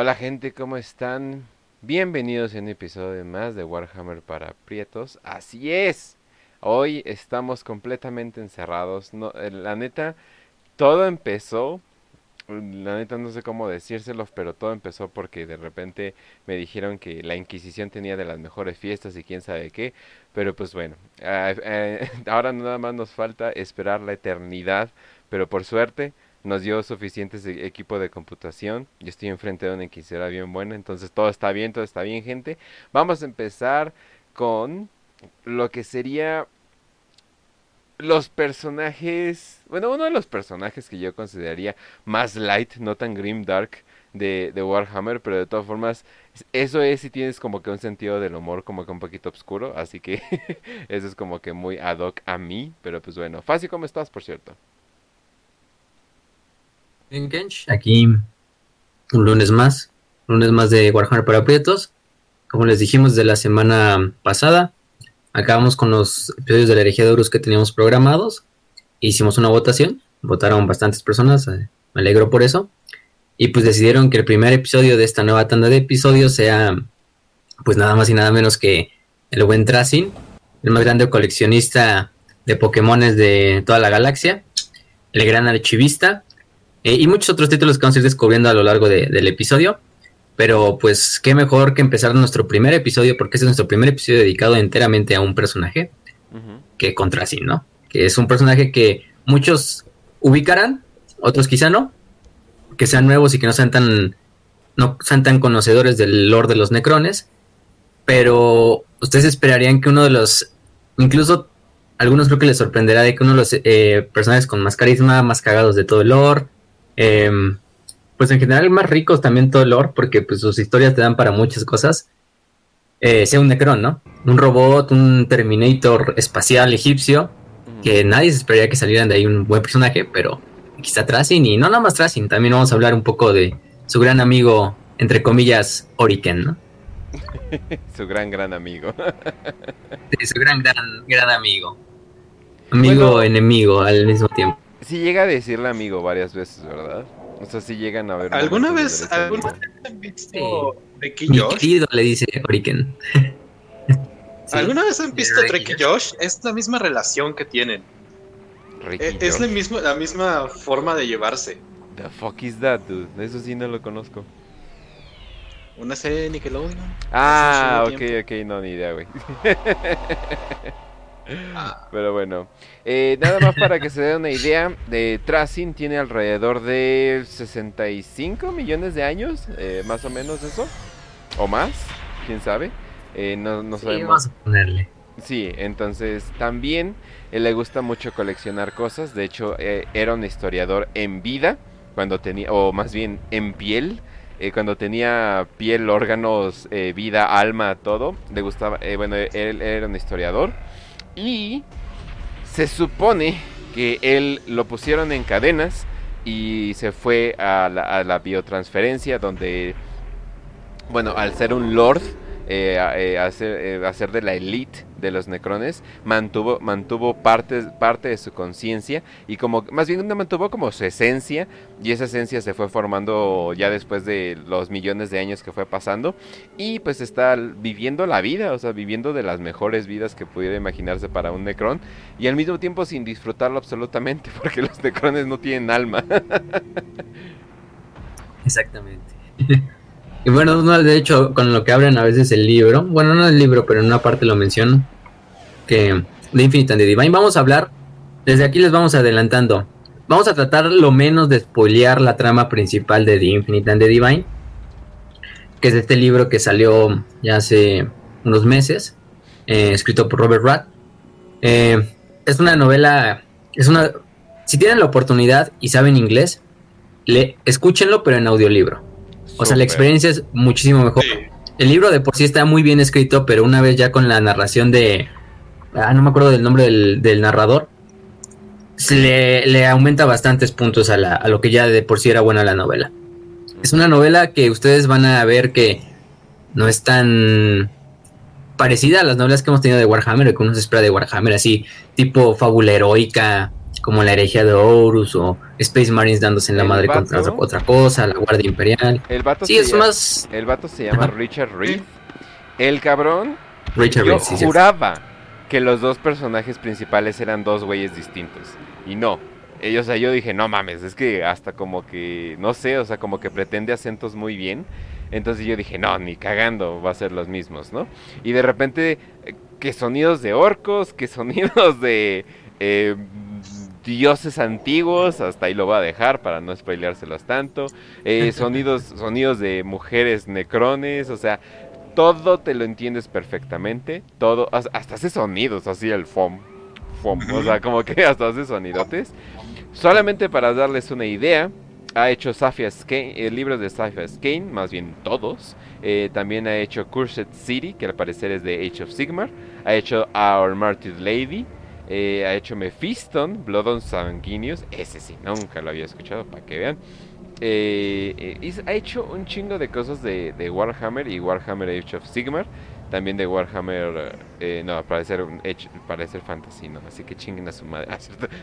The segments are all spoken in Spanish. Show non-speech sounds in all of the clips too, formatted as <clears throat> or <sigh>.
Hola gente, ¿cómo están? Bienvenidos a un episodio más de Warhammer para Prietos. Así es, hoy estamos completamente encerrados. No, eh, la neta, todo empezó, la neta no sé cómo decírselos, pero todo empezó porque de repente me dijeron que la Inquisición tenía de las mejores fiestas y quién sabe qué. Pero pues bueno, ah, eh, <laughs> ahora nada más nos falta esperar la eternidad, pero por suerte nos dio suficientes e- equipo de computación. Yo estoy enfrente de una inquisidora bien buena, entonces todo está bien, todo está bien, gente. Vamos a empezar con lo que sería los personajes, bueno, uno de los personajes que yo consideraría más light, no tan grim dark de, de Warhammer, pero de todas formas, eso es si tienes como que un sentido del humor como que un poquito oscuro, así que <laughs> eso es como que muy ad hoc a mí, pero pues bueno, Fácil, ¿cómo estás, por cierto? Aquí un lunes más, lunes más de Warhammer para Prietos. Como les dijimos de la semana pasada, acabamos con los episodios de la herejía de Horus que teníamos programados. Hicimos una votación, votaron bastantes personas, eh, me alegro por eso. Y pues decidieron que el primer episodio de esta nueva tanda de episodios sea, pues nada más y nada menos que el buen Tracing, el más grande coleccionista de Pokémones de toda la galaxia, el gran archivista eh, y muchos otros títulos que vamos a ir descubriendo a lo largo de- del episodio. Pero pues qué mejor que empezar nuestro primer episodio, porque este es nuestro primer episodio dedicado enteramente a un personaje, que contra sí, ¿no? Que es un personaje que muchos ubicarán, otros quizá no, que sean nuevos y que no sean tan, no sean tan conocedores del lore de los necrones, pero ustedes esperarían que uno de los, incluso algunos creo que les sorprenderá de que uno de los eh, personajes con más carisma, más cagados de todo el lore, em, pues en general más ricos también todo el lore, porque pues sus historias te dan para muchas cosas, eh, sea un Necron, ¿no? Un robot, un Terminator espacial egipcio, Ujú. que nadie se esperaría que salieran de ahí un buen personaje, pero está Tracing, y no nada más Tracing, también vamos a hablar un poco de su gran amigo, entre comillas, Oriken, ¿no? <laughs> Su gran, gran amigo. Sí, su gran, gran, gran amigo. Amigo, Bueno. enemigo al mismo tiempo. Sí llega a decirle amigo varias veces, ¿verdad? O sea, sí llegan a ver. ¿Alguna vez, alguna vez han visto Drake y Mi Josh? querido le dice Oriken. <laughs> Sí. ¿Alguna vez han visto Drake y Josh? Es la misma relación que tienen. Eh, Es la misma, la misma forma de llevarse. The fuck is that, dude? Eso sí no lo conozco. Una serie de Nickelodeon. Ah, ok, ok, no, ni idea, güey. <laughs> Ah. Pero bueno, eh, nada más para que se den una idea, de Tracing tiene alrededor de 65 millones de años, eh, más o menos eso, o más, quién sabe, eh, no, no Sí, sabemos. vamos a ponerle. Sí, entonces también eh, le gusta mucho coleccionar cosas. De hecho, eh, era un historiador en vida, cuando tenía, o más bien en piel, eh, cuando tenía piel, órganos, eh, vida, alma, todo. Le gustaba, eh, bueno, él era un historiador. Y se supone que él lo pusieron en cadenas y se fue a la, a la biotransferencia donde, bueno, al ser un lord, eh, eh, hacer, eh, hacer de la elite de los necrones, mantuvo, mantuvo parte, parte de su conciencia y como, más bien mantuvo como su esencia y esa esencia se fue formando ya después de los millones de años que fue pasando y pues está viviendo la vida, o sea, viviendo de las mejores vidas que pudiera imaginarse para un necron y al mismo tiempo sin disfrutarlo absolutamente <laughs> porque los necrones no tienen alma. Exactamente. <laughs> y bueno, no, de hecho, con lo que abren a veces el libro, bueno, no el libro, pero en una parte lo menciono, que de Infinite and the Divine, vamos a hablar, desde aquí les vamos adelantando, vamos a tratar lo menos de spoilear la trama principal de The Infinite and the Divine, que es este libro que salió ya hace unos meses, eh, escrito por Robert Rath. Eh, es una novela, es una, si tienen la oportunidad y saben inglés, le, escúchenlo, pero en audiolibro. O sea, la experiencia es muchísimo mejor. Sí. El libro de por sí está muy bien escrito, pero una vez ya con la narración de. Ah, no me acuerdo del nombre del, del narrador. Se le, le aumenta bastantes puntos a, la- a lo que ya de por sí era buena la novela. Es una novela que ustedes van a ver que no es tan parecida a las novelas que hemos tenido de Warhammer, que uno se espera de Warhammer, así, tipo fábula heroica, como la herejía de Horus o Space Marines dándose en la El madre vato- contra otra cosa, la Guardia Imperial. El vato Sí, se es llama- más El vato se llama Ajá. Richard Reed. El cabrón, Richard yo Reed, sí, sí. juraba que los dos personajes principales eran dos güeyes distintos. Y no. Ellos, o sea, yo dije, no mames, es que hasta como que, no sé, o sea, como que pretende acentos muy bien. Entonces yo dije, no, ni cagando, va a ser los mismos, ¿no? Y de repente, eh, que sonidos de orcos, que sonidos de eh, dioses antiguos, hasta ahí lo voy a dejar para no spoileárselos tanto. Eh, <laughs> sonidos, sonidos de mujeres necrones, o sea, todo te lo entiendes perfectamente, todo, has- hasta hace sonidos, así el fom, fom, o sea, como que hasta hace sonidotes. Solamente para darles una idea, ha hecho Safia Skane, eh, libros de Safia Skane, más bien todos. Eh, también ha hecho Cursed City, que al parecer es de Age of Sigmar. Ha hecho Our Martyred Lady. Eh, ha hecho Mephiston, Blood on Sanguinius. Ese sí, nunca lo había escuchado, para que vean. Eh, eh, ha hecho un chingo de cosas de, Warhammer y Warhammer Age of Sigmar. También de Warhammer. no, para ser, un para ser fantasy, no. Así que chinguen a su madre. <laughs> Ah.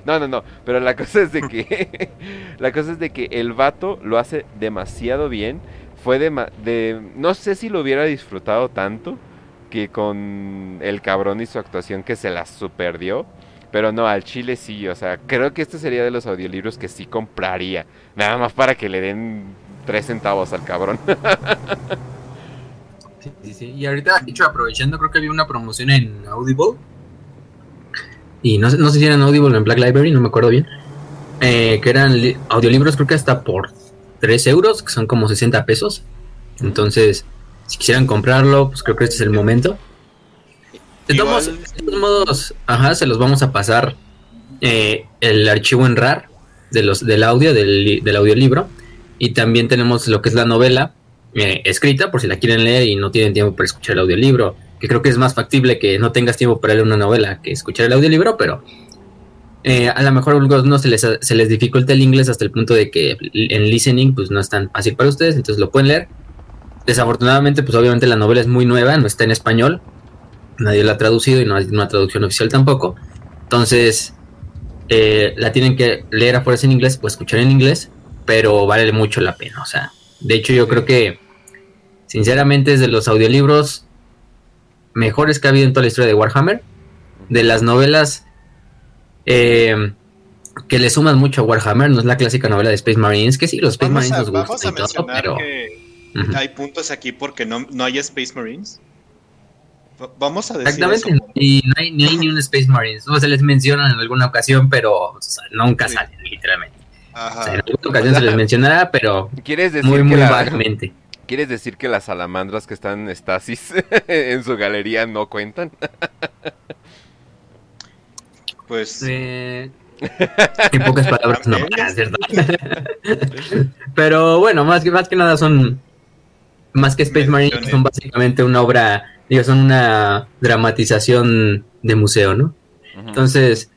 No, no, no. Pero la cosa es de que. <laughs> la cosa es de que el vato lo hace demasiado bien. Fue de, de. No sé si lo hubiera disfrutado tanto que con el cabrón y su actuación que se la superdió. Pero no, al chile sí, o sea, creo que este sería de los audiolibros que sí compraría. Nada más para que le den tres centavos al cabrón. <laughs> Sí, sí, sí. Y ahorita, de hecho, aprovechando, creo que había una promoción en Audible. Y no no sé si era en Audible o en Black Library, no me acuerdo bien. eh, que eran li- audiolibros, creo que hasta por 3 euros, que son como 60 pesos. Entonces, si quisieran comprarlo, pues creo que este es el momento. De todos, modos, ajá, se los vamos a pasar eh, el archivo en RAR de los, del audio, del, del audiolibro. Y también tenemos lo que es la novela eh, escrita, por si la quieren leer y no tienen tiempo para escuchar el audiolibro. Que creo que es más factible que no tengas tiempo para leer una novela que escuchar el audiolibro, pero eh, a lo mejor a algunos no se les, se les dificulta el inglés hasta el punto de que en listening pues no es tan fácil para ustedes, entonces lo pueden leer. Desafortunadamente, pues obviamente la novela es muy nueva, no está en español, nadie la ha traducido y no hay una traducción oficial tampoco. Entonces, eh, la tienen que leer a fuerza en inglés o escuchar en inglés, pero vale mucho la pena. O sea, de hecho, yo creo que, sinceramente, es de los audiolibros mejores que ha habido en toda la historia de Warhammer. De las novelas eh, que le suman mucho a Warhammer, no es la clásica novela de Space Marines, que sí, los Space Vamos Marines a, nos vamos gustan a y todo, mencionar pero. que hay puntos aquí porque no, no hay Space Marines. Va- Vamos a decir Exactamente, eso. y no hay, no hay ni un Space Marines. O se les mencionan en alguna ocasión, pero o sea, nunca Sí. salen, literalmente. O sea, Ajá. en alguna ocasión se les mencionará, pero ¿Quieres decir, muy, que muy la- vagamente. ¿Quieres decir que las salamandras que están en estasis <laughs> en su galería no cuentan? <laughs> Pues Eh, en pocas palabras, no, ¿cierto? <laughs> Pero bueno, más que, más que nada son, más que Space Marines, son básicamente una obra, digo, son una dramatización de museo, ¿no? Entonces,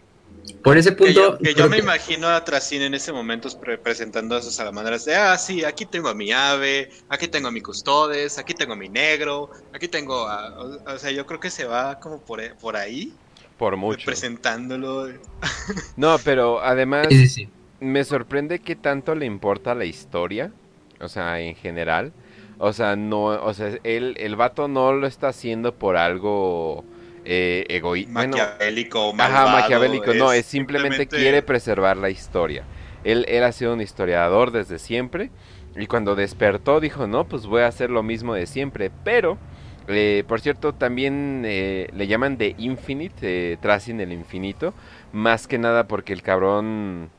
por ese que yo, punto... que yo me que- imagino a Tracine en ese momento pre- presentando a sus salamandras de, ah, sí, aquí tengo a mi ave, aquí tengo a mi custodes, aquí tengo a mi negro, aquí tengo a... O, o sea, yo creo que se va como por, por ahí, Por mucho. presentándolo. <laughs> No, pero además Sí, sí, sí. me sorprende que tanto le importa la historia, o sea, en general. O sea, no, o sea, él, el vato no lo está haciendo por algo eh, egoísta. Maquiavélico, Ajá, malvado. maquiavélico, no, es simplemente, quiere preservar la historia. Él, él ha sido un historiador desde siempre y cuando despertó dijo, no, pues voy a hacer lo mismo de siempre, pero, eh, por cierto, también eh, le llaman de Infinite, eh, Tracing el infinito, más que nada porque el cabrón,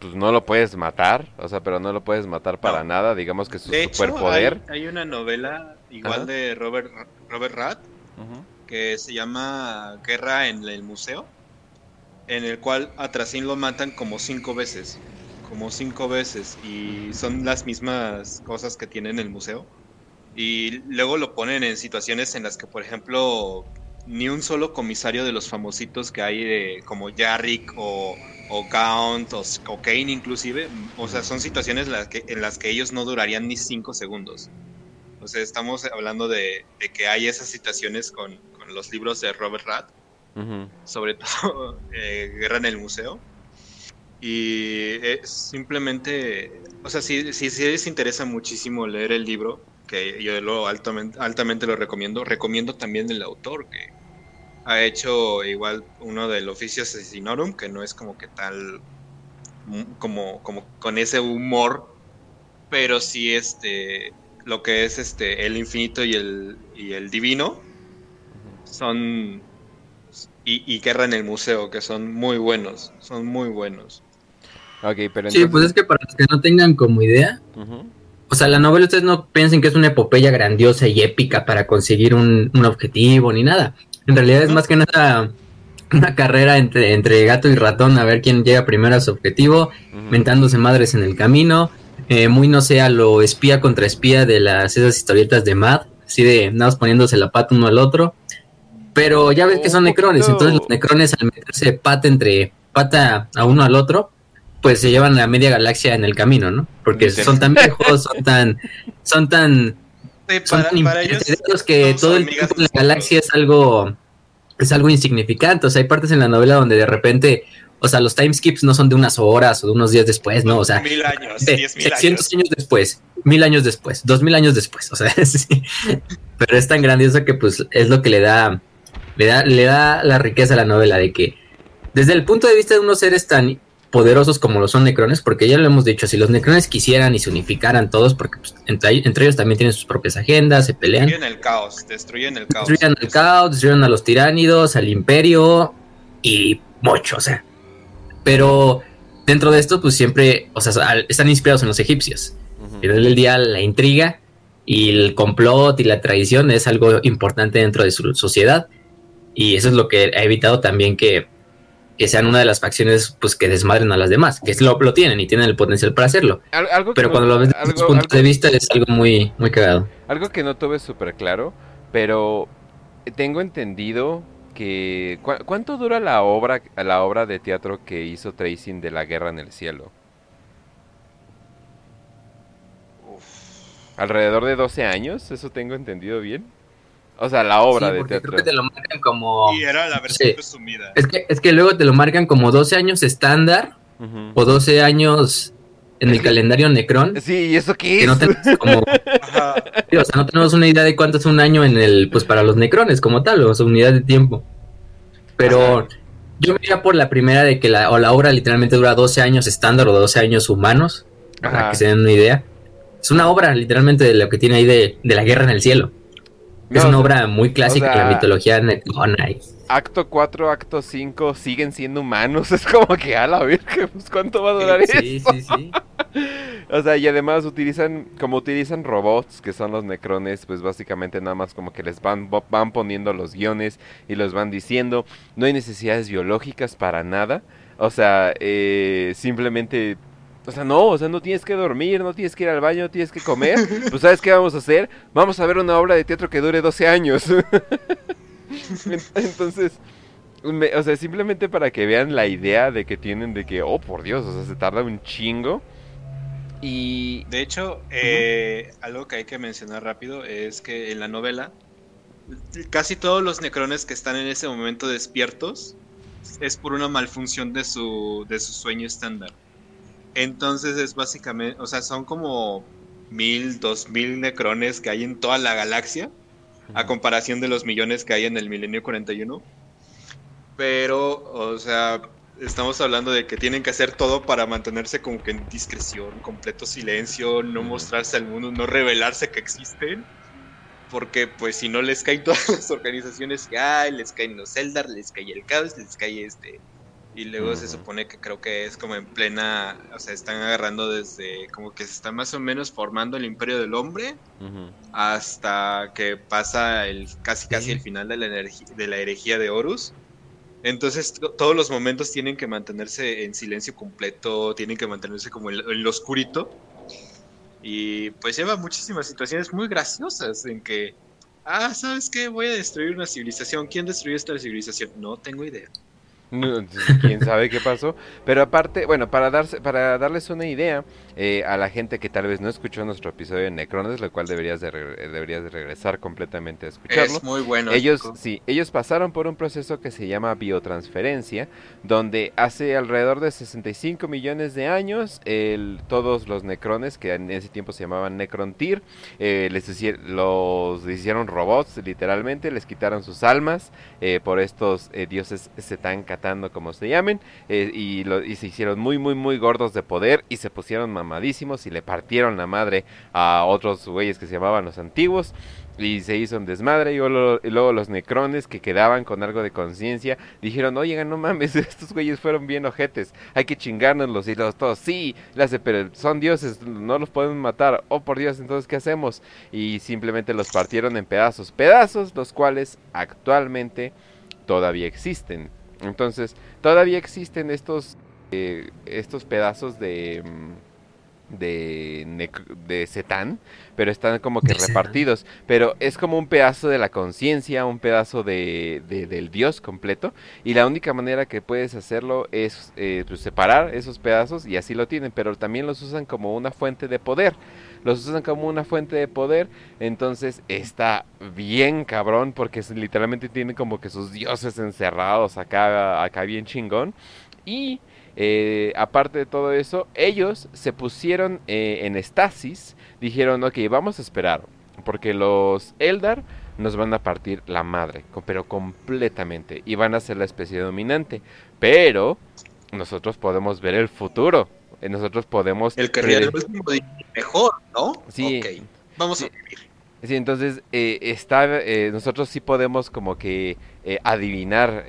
pues no lo puedes matar, o sea, pero no lo puedes matar para No. nada, digamos que su De hecho, superpoder. hay, hay una novela igual Ajá. de Robert, Robert Rath que se llama Guerra en el Museo, en el cual a lo matan como cinco veces, como cinco veces, y son las mismas cosas que tiene en el museo. Y luego lo ponen en situaciones en las que, por ejemplo, ni un solo comisario de los famositos que hay, de, como Jarrick o, o Count o, o Kane inclusive, o sea, son situaciones en las que, en las que ellos no durarían ni cinco segundos. O sea, estamos hablando de, de que hay esas situaciones con, con los libros de Robert Rath, sobre <laughs> todo eh, Guerra en el Museo. Y es simplemente, o sea, si, si, si les interesa muchísimo leer el libro, que yo lo altamente, altamente lo recomiendo, recomiendo también el autor, que ha hecho igual uno del Oficio Asesinorum, que no es como que tal, como, como con ese humor, pero sí este, lo que es este, el infinito y el, y el divino, son, y, y Guerra en el Museo, que son muy buenos, son muy buenos. Ok, pero Sí, pues es que para los que no tengan como idea, o sea, la novela ustedes no piensen que es una epopeya grandiosa y épica para conseguir un, un objetivo ni nada. En realidad es más que nada una carrera entre, entre gato y ratón a ver quién llega primero a su objetivo, mentándose madres en el camino, eh, muy no sea lo espía contra espía de las esas historietas de Mad, así de nada más poniéndose la pata uno al otro. Pero ya ves que son necrones, entonces los necrones al meterse pata entre pata a uno al otro, pues se llevan a media galaxia en el camino, ¿no? Porque son tan viejos, <laughs> son tan, son tan, Sí, son para, ellos imperecederos que todo el tiempo en la galaxia es algo, es algo insignificante. O sea, hay partes en la novela donde de repente, o sea, los timeskips no son de unas horas o de unos días después, ¿no? O sea, mil años, de diez mil 600 años. años después, mil años después, dos mil años después, o sea, <laughs> sí. pero es tan grandioso que pues es lo que le da, le da, le da la riqueza a la novela de que desde el punto de vista de unos seres tan poderosos como lo son necrones, porque ya lo hemos dicho, si los necrones quisieran y se unificaran todos, porque pues, entre, entre ellos también tienen sus propias agendas, se pelean, Destruyen el caos, destruyen el caos. destruyan al caos, destruyan a los tiránidos, al imperio y mucho, o sea. Pero dentro de esto, pues siempre, o sea, al- están inspirados en los egipcios. Final del día, la intriga y el complot y la traición es algo importante dentro de su sociedad. Y eso es lo que ha evitado también que, que sean una de las facciones pues que desmadren a las demás, que es lo, lo tienen y tienen el potencial para hacerlo. Al- algo Pero no- cuando lo ves desde algo- esos puntos algo- de vista es algo muy, muy cagado. Algo que no tuve súper claro, pero tengo entendido que... ¿cu- ¿Cuánto dura la obra, la obra de teatro que hizo Tracing de la Guerra en el Cielo? Uf. ¿Alrededor de 12 años? ¿Eso tengo entendido bien? O sea, la obra Sí, de teatro. creo que te lo marcan como... Y era la versión Sí. resumida. Es que, es que luego te lo marcan como 12 años estándar o 12 años en el que- calendario Necron. Sí, ¿y eso qué Que es? no tenemos como... <laughs> Ajá. Sí, o sea, no tenemos una idea de cuánto es un año en el, pues para los necrones como tal, o sea, unidad de tiempo. Pero Ajá. yo me iría por la primera de que la, o la obra literalmente dura 12 años estándar o 12 años humanos, para Ajá. que se den una idea. Es una obra literalmente de lo que tiene ahí de, de la guerra en el cielo. Es No, una obra muy clásica o de la mitología necrona. Acto 4, acto 5 siguen siendo humanos. <laughs> Es como que a la virgen, pues ¿cuánto va a durar Sí, eso? sí, sí. <laughs> O sea, y además utilizan, como utilizan robots, que son los necrones, pues básicamente nada más como que les van, van poniendo los guiones y los van diciendo. No hay necesidades biológicas para nada. O sea, eh, simplemente... O sea, no, o sea, no tienes que dormir, no tienes que ir al baño, no tienes que comer. Pues ¿sabes qué vamos a hacer? Vamos a ver una obra de teatro que dure 12 años. <laughs> En- Entonces, me- o sea, simplemente para que vean la idea de que tienen de que, oh, por Dios, o sea, se tarda un chingo. Y... De hecho, eh, algo que hay que mencionar rápido es que en la novela casi todos los necrones que están en ese momento despiertos es por una malfunción de su, de su sueño estándar. Entonces es básicamente, o sea, son como mil, dos mil necrones que hay en toda la galaxia, a comparación de los millones que hay en el milenio 41. Pero, o sea, estamos hablando de que tienen que hacer todo para mantenerse como que en discreción, completo silencio, no mostrarse al mundo, no revelarse que existen. Porque pues si no les caen <laughs> todas las organizaciones que hay, les caen los Eldar, les cae el caos, les cae este. Y luego se supone que creo que es como en plena, o sea, están agarrando desde como que se está más o menos formando el imperio del hombre hasta que pasa el casi casi Sí. el final de la, de la herejía de Horus. Entonces to- todos los momentos tienen que mantenerse en silencio completo, tienen que mantenerse como en, en lo oscurito. Y pues lleva muchísimas situaciones muy graciosas en que, ah, ¿sabes qué? Voy a destruir una civilización. ¿Quién destruyó esta civilización? No tengo idea. Quién sabe qué pasó. Pero aparte, bueno, para darse, para darles una idea eh, a la gente que tal vez no escuchó nuestro episodio de Necrones, lo cual deberías de, deberías de regresar completamente a escucharlo. Es muy bueno. Ellos, sí, ellos pasaron por un proceso que se llama biotransferencia, donde hace alrededor de 65 millones de años, el, todos los necrones, que en ese tiempo se llamaban Necrontir, eh, les los hicieron robots, literalmente, les quitaron sus almas eh, por estos eh, dioses Como se llamen, eh, y, y, se hicieron muy, muy, muy gordos de poder y se pusieron mamadísimos y le partieron la madre a otros güeyes que se llamaban los antiguos y se hizo un desmadre y luego, los necrones que quedaban con algo de conciencia dijeron, oigan, no mames, <laughs> estos güeyes fueron bien ojetes, hay que chingárnoslos y los todos, sí, las pero son dioses, no los podemos matar, oh por Dios, entonces ¿qué hacemos? Y simplemente los partieron en pedazos, pedazos los cuales actualmente todavía existen. Entonces, todavía existen estos, eh, estos pedazos de... Mm, de, de Setán, pero están como que repartidos. Pero es como un pedazo de la conciencia, un pedazo de, del Dios completo. Y la única manera que puedes hacerlo es eh, pues, separar esos pedazos y así lo tienen. Pero también los usan como una fuente de poder. Los usan como una fuente de poder. Entonces está bien cabrón porque literalmente tienen como que sus dioses encerrados acá, acá bien chingón. Y eh, aparte de todo eso, ellos se pusieron eh, en estasis. Dijeron, ok, vamos a esperar. Porque los Eldar nos van a partir la madre. Pero completamente. Y van a ser la especie dominante. Pero nosotros podemos ver el futuro. Eh, nosotros podemos... El que el último mejor, ¿no? Sí. Vamos a vivir. Sí, entonces eh, está, eh, nosotros sí podemos como que eh, adivinar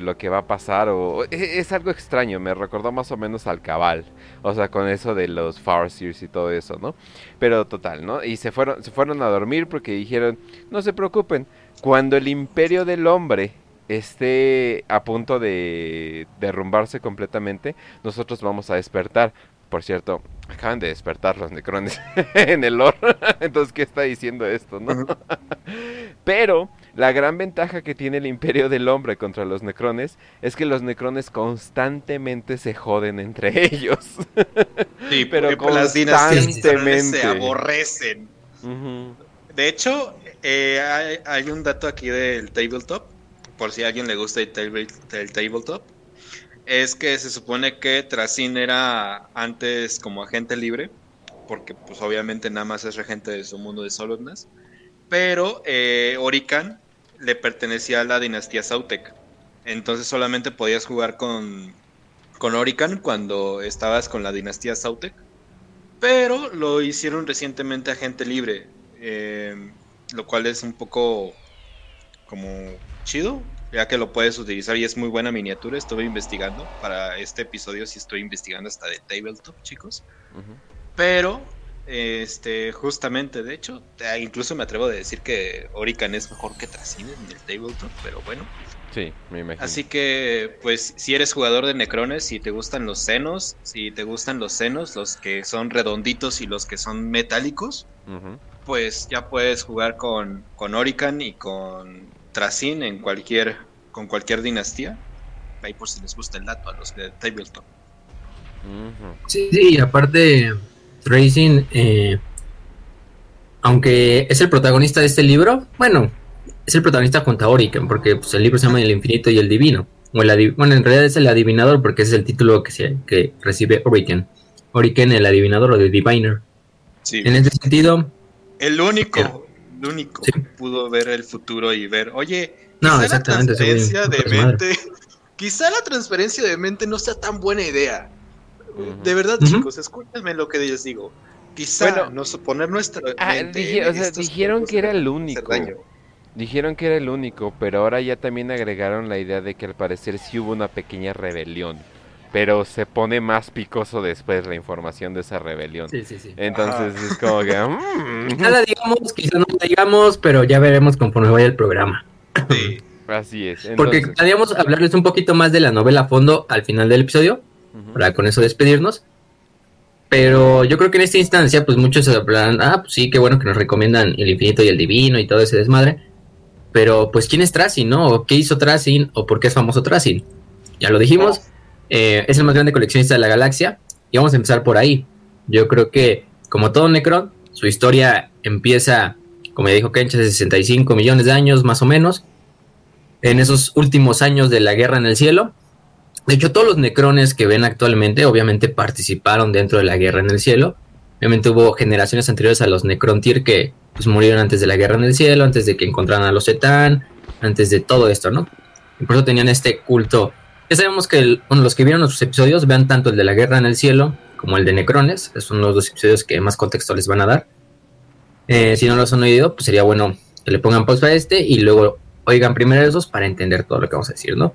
lo que va a pasar o e, es, algo extraño, me recordó más o menos al cabal, o sea, con eso de los Farseers y todo eso, ¿no? Pero total, ¿no? Y se fueron, se fueron a dormir porque dijeron, no se preocupen, cuando el imperio del hombre esté a punto de derrumbarse completamente, nosotros vamos a despertar. Por cierto, acaban de despertar los necrones <laughs> en el lore. <laughs> Entonces, ¿qué está diciendo esto, no? <laughs> Pero la gran ventaja que tiene el imperio del hombre contra los necrones es que los necrones constantemente se joden entre ellos. Sí, pero constantemente se aborrecen. De hecho, eh, hay, un dato aquí del tabletop, por si a alguien le gusta el tabletop es que se supone que Tracin era antes como agente libre, porque pues obviamente nada más es regente de su mundo de Solodnas, pero eh, Orican le pertenecía a la dinastía Sautec, entonces solamente podías jugar con, con Orican cuando estabas con la dinastía Sautec, pero lo hicieron recientemente agente libre, eh, lo cual es un poco como chido, ya que lo puedes utilizar y es muy buena miniatura. Estuve investigando para este episodio, si estoy investigando hasta de tabletop, chicos. Pero, este, justamente, de hecho, incluso me atrevo a decir que Orican es mejor que Tracine en el tabletop, pero bueno. Sí, me imagino. Así que, pues, si eres jugador de Necrones, si te gustan los senos, si te gustan los senos, los que son redonditos y los que son metálicos, pues ya puedes jugar con, con Orican y con Tracin en cualquier, con cualquier dinastía. Ahí por si les gusta el dato a los de Tabletop. Sí, sí, aparte, Tracing, eh, aunque es el protagonista de este libro, bueno, es el protagonista junto a Orican, porque pues, el libro se llama El Infinito y el Divino. O el bueno, en realidad es el adivinador porque ese es el título que, se, que recibe Orican. Orican, el adivinador o de Diviner. Sí. En ese sentido... El único, el único que pudo ver el futuro y ver, oye, no, exactamente, la transferencia de mente, <laughs> quizá la transferencia de mente no sea tan buena idea. De verdad, chicos, escúchenme lo que les digo. Quizá no poner nuestra ah, dijeron que era el único. Dijeron que era el único, pero ahora ya también agregaron la idea de que al parecer sí hubo una pequeña rebelión pero se pone más picoso después la información de esa rebelión. Sí, sí, sí. Entonces es como que... Mm. <laughs> Nada digamos, quizás no digamos, pero ya veremos conforme vaya el programa. Sí. <laughs> Así es. Porque podríamos hablarles un poquito más de la novela a fondo al final del episodio, para con eso despedirnos. Pero yo creo que en esta instancia, pues muchos se hablan, ah, pues sí, qué bueno que nos recomiendan el infinito y el divino y todo ese desmadre. Pero, pues, ¿quién es Tracing, no? ¿O qué hizo Tracing? ¿O por qué es famoso Tracing? ya lo dijimos. Eh, es el más grande coleccionista de la galaxia. Y vamos a empezar por ahí. Yo creo que, como todo Necron, su historia empieza, como ya dijo Kench, hace 65 millones de años, más o menos. En esos últimos años de la guerra en el cielo. De hecho, todos los Necrones que ven actualmente, obviamente, participaron dentro de la guerra en el cielo. Obviamente hubo generaciones anteriores a los Necrontyr que pues, murieron antes de la guerra en el cielo, antes de que encontraran a los Etán, antes de todo esto, ¿no? Y por eso tenían este culto ya sabemos que los que vieron los episodios vean tanto el de la guerra en el cielo como el de Necrones. Son los dos episodios que más contexto les van a dar. Eh, si no los han oído, pues sería bueno que le pongan pausa a este y luego oigan primero esos para entender todo lo que vamos a decir, ¿no?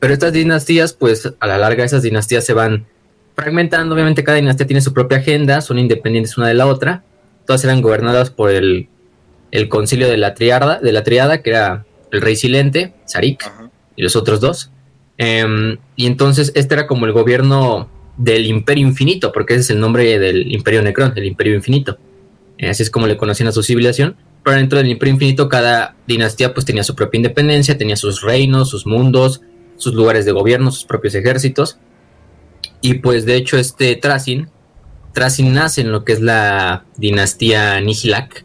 Pero estas dinastías, pues a la larga esas dinastías se van fragmentando. Obviamente cada dinastía tiene su propia agenda, son independientes una de la otra. Todas eran gobernadas por el, el concilio de la triada, de la triada, que era el rey silente, Sarik, y los otros dos. Em, y entonces este era como el gobierno del Imperio Infinito, porque ese es el nombre del Imperio Necron, el Imperio Infinito. Eh, así es como le conocían a su civilización. Pero dentro del Imperio Infinito cada dinastía pues tenía su propia independencia, tenía sus reinos, sus mundos, sus lugares de gobierno, sus propios ejércitos. Y pues de hecho este Trasin nace en lo que es la dinastía Nihilak,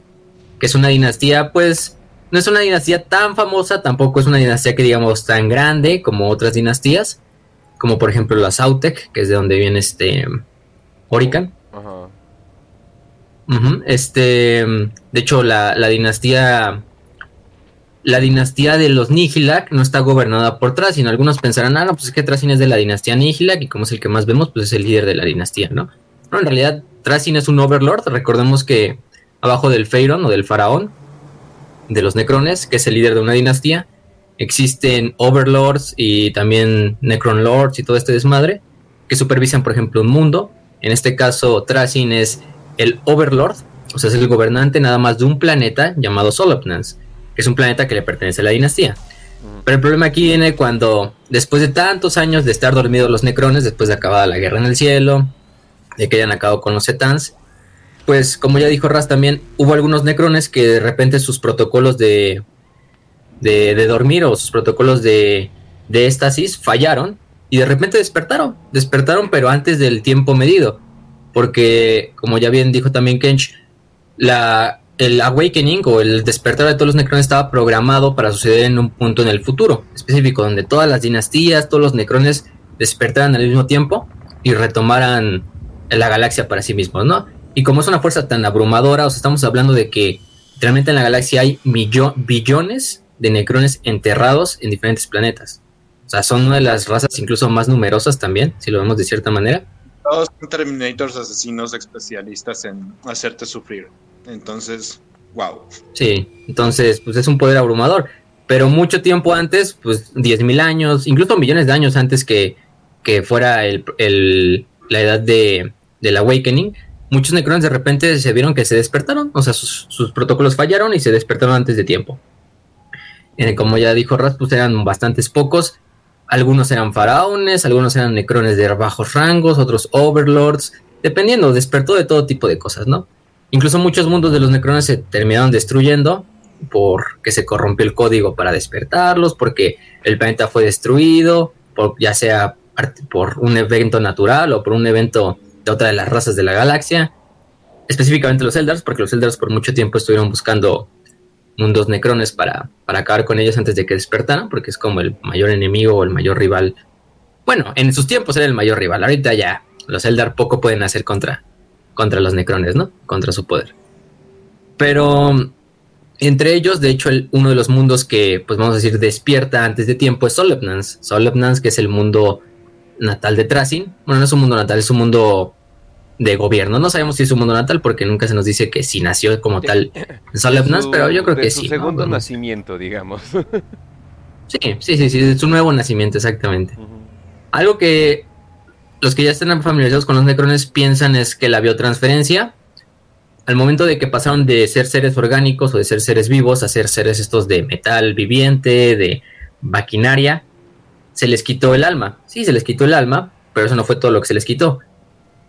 que es una dinastía pues no es una dinastía tan famosa, tampoco es una dinastía que digamos tan grande como otras dinastías, como por ejemplo la Sautek, que es de donde viene este Orican. Ajá. Este, de hecho, la, dinastía, la dinastía de los Nihilak no está gobernada por Trasin. Algunos pensarán, ah, no, pues es que Trasin es de la dinastía Nihilak y como es el que más vemos, pues es el líder de la dinastía, ¿no? No, en realidad Trasin es un overlord. Recordemos que abajo del Feiron o del faraón de los Necrones, que es el líder de una dinastía. Existen Overlords y también Necron Lords y todo este desmadre, que supervisan, por ejemplo, un mundo. En este caso, Trasin es el Overlord, o sea, es el gobernante nada más de un planeta llamado Solopnans, que es un planeta que le pertenece a la dinastía. Pero el problema aquí viene cuando, después de tantos años de estar dormidos los Necrones, después de acabada la guerra en el cielo, de que hayan acabado con los Setans, pues como ya dijo Raz también, hubo algunos necrones que de repente sus protocolos de, de, dormir o sus protocolos de, de éxtasis fallaron y de repente despertaron, despertaron pero antes del tiempo medido, porque como ya bien dijo también Kench, la, el awakening o el despertar de todos los necrones estaba programado para suceder en un punto en el futuro específico, donde todas las dinastías, todos los necrones despertaran al mismo tiempo y retomaran la galaxia para sí mismos, ¿no? Y como es una fuerza tan abrumadora, os estamos hablando de que realmente en la galaxia hay billones de necrones enterrados en diferentes planetas. O sea, son una de las razas incluso más numerosas también, si lo vemos de cierta manera. Todos son Terminators asesinos especialistas en hacerte sufrir. Entonces, wow. Sí, entonces, pues es un poder abrumador. Pero mucho tiempo antes, pues 10.000 años, incluso millones de años antes que, que fuera el, la edad de, del Awakening, muchos necrones de repente se vieron que se despertaron, o sea, sus, protocolos fallaron y se despertaron antes de tiempo. Eh, como ya dijo Raspus, eran bastantes pocos. Algunos eran faraones, algunos eran necrones de bajos rangos, otros overlords, dependiendo, despertó de todo tipo de cosas, ¿no? Incluso muchos mundos de los necrones se terminaron destruyendo porque se corrompió el código para despertarlos, porque el planeta fue destruido, por, ya sea por un evento natural o por un evento de otra de las razas de la galaxia, específicamente los Eldars, porque los Eldars por mucho tiempo estuvieron buscando mundos necrones para, para acabar con ellos antes de que despertaran, porque es como el mayor enemigo o el mayor rival. Bueno, en sus tiempos era el mayor rival, ahorita ya los Eldar poco pueden hacer contra, contra los necrones, ¿no? Contra su poder. Pero entre ellos, de hecho, uno de los mundos que, pues vamos a decir, despierta antes de tiempo es Solepnans. Solepnans, que es el mundo natal de Trasin. Bueno, no es un mundo natal, es un mundo de gobierno. No sabemos si es un mundo natal porque nunca se nos dice que si nació como tal <laughs> en Solemnas, pero yo creo que su sí. segundo nacimiento, digamos. sí, sí, sí, sí, es su nuevo nacimiento, exactamente. Algo que los que ya están familiarizados con los necrones piensan es que la biotransferencia, al momento de que pasaron de ser seres orgánicos o de ser seres vivos a ser seres estos de metal viviente, de maquinaria, se les quitó el alma. Sí, se les quitó el alma, pero eso no fue todo lo que se les quitó.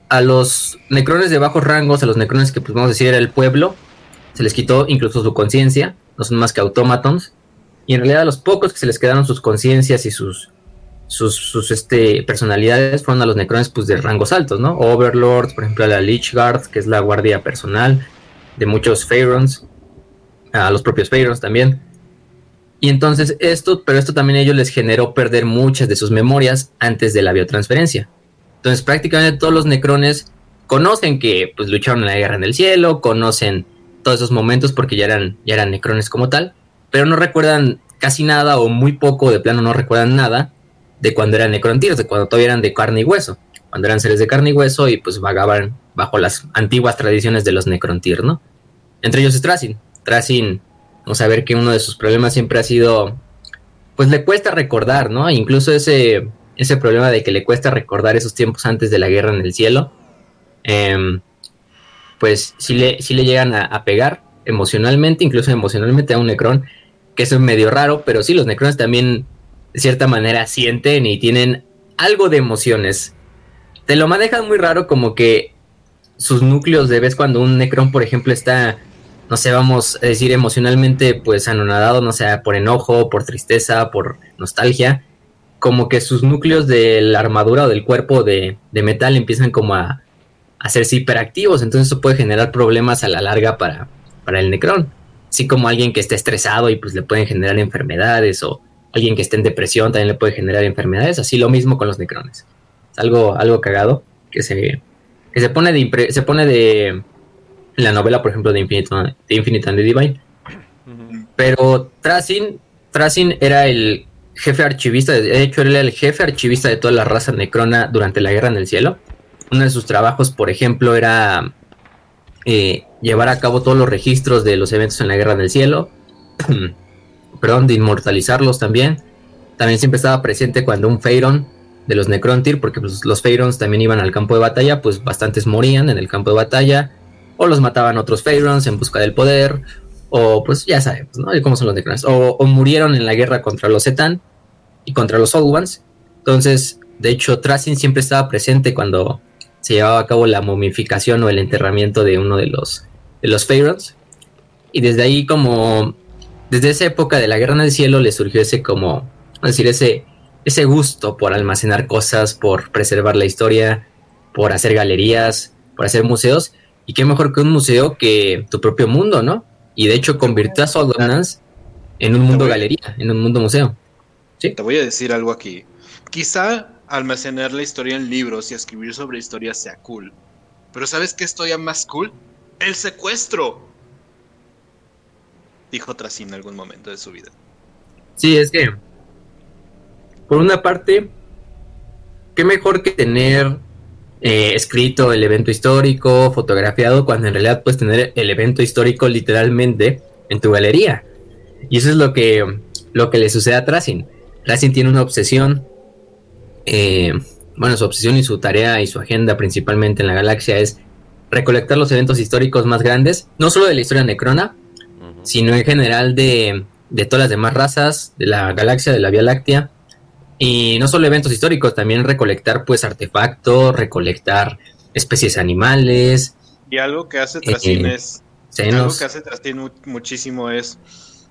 A los necrones de bajos rangos, a los necrones que pues vamos a decir era el pueblo, se les quitó incluso su conciencia, no son más que autómatons. Y en realidad a los pocos que se les quedaron sus conciencias y sus, sus, sus este, personalidades fueron a los necrones pues, de rangos altos, ¿no? Overlord, por ejemplo, a la Lich Guard, que es la guardia personal de muchos Pharaons, a los propios Pharaons también. Y entonces esto, pero esto también a ellos les generó perder muchas de sus memorias antes de la biotransferencia. Entonces prácticamente todos los necrones conocen que pues, lucharon en la guerra en el cielo, conocen todos esos momentos porque ya eran, ya eran necrones como tal, pero no recuerdan casi nada o muy poco, de plano no recuerdan nada de cuando eran necrontiers, de cuando todavía eran de carne y hueso, cuando eran seres de carne y hueso y pues vagaban bajo las antiguas tradiciones de los necrontiers, ¿no? Entre ellos es Tracin. Tracin, vamos a ver que uno de sus problemas siempre ha sido, pues le cuesta recordar, ¿no? Incluso ese, ese problema de que le cuesta recordar esos tiempos antes de la guerra en el cielo, em, pues sí le, le llegan a, pegar emocionalmente, incluso emocionalmente a un Necron, que eso es medio raro, pero sí, los Necrones también de cierta manera sienten y tienen algo de emociones. Te lo manejan muy raro como que sus núcleos de vez cuando un Necron, por ejemplo, está, no sé, vamos a decir emocionalmente pues anonadado, no sé, por enojo, por tristeza, por nostalgia, como que sus núcleos de la armadura o del cuerpo de, metal empiezan como a, hacerse hiperactivos, entonces eso puede generar problemas a la larga para, para el Necron. Así como alguien que esté estresado y pues le pueden generar enfermedades o alguien que esté en depresión también le puede generar enfermedades, así lo mismo con los necrones. Es algo, algo cagado que se, que se pone de se pone de la novela, por ejemplo, de Infinite, de Infinite and the Divine. Pero Tracin, Tracin era el jefe archivista, de hecho, era el jefe archivista de toda la raza necrona durante la Guerra en el Cielo. Uno de sus trabajos, por ejemplo, era eh, llevar a cabo todos los registros de los eventos en la Guerra en el Cielo. <clears throat> perdón, de inmortalizarlos también. También siempre estaba presente cuando un Feyron de los Necrontyr, porque pues, los Feyrons también iban al campo de batalla, pues bastantes morían en el campo de batalla, o los mataban otros Feyrons en busca del poder, o pues ya sabemos, ¿no? cómo son los Necrons, o, murieron en la guerra contra los Zetan y contra los Old Ones. Entonces, de hecho, Tracin siempre estaba presente cuando se llevaba a cabo la momificación o el enterramiento de uno de los, de los. Y desde ahí como desde esa época de la Guerra en el Cielo le surgió ese como, decir, ese, ese gusto por almacenar cosas, por preservar la historia, por hacer galerías, por hacer museos. Y qué mejor que un museo que tu propio mundo, ¿no? Y de hecho convirtió a Soldonance en un mundo galería, en un mundo museo. ¿Sí? Te voy a decir algo aquí. Quizá almacenar la historia en libros y escribir sobre historia sea cool. Pero ¿sabes qué es todavía más cool? El secuestro dijo Tracín en algún momento de su vida. Sí, es que, por una parte, qué mejor que tener eh, escrito el evento histórico, fotografiado, cuando en realidad puedes tener el evento histórico literalmente en tu galería. Y eso es lo que, lo que le sucede a Tracing. Tracing tiene una obsesión, eh, bueno, su obsesión y su tarea y su agenda principalmente en la galaxia es recolectar los eventos históricos más grandes, no solo de la historia necrona, sino en general de, todas las demás razas, de la galaxia, de la Vía Láctea. Y no solo eventos históricos, también recolectar pues artefactos, recolectar especies animales. Y algo que hace eh, es... Algo que hace Tracin muchísimo es...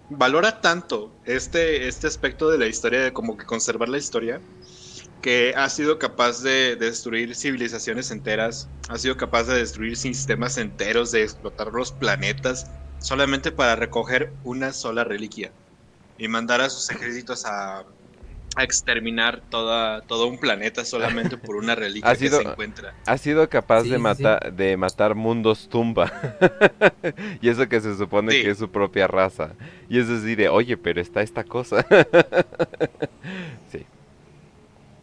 Valora tanto este, este aspecto de la historia, de como que conservar la historia, que ha sido capaz de, destruir civilizaciones enteras, ha sido capaz de destruir sistemas enteros, de explotar los planetas, solamente para recoger una sola reliquia y mandar a sus ejércitos a, exterminar toda, todo un planeta solamente por una <laughs> reliquia que se encuentra. Ha sido capaz de, matar de matar mundos tumba. <laughs> y eso que se supone que es su propia raza. Y es decir, oye, pero está esta cosa. <laughs> sí.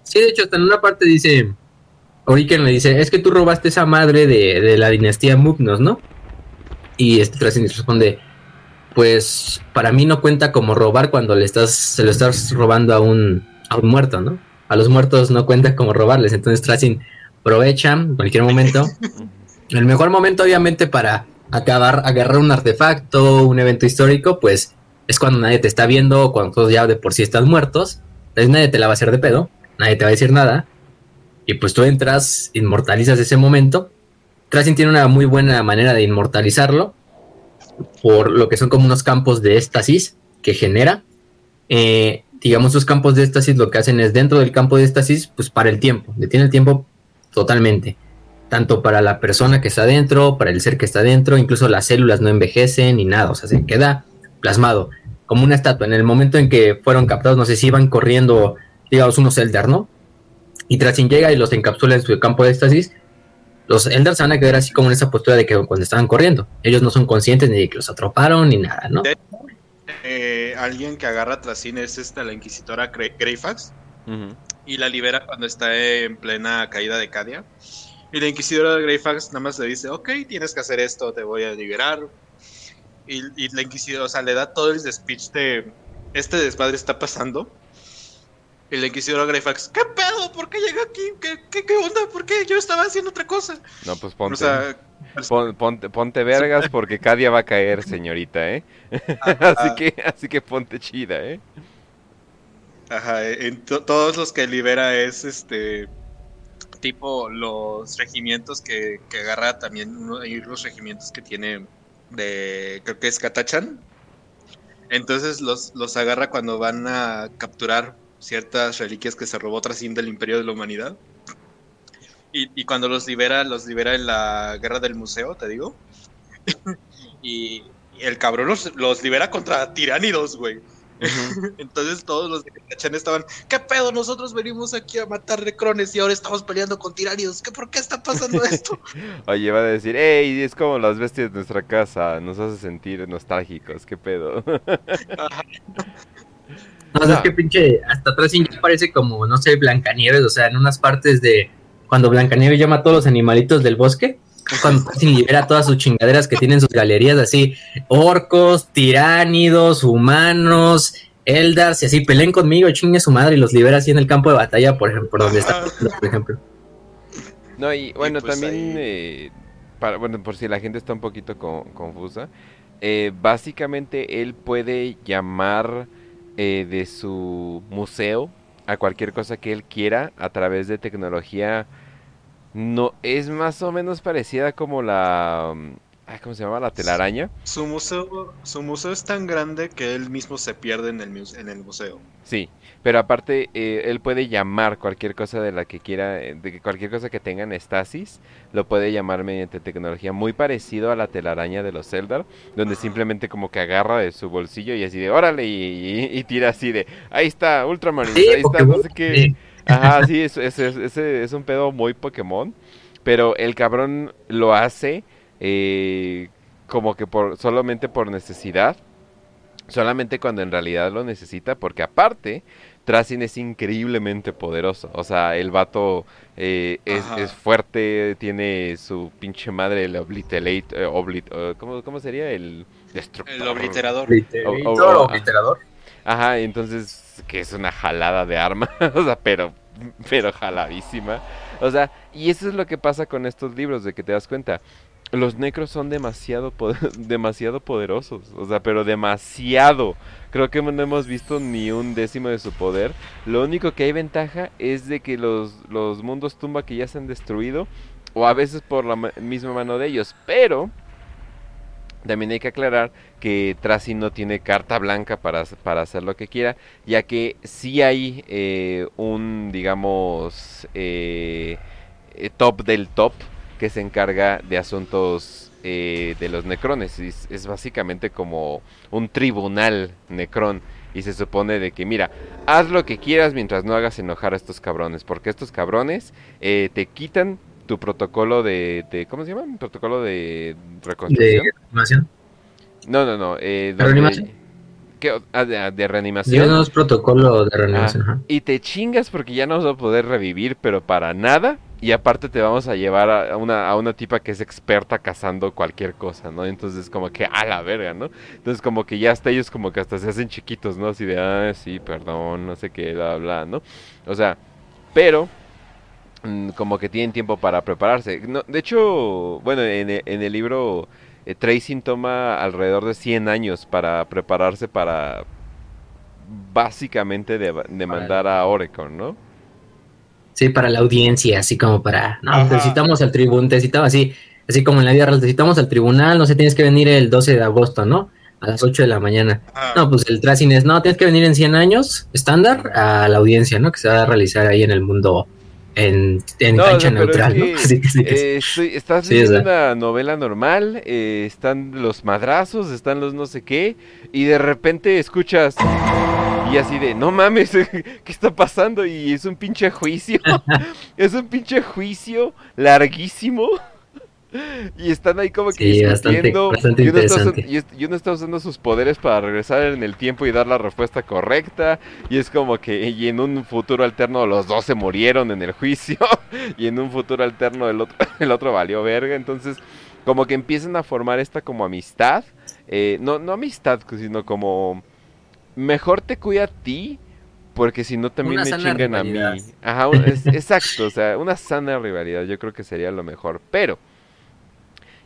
Sí, de hecho, hasta en una parte dice, Oriken le dice, es que tú robaste esa madre de, de la dinastía Mugnos, ¿no? Y este responde, pues para mí no cuenta como robar cuando le estás, se lo estás robando a un, a un muerto, ¿no? A los muertos no cuenta como robarles. Entonces Tracing aprovecha en cualquier momento. <laughs> El mejor momento, obviamente, para acabar, agarrar un artefacto, un evento histórico, pues es cuando nadie te está viendo o cuando todos ya de por sí están muertos. Entonces nadie te la va a hacer de pedo, nadie te va a decir nada. Y pues tú entras, inmortalizas ese momento Tracing tiene una muy buena manera de inmortalizarlo por lo que son como unos campos de éxtasis que genera. Eh, digamos, sus campos de éxtasis lo que hacen es dentro del campo de éxtasis, pues para el tiempo, detiene el tiempo totalmente. Tanto para la persona que está dentro, para el ser que está dentro, incluso las células no envejecen ni nada, o sea, se queda plasmado como una estatua. En el momento en que fueron captados, no sé si iban corriendo, digamos, unos Eldar, ¿no? Y Tracin llega y los encapsula en su campo de éxtasis. Los Eldar se van a quedar así como en esa postura de que cuando estaban corriendo. Ellos no son conscientes ni de que los atroparon ni nada, ¿no? Eh, alguien que agarra a Tracin es esta, la inquisitora Greyfax. Y la libera cuando está en plena caída de Cadia. Y la inquisidora de Greyfax nada más le dice, ok, tienes que hacer esto, te voy a liberar. Y, la inquisidora, o sea, le da todo el speech de, este desmadre está pasando. Y la inquisidora Greyfax, ¿qué pedo? ¿Por qué llega aquí? ¿Qué, qué, onda? ¿Por qué? Yo estaba haciendo otra cosa. No, pues ponte, ponte, ponte, vergas porque Cadia va a caer, señorita, ¿eh? <laughs> así, que, así que ponte chida, ¿eh? Ajá, en todos los que libera es este tipo los regimientos que, agarra también, uno, hay los regimientos que tiene de, creo que es Katachan. Entonces los, los agarra cuando van a capturar ciertas reliquias que se robó tras del Imperio de la Humanidad. Y, y, cuando los libera, los libera en la guerra del museo, te digo. <laughs> y, el cabrón los, los libera contra tiránidos, güey. <laughs> Entonces todos los de Cachan estaban, ¿qué pedo? Nosotros venimos aquí a matar recrones y ahora estamos peleando con tiranios. ¿Qué, ¿Por qué está pasando esto? <laughs> Oye, va a decir, hey, es como las bestias de nuestra casa, nos hace sentir nostálgicos, ¿qué pedo? No, es que pinche, hasta atrás ya parece como, no sé, Blancanieves, o sea, en unas partes de cuando Blancanieves llama a todos los animalitos del bosque, cuando <laughs> libera todas sus chingaderas que tienen sus galerías así, orcos, tiránidos, humanos, Eldars, y así peleen conmigo, chingue su madre y los libera así en el campo de batalla, por ejemplo, donde está, por ejemplo. No, y bueno, pues también, eh, para, bueno, por si la gente está un poquito confusa, eh, básicamente él puede llamar eh, de su museo a cualquier cosa que él quiera a través de tecnología no, es más o menos parecida como la... Mm, ¿Cómo se llama? La telaraña. Su museo, su museo es tan grande que él mismo se pierde en el, en el museo. Sí, pero aparte eh, él puede llamar cualquier cosa de la que quiera, eh, de cualquier cosa que tenga en estasis, lo puede llamar mediante tecnología muy parecido a la telaraña de los Zelda, donde simplemente como que agarra de su bolsillo y así de órale y, tira así de ahí está Ultraman, ahí está no sé qué. Ajá, sí, es, es, es, un pedo muy Pokémon. Pero el cabrón lo hace eh, como que por solamente por necesidad. Solamente cuando en realidad lo necesita. Porque aparte, Tracin es increíblemente poderoso. O sea, el vato eh, es, fuerte, tiene su pinche madre, el Obliterate. Eh, ¿cómo, sería? El destructor. El obliterador. obliterador. Ajá, entonces que es una jalada de arma, <laughs> o sea, pero, pero jaladísima. O sea, y eso es lo que pasa con estos libros, de que te das cuenta. Los necros son <laughs> demasiado, poderosos, o sea, pero demasiado. Creo que no hemos visto ni un décimo de su poder. Lo único que hay ventaja es de que los, los mundos tumba que ya se han destruido, o a veces por la misma mano de ellos, pero también hay que aclarar que Tracy no tiene carta blanca para, para hacer lo que quiera, ya que sí hay eh, un, digamos, eh, eh, top del top que se encarga de asuntos de los necrones. Es, es, básicamente como un tribunal necrón. Y se supone de que, mira, haz lo que quieras mientras no hagas enojar a estos cabrones. Porque estos cabrones te quitan tu protocolo de, ¿cómo se llama? Protocolo de reconstrucción. ¿De reanimación? No, no, no. Eh, ¿De reanimación? Ah, de, reanimación. No es protocolo de reanimación. y te chingas porque ya no vas a poder revivir, pero para nada. Y aparte te vamos a llevar a una, a una tipa que es experta cazando cualquier cosa, ¿no? Entonces como que a la verga, ¿no? Entonces como que ya hasta ellos como que hasta se hacen chiquitos, ¿no? Así de, ah, sí, perdón, no sé qué, bla, bla, ¿no? O sea, pero Mm, como que tienen tiempo para prepararse. de hecho, bueno, en, e, el libro eh, Tracing toma alrededor de 100 años para prepararse para básicamente demandar a Oregon, ¿no? Sí, para la audiencia, así como para, no, necesitamos al tribunal, necesitamos así, así como en la vida necesitamos al tribunal, no sé, tienes que venir el 12 de agosto, ¿no? a las 8 de la mañana. Ah, No, pues el tracing es, no, tienes que venir en 100 años, estándar, a la audiencia, ¿no? Que se va a realizar ahí en el mundo, en, en No, cancha pero neutral, es ¿no? que, <laughs> Así que sí sí. eh, estoy- estás Sí, leyendo o sea. una novela normal, eh, están los madrazos, están los no sé qué, y de repente escuchas y así de, no mames, <laughs> ¿qué está pasando? Y es un pinche juicio, <laughs> es un pinche juicio larguísimo. Y están ahí como que Sí, bastante- discutiendo. bastante y, uno está interesante. usando, y es- y uno está usando sus poderes para regresar en el tiempo y dar la respuesta correcta. Y es como que y en un futuro alterno los dos se murieron en el juicio. <laughs> y en un futuro alterno el otro, el otro valió verga. Entonces, como que empiezan a formar esta como amistad. eh, no, no amistad, sino como mejor te cuida a ti. Porque si no también Una me chingan a mí. Ajá, es- <laughs> exacto, o sea, una sana rivalidad yo creo que sería lo mejor. Pero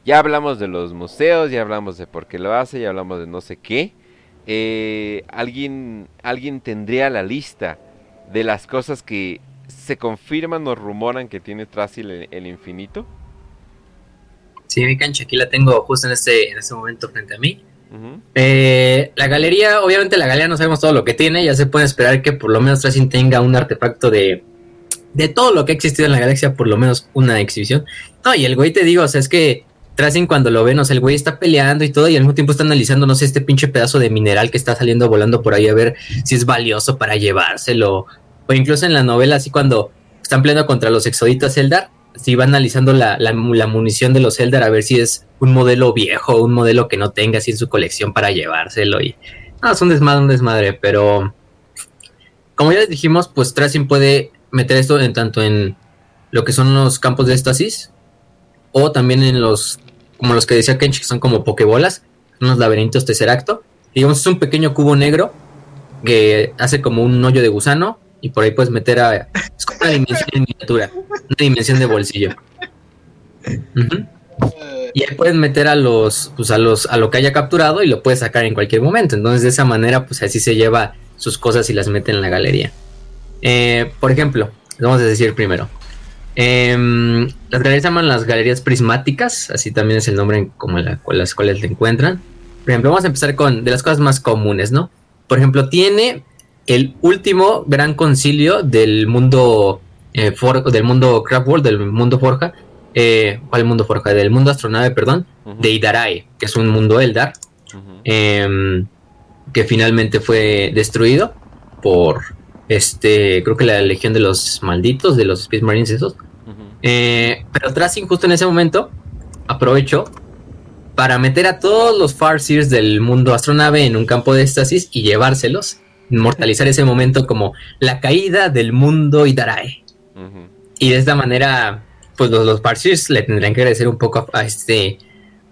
ya hablamos de los museos, ya hablamos de por qué lo hace, ya hablamos de no sé qué. Eh, ¿alguien, ¿Alguien tendría la lista de las cosas que se confirman o rumoran que tiene Trasil el, el infinito? Sí, mi cancha, aquí la tengo justo en este, en este momento frente a mí. Eh, la galería, obviamente la galería no sabemos todo lo que tiene, ya se puede esperar que por lo menos Tracing tenga un artefacto de, de todo lo que ha existido en la galaxia, por lo menos una exhibición. No, y el güey te digo, o sea, es que Tracing cuando lo ven, o sea, el güey está peleando y todo, y al mismo tiempo está analizando, no sé, este pinche pedazo de mineral que está saliendo volando por ahí a ver si es valioso para llevárselo. O incluso en la novela, así cuando están peleando contra los exoditas Eldar, si va analizando la, la, munición de los Eldar a ver si es un modelo viejo, un modelo que no tenga así en su colección para llevárselo. Y no, es un desmadre, un desmadre, pero como ya les dijimos, pues Tracing puede meter esto en tanto en lo que son los campos de éxtasis o también en los, como los que decía Kench, que son como pokebolas, unos laberintos tesseracto. Digamos, es un pequeño cubo negro que hace como un hoyo de gusano y por ahí puedes meter a. Es como una dimensión en miniatura, una dimensión de bolsillo. Y ahí puedes meter a los, pues a los, a lo que haya capturado y lo puedes sacar en cualquier momento. Entonces, de esa manera, pues así se lleva sus cosas y las mete en la galería. Eh, por ejemplo, vamos a decir primero. em, las galerías se llaman las galerías prismáticas, así también es el nombre en como con las cuales te encuentran. Por ejemplo, vamos a empezar con de las cosas más comunes, ¿no? Por ejemplo, tiene el último gran concilio del mundo eh, for- del mundo Craft World, del mundo Forja. Eh, ¿Cuál mundo Forja? Del mundo astronave, perdón, de Idarae, que es un mundo Eldar, em, que finalmente fue destruido por este, creo que la Legión de los Malditos, de los Space Marines esos. Eh, pero Tracing justo en ese momento aprovechó para meter a todos los Farseers del mundo astronave en un campo de éxtasis y llevárselos, inmortalizar ese momento como la caída del mundo Idarae. Y de esta manera, pues los, los Farseers le tendrían que agradecer un poco a, a este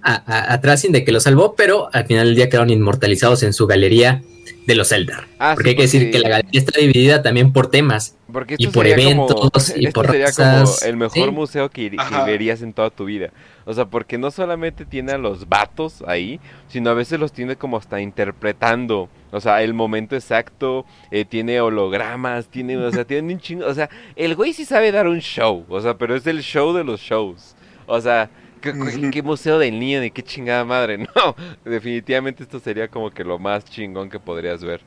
a, a, a Tracing de que lo salvó, pero al final del día quedaron inmortalizados en su galería de los Eldar. Ah, porque sí, hay que decir que la galería está dividida también por temas. Porque Y por como- eventos, <laughs> y esto por sería como el mejor sí. museo que, que verías en toda tu vida. O sea, porque no solamente tiene a los vatos ahí, sino a veces los tiene como hasta interpretando. O sea, el momento exacto, eh, tiene hologramas, tiene, o sea, tiene un chingo. O sea, el güey sí sabe dar un show. O sea, pero es el show de los shows. O sea, ¿qué, qué- Ujú. qué museo del niño? ¿De qué chingada madre? <laughs> No, definitivamente esto sería como que lo más chingón que podrías ver.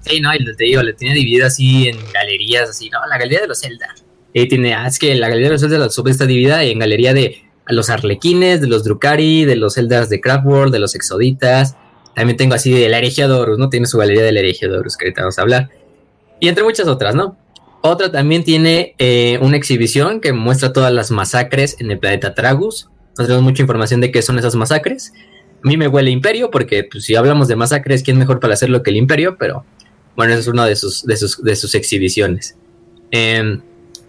Sí, no, y te digo, le tiene dividida así en galerías, así, no, la galería de los Zelda. Y tiene, ah, es que la galería de los Zelda la sube está dividida en galería de los Arlequines, de los Drukari, de los Zeldas de Craft World, de los Exoditas. También tengo así de la herejía de Horus, ¿no? Tiene su galería de la herejía de Horus, que ahorita vamos a hablar. Y entre muchas otras, ¿no? Otra también tiene eh, una exhibición que muestra todas las masacres en el planeta Tragus. No tenemos mucha información de qué son esas masacres. A mí me huele Imperio, porque pues, si hablamos de masacres, ¿quién mejor para hacerlo que el Imperio? Pero bueno, esa es una de sus, de sus, de sus exhibiciones. Eh,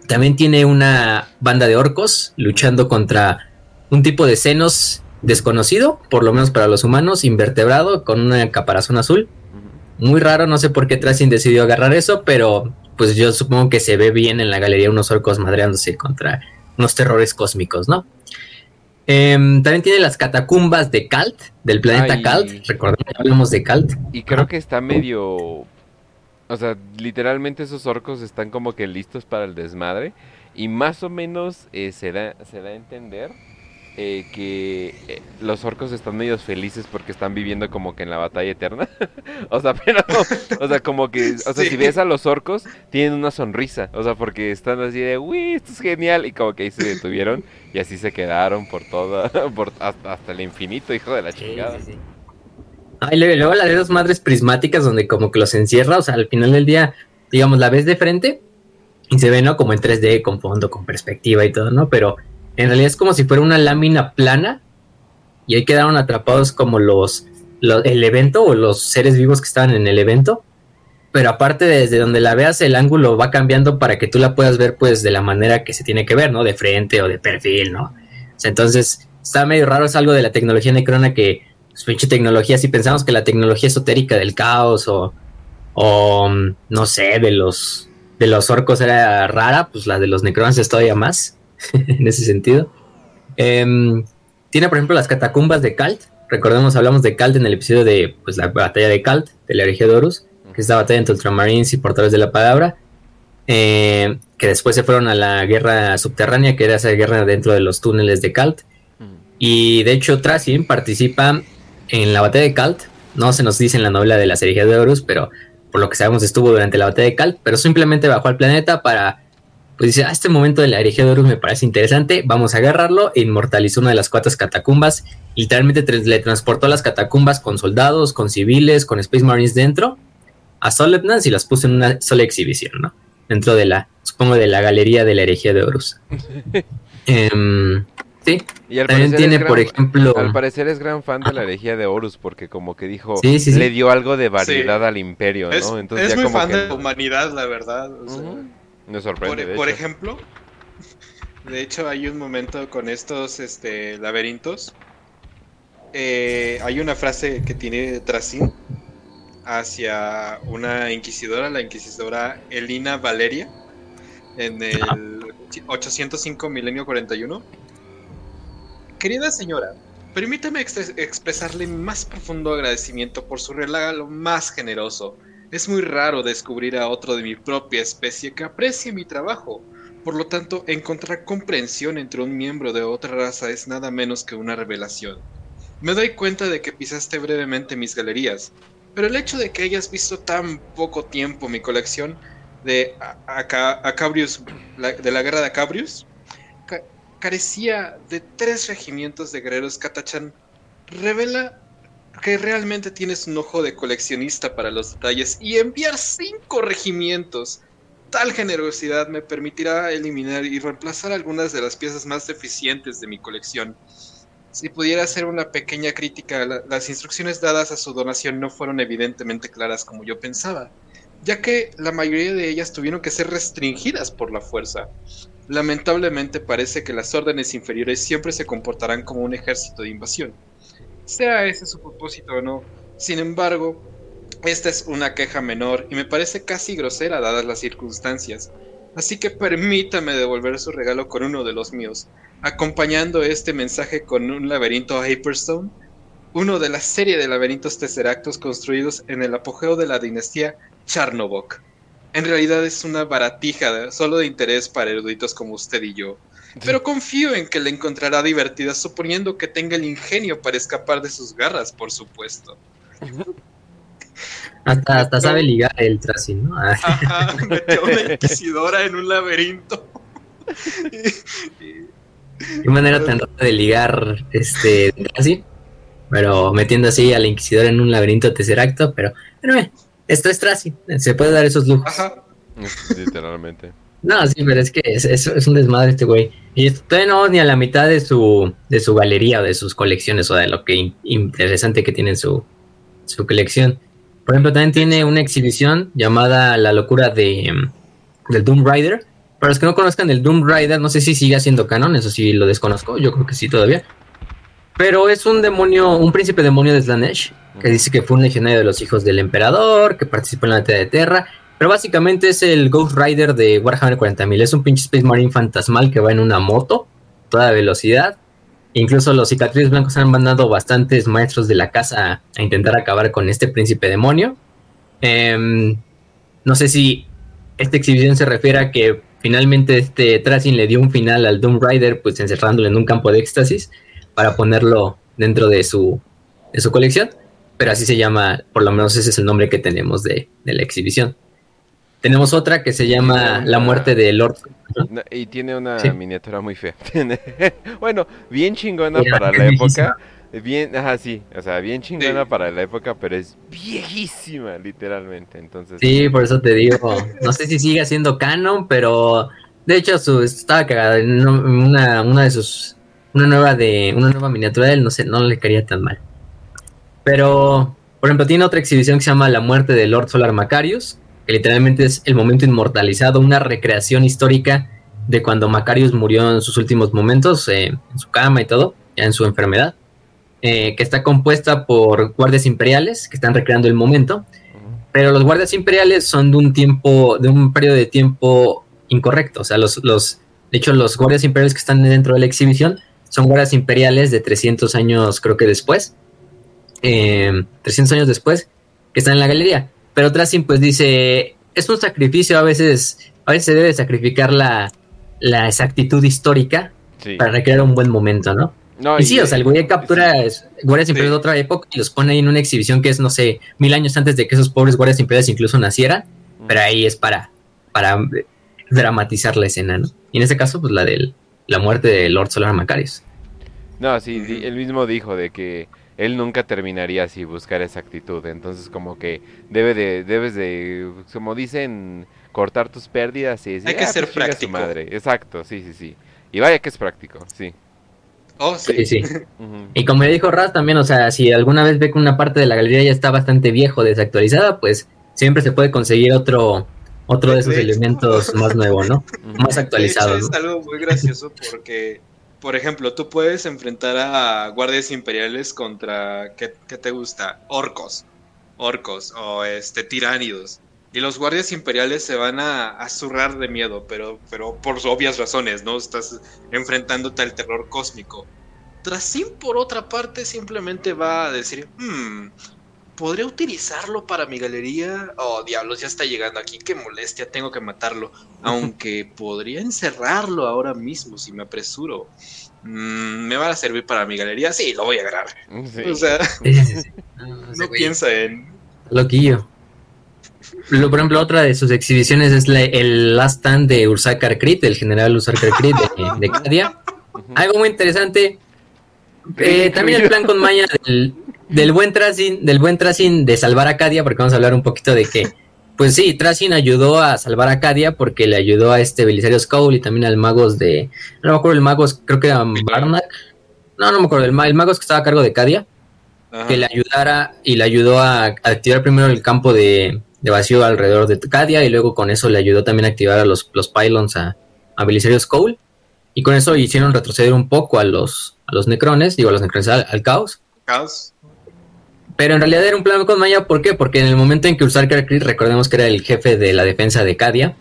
también tiene una banda de orcos luchando contra un tipo de senos desconocido, por lo menos para los humanos, invertebrado, con una caparazón azul. Muy raro, no sé por qué Tracing decidió agarrar eso, pero pues yo supongo que se ve bien en la galería unos orcos madreándose contra unos terrores cósmicos, ¿no? Em, también tiene las catacumbas de Kalt, del planeta Ay. Kalt. Recordemos que hablamos de Kalt. Y creo que está medio... O sea, literalmente esos orcos están como que listos para el desmadre. Y más o menos eh, se, da, se da a entender eh, que eh, los orcos están medio felices porque están viviendo como que en la batalla eterna. <laughs> o sea, pero, o sea, como que, o sea, si ves a los orcos, tienen una sonrisa. O sea, porque están así de, uy, esto es genial. Y como que ahí se detuvieron y así se quedaron por toda, <laughs> por, hasta, hasta el infinito, hijo de la chingada. Sí, Ah, y luego las dos madres prismáticas donde como que los encierra, o sea, al final del día, digamos, la ves de frente y se ve, ¿no? Como en 3D, con fondo, con perspectiva y todo, ¿no? Pero en realidad es como si fuera una lámina plana y ahí quedaron atrapados como los, el evento o los seres vivos que estaban en el evento. Pero aparte desde donde la veas el ángulo va cambiando para que tú la puedas ver pues de la manera que se tiene que ver, ¿no? De frente o de perfil, ¿no? Entonces está medio raro, es algo de la tecnología necrona que pues, pinche tecnología, si pensamos que la tecnología esotérica del caos o, o no sé, de los de los orcos era rara, pues la de los necrones es todavía más, <laughs> en ese sentido. Em, tiene, por ejemplo, las catacumbas de Kalt. Recordemos, hablamos de Kalt en el episodio de pues, la batalla de Kalt, de la herejía de Horus, que es la batalla entre ultramarines y portadores de la palabra. Eh, que después se fueron a la guerra subterránea, que era esa guerra dentro de los túneles de Kalt. Y de hecho, Tracien participa en la batalla de Kalt. No se nos dice en la novela de la serie de Horus, pero por lo que sabemos estuvo durante la batalla de Kalt, pero simplemente bajó al planeta para, pues dice, a ah, este momento de la herejía de Horus me parece interesante, vamos a agarrarlo, e inmortalizó una de las cuatro catacumbas, literalmente le transportó las catacumbas con soldados, con civiles, con Space Marines dentro, a Solemnance y las puso en una sola exhibición, ¿no? Dentro de la, supongo, de la galería de la herejía de Horus. <laughs> eh, y al También tiene, por ejemplo. Al parecer es gran fan de la herejía de Horus, porque como que dijo, le dio algo de variedad al imperio, ¿no? Entonces, es muy fan de la humanidad, la verdad. Me sorprende. Por, ejemplo, de hecho, hay un momento con estos este, laberintos. Eh, hay una frase que tiene Tracín hacia una inquisidora, la inquisidora Elina Valeria, en el 805 milenio 41 Querida señora, permítame expresarle mi más profundo agradecimiento por su regalo más generoso. Es muy raro descubrir a otro de mi propia especie que aprecie mi trabajo. Por lo tanto, encontrar comprensión entre un miembro de otra raza es nada menos que una revelación. Me doy cuenta de que pisaste brevemente mis galerías, pero el hecho de que hayas visto tan poco tiempo mi colección de de la guerra de Acabrius, carecía de tres regimientos de guerreros Katachan, revela que realmente tienes un ojo de coleccionista para los detalles y enviar cinco regimientos. Tal generosidad me permitirá eliminar y reemplazar algunas de las piezas más deficientes de mi colección. Si pudiera hacer una pequeña crítica, las instrucciones dadas a su donación no fueron evidentemente claras como yo pensaba, ya que la mayoría de ellas tuvieron que ser restringidas por la fuerza. Lamentablemente parece que las órdenes inferiores siempre se comportarán como un ejército de invasión. Sea ese su propósito o no, sin embargo, esta es una queja menor y me parece casi grosera dadas las circunstancias. Así que permítame devolver su regalo con uno de los míos, acompañando este mensaje con un laberinto Hyperstone, uno de la serie de laberintos tesseractos construidos en el apogeo de la dinastía Charnovok en realidad es una baratija solo de interés para eruditos como usted y yo. Pero confío en que le encontrará divertida, suponiendo que tenga el ingenio para escapar de sus garras, por supuesto. Hasta, sabe ligar el Tracy, ¿no? Ajá, metió una inquisidora en un laberinto. Qué manera tan rara de ligar este Tracy. Pero metiendo así a la inquisidora en un laberinto tesseracto, pero bueno, esto es Tracy, se puede dar esos lujos. Ajá. <laughs> Literalmente. No, sí, pero es que es, es, un desmadre este güey. Y todavía no ni a la mitad de su, de su galería o de sus colecciones o de lo que interesante que tiene su, su colección. Por ejemplo, también tiene una exhibición llamada La locura de del Doom Rider. Para los que no conozcan el Doom Rider, no sé si sigue siendo canon, eso sí lo desconozco, yo creo que sí todavía. Pero es un demonio, un príncipe demonio de Slanesh, que dice que fue un legionario de los hijos del emperador, que participó en la batalla de Terra. Pero básicamente es el Ghost Rider de Warhammer 40.000. Es un pinche Space Marine fantasmal que va en una moto, toda velocidad. Incluso los cicatrices blancos han mandado bastantes maestros de la casa a intentar acabar con este príncipe demonio. Em, no sé si esta exhibición se refiere a que finalmente este Tracing le dio un final al Doom Rider, pues encerrándolo en un campo de éxtasis. para ponerlo dentro de su, de su colección, pero así se llama, por lo menos ese es el nombre que tenemos de, de la exhibición. Tenemos otra que se llama La muerte de Lord. No, y tiene una Sí. miniatura muy fea. <laughs> Bueno, bien chingona para la viejísima. época. Bien, ajá, sí. O sea, bien chingona Sí. para la época, pero es viejísima, literalmente. Entonces, Sí, por eso te digo. No sé si sigue siendo canon, pero de hecho su, estaba cagada. Una, una de sus. Una nueva de. Una nueva miniatura de él, no sé, no le caería tan mal. Pero, por ejemplo, tiene otra exhibición que se llama La muerte de Lord Solar Macarius, que literalmente es el momento inmortalizado, una recreación histórica de cuando Macarius murió en sus últimos momentos, eh, en su cama y todo, ya en su enfermedad, eh, que está compuesta por guardias imperiales que están recreando el momento pero los guardias imperiales son de un tiempo, de un periodo de tiempo incorrecto. O sea, los, los, de hecho, los guardias imperiales que están dentro de la exhibición son guardias imperiales de 300 años, creo que después, eh, 300 años después, que están en la galería. Pero Tracing pues dice, es un sacrificio, a veces, a veces se debe sacrificar la, la exactitud histórica Sí. para recrear un buen momento, ¿no? No, Y sí, o sea, el güey captura sí. guardias imperiales Sí. de otra época y los pone ahí en una exhibición que es, no sé, mil años antes de que esos pobres guardias imperiales incluso nacieran, pero ahí es para, para dramatizar la escena, ¿no? Y en este caso, pues la de la muerte de Lord Solar Macarius. No, sí, él mismo dijo de que él nunca terminaría así buscar esa actitud. Entonces, como que debe de, debes de, como dicen, cortar tus pérdidas y decir, Hay que "Ah, ser pues chinga su práctico". madre. Exacto, sí, sí, sí. Y vaya que es práctico, sí. Oh, Sí, sí. <laughs> Y como le dijo Raz también, o sea, si alguna vez ve que una parte de la galería ya está bastante viejo, desactualizada, pues siempre se puede conseguir otro, otro de esos De hecho. elementos más nuevo, ¿no? Más De actualizado, hecho, ¿no? es algo muy gracioso porque, por ejemplo, tú puedes enfrentar a guardias imperiales contra, ¿qué, te gusta? Orcos. Orcos o este tiránidos. Y los guardias imperiales se van a, a zurrar de miedo, pero, pero por obvias razones, ¿no? Estás enfrentándote al terror cósmico. Tracín, por otra parte, simplemente va a decir, hmm, ¿podría utilizarlo para mi galería? Oh, diablos, ya está llegando aquí, qué molestia, tengo que matarlo. <laughs> Aunque podría encerrarlo ahora mismo si me apresuro. Mm, ¿Me va a servir para mi galería? Sí, lo voy a agarrar. Sí. O sea, Sí, sí, sí. <laughs> No, piensa en... Loquillo. Lo, por ejemplo, otra de sus exhibiciones es la- el Last Stand de Ursakar Krit, el general Ursakar Krit de, <laughs> de Cadia. Algo muy interesante. eh, también el plan con Maya del, del buen Tracing, del buen Tracing de salvar a Cadia, porque vamos a hablar un poquito de que, pues sí, Tracing ayudó a salvar a Cadia porque le ayudó a este Belisario Skull y también al Magos de, no me acuerdo el Magos, creo que era Barnack. No, no me acuerdo, el, el Magos que estaba a cargo de Cadia Ajá. que le ayudara y le ayudó a activar primero el campo de, de vacío alrededor de Cadia y luego con eso le ayudó también a activar a los, los pylons a, a Belisario y con eso hicieron retroceder un poco a los, a los necrones, digo a los necrones al, al caos, Caos. Pero en realidad era un plan con Maya, ¿por qué? Porque en el momento en que Ursarkar Creed, recordemos que era el jefe de la defensa de Cadia,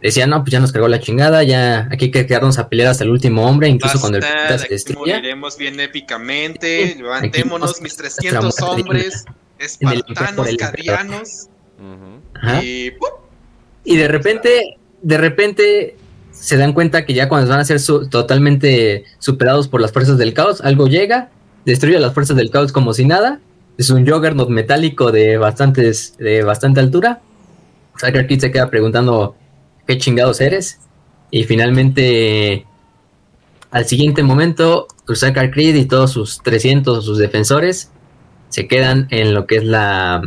decía, no, pues ya nos cargó la chingada, ya aquí hay que quedarnos a pelear hasta el último hombre, incluso cuando el se destruya. moriremos bien épicamente. Levantémonos, mis nuestra 300 muerte hombres, <laughs> espartanos, cadianos. Ajá. Y ¡pum! Y de repente, de repente se dan cuenta que ya cuando van a ser su- totalmente superados por las fuerzas del caos, algo llega, destruye a las fuerzas del caos como si nada. Es un Juggernaut metálico de bastantes, de bastante altura. Sucker Kid se queda preguntando qué chingados eres. Y finalmente, al siguiente momento, Sucker Creed y todos sus 300 o sus defensores se quedan en lo que es la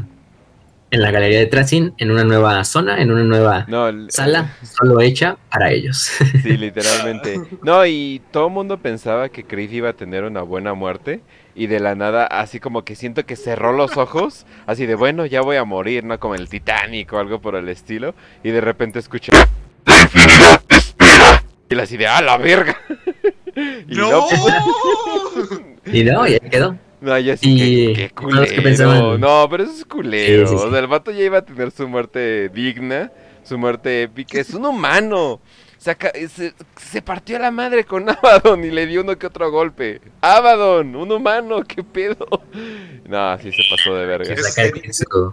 en la galería de Tracing, en una nueva zona, en una nueva No, el- sala, solo hecha para ellos. Sí, literalmente. <laughs> No, y todo el mundo pensaba que Creed iba a tener una buena muerte. Y de la nada, así como que siento que cerró los ojos. Así de, bueno, ya voy a morir, ¿no? Como el Titanic o algo por el estilo. Y de repente escucha... Y él así de, ¡ah, la verga! <laughs> y ¡No! pues, <laughs> y no, ya quedó. no, ya sí, Y los que culero. pensaban- No, pero eso es culero. Sí, sí, sí. O sea, el vato ya iba a tener su muerte digna, su muerte épica. Es un humano. Saca- se, se partió la madre con <laughs> Abaddon y le dio uno que otro golpe. Abaddon, un humano, qué pedo. No, sí se pasó de verga. Es- Eh,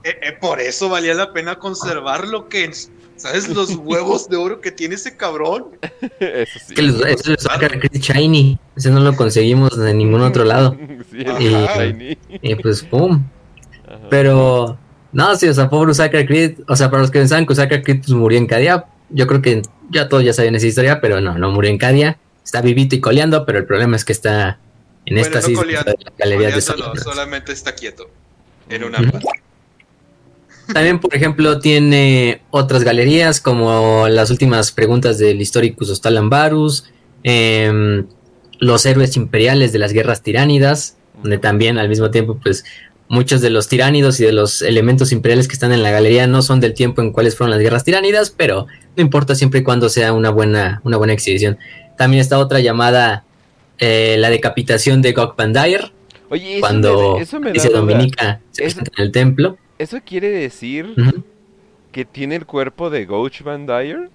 eh, por eso valía la pena conservarlo, que ¿Sabes los <laughs> huevos de oro que tiene ese cabrón? <laughs> Eso sí. que los- Eso es sacar Chris Shiny. Ese no lo conseguimos de ningún otro lado. Sí, el Y- Shiny. Y pues, pum. Ajá. Pero, no, sí, o sea, pobre Usaka Creed. O sea, para los que pensaban que Usaka Creed pues, murió en Cadia, yo creo que ya todos ya sabían esa historia, pero no, no murió en Cadia. Está vivito y coleando, pero el problema es que está en Bueno, esta no isla coleando, de la galería de Coleando no, Sombras. solamente está quieto. En una pata. También, por ejemplo, tiene otras galerías como las últimas preguntas del Historicus Ostalan Varus, em, los héroes imperiales de las guerras tiránidas, donde también al mismo tiempo, pues muchos de los tiránidos y de los elementos imperiales que están en la galería no son del tiempo en cuáles fueron las guerras tiránidas, pero no importa siempre y cuando sea una buena, una buena exhibición. También está otra llamada eh, la decapitación de Gok Van Dyer, Oye, eso cuando me, eso me da dice duda. Dominica se Eso- presenta en el templo. ¿Eso quiere decir que tiene el cuerpo de Gouch Van Dyer?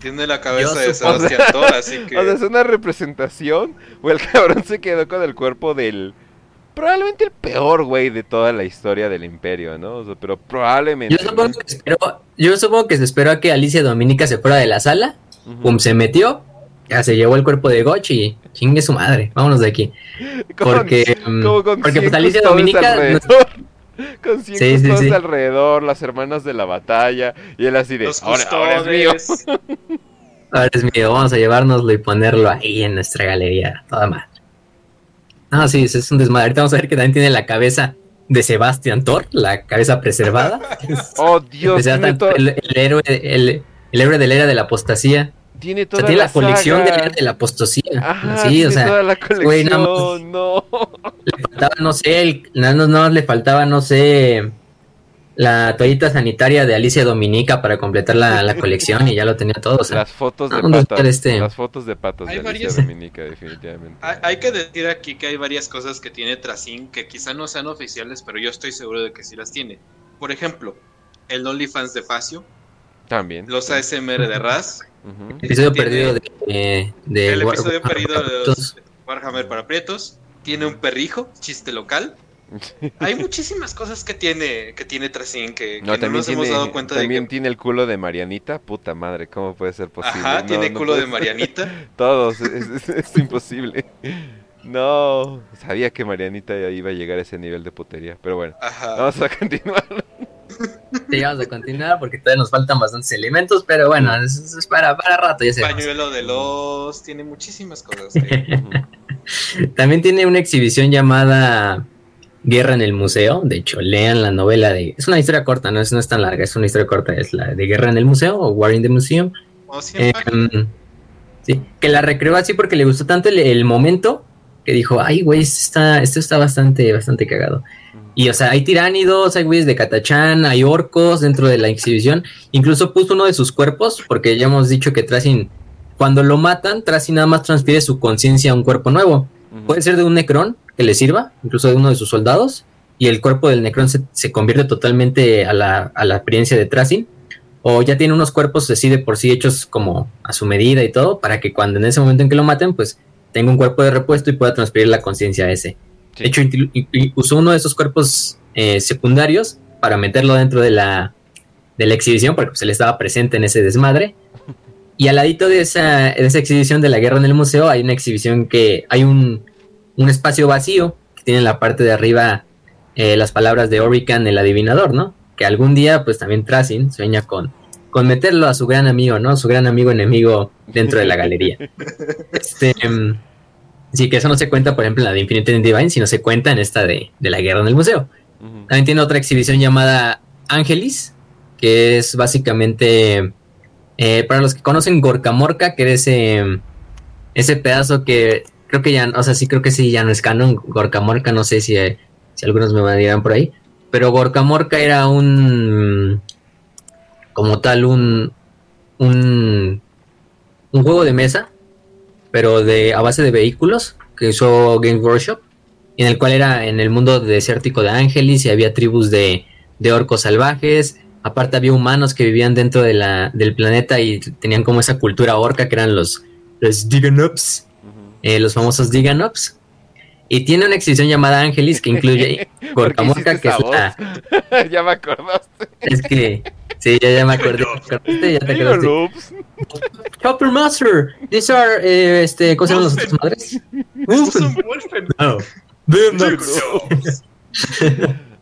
Tiene la cabeza Yo de supongo- Sebastián Thor, así <laughs> que. O sea, es una representación. O el <laughs> cabrón se quedó con el cuerpo del. Probablemente el peor güey de toda la historia del imperio, ¿no? O sea, pero probablemente. Yo supongo, que esperó, yo supongo que se esperó a que Alicia Dominica se fuera de la sala. Ujú. pum, se metió, ya se llevó el cuerpo de Goch y chingue su madre, vámonos de aquí. <laughs> Con- Porque, mm, como con porque 100 pues Alicia Dominica, alrededor. <laughs> Con 100 Sí, sí, custodios sí. alrededor, las hermanas de la batalla. Y él así de. Los Ahora, ahora es mío. <laughs> ahora es mío, vamos a llevárnoslo y ponerlo ahí en nuestra galería, toda madre. No, sí, es un desmadre. Ahorita vamos a ver que también tiene la cabeza de Sebastián Thor, la cabeza preservada. <laughs> Oh, Dios, O tanto to- el, el héroe, el, el héroe de la era de la apostasía. tiene O toda sea, tiene la, la colección de la saga. era de la apostasía. Ajá, sí, tiene o sea, toda la güey, nada colección. No. le faltaba, no sé, el, nada más- nada más le faltaba, no sé, la toallita sanitaria de Alicia Dominica para completar la, la colección y ya lo tenía todo. O sea, Las fotos de patas. este. Las fotos de patas Hay de Alicia Dominica, definitivamente. Hay, hay que decir aquí que hay varias cosas que tiene Tracin que quizá no sean oficiales, pero yo estoy seguro de que sí las tiene. Por ejemplo, el OnlyFans de Facio, También. los ASMR de Raz, Ujú. episodio tiene- perdido de, eh, de el War- episodio War- perdido de los Warhammer para Prietos, tiene un perrijo, chiste local. <laughs> Hay muchísimas cosas que tiene que tiene Tracin que, que No, no, también, nos tiene, hemos dado cuenta de también que tiene el culo de Marianita. Puta madre, ¿cómo puede ser posible? Ajá, tiene no culo puede de. Marianita. <laughs> Todos, es, es- es imposible. No, sabía que Marianita iba a llegar a ese nivel de putería. Pero bueno, Ajá. vamos a continuar. Sí, vamos a continuar porque todavía nos faltan bastantes elementos, pero bueno, es, es para, para rato, ya. Pañuelo de los, tiene muchísimas cosas. <laughs> También tiene una exhibición llamada Guerra en el Museo. De hecho, lean la novela de. Es una historia corta, no es, no es tan larga, es una historia corta. Es la de Guerra en el Museo o War in the Museum. Siempre. Em, sí, que la recreó así porque le gustó tanto el, el momento que dijo: Ay, güey, esto está, esto está bastante, bastante cagado. Y o sea, hay tiránidos, hay güeyes de Catachán, hay orcos dentro de la exhibición. Incluso puso uno de sus cuerpos, porque ya hemos dicho que Tracin, cuando lo matan, Tracin nada más transfiere su conciencia a un cuerpo nuevo. Puede ser de un Necrón que le sirva, incluso de uno de sus soldados, y el cuerpo del Necrón se, se convierte totalmente a la, a la experiencia de Tracin. O ya tiene unos cuerpos así de por sí hechos como a su medida y todo, para que cuando en ese momento en que lo maten, pues tenga un cuerpo de repuesto y pueda transferir la conciencia a ese. Sí. De hecho, usó uno de esos cuerpos eh, secundarios para meterlo dentro de la, de la exhibición, porque pues, él estaba presente en ese desmadre. Y al ladito de esa, de esa exhibición de la guerra en el museo, hay una exhibición que hay un, un espacio vacío que tiene en la parte de arriba eh, las palabras de Orican, el adivinador, ¿no? Que algún día, pues también Tracin sueña con, con meterlo a su gran amigo, ¿no? Su gran amigo enemigo dentro de la galería. <laughs> Este. em, Sí, que eso no se cuenta, por ejemplo, en la de Infinite and Divine, sino se cuenta en esta de, de la guerra en el museo. También tiene otra exhibición llamada Angelis, que es básicamente, eh, para los que conocen Gorka Morka, que era ese, ese pedazo que creo que ya, o sea, sí creo que sí, ya no es canon. Gorka Morka, no sé si, eh, si algunos me dirán por ahí, pero Gorka Morka era un, como tal, un, un, juego de mesa, pero de a base de vehículos que usó Game Workshop, en el cual era en el mundo desértico de Ángeles y había tribus de, de orcos salvajes, Aparte había humanos que vivían dentro de la, del planeta y tenían como esa cultura orca que eran los, los Diganops. Eh, los famosos Diganops. Y tiene una exhibición llamada Angelis que incluye <laughs> ¿Por qué Gorkamorka, hiciste que es la... <laughs> ya me acordaste. Es que... Sí, ya, ya me acordé. Ya te acordaste. Chopper Master, these are, eh, este, ¿cómo se llaman las otras madres? Wolfen. No. Diganops.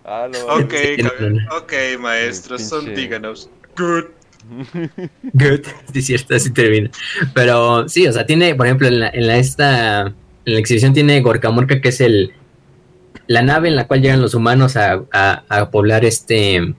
Ah, no, Ok, no, no. ok, maestros, son Diganops. Good. Good, <laughs> sí, cierto, así termina. Pero sí, o sea, tiene, por ejemplo, en la, en la esta, en la exhibición tiene Gorkamorka, que es el la nave en la cual llegan los humanos a, a- a poblar este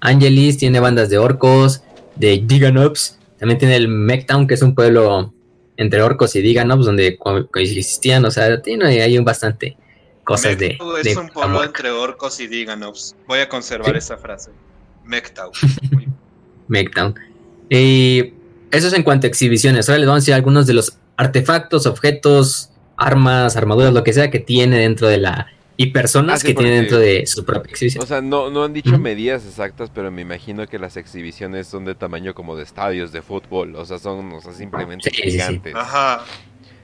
Angelis, tiene bandas de orcos, de Diganops, también tiene el Mechtown, que es un pueblo entre orcos y Diganops, donde co- coexistían, o sea, tiene ahí un bastante cosas de, Mectau de es un pueblo entre orcos y Diganops. Voy a conservar Sí. esa frase. Mectau. <laughs> Mechtown. Y eso es en cuanto a exhibiciones. Ahora les vamos a decir algunos de los artefactos, objetos, armas, armaduras, lo que sea que tiene dentro de la. y personas Ah, sí, que tiene dentro de su propia exhibición. O sea, no, no han dicho medidas exactas, pero me imagino que las exhibiciones son de tamaño como de estadios de fútbol. O sea, son o sea, simplemente Sí, sí, sí. gigantes. Ajá.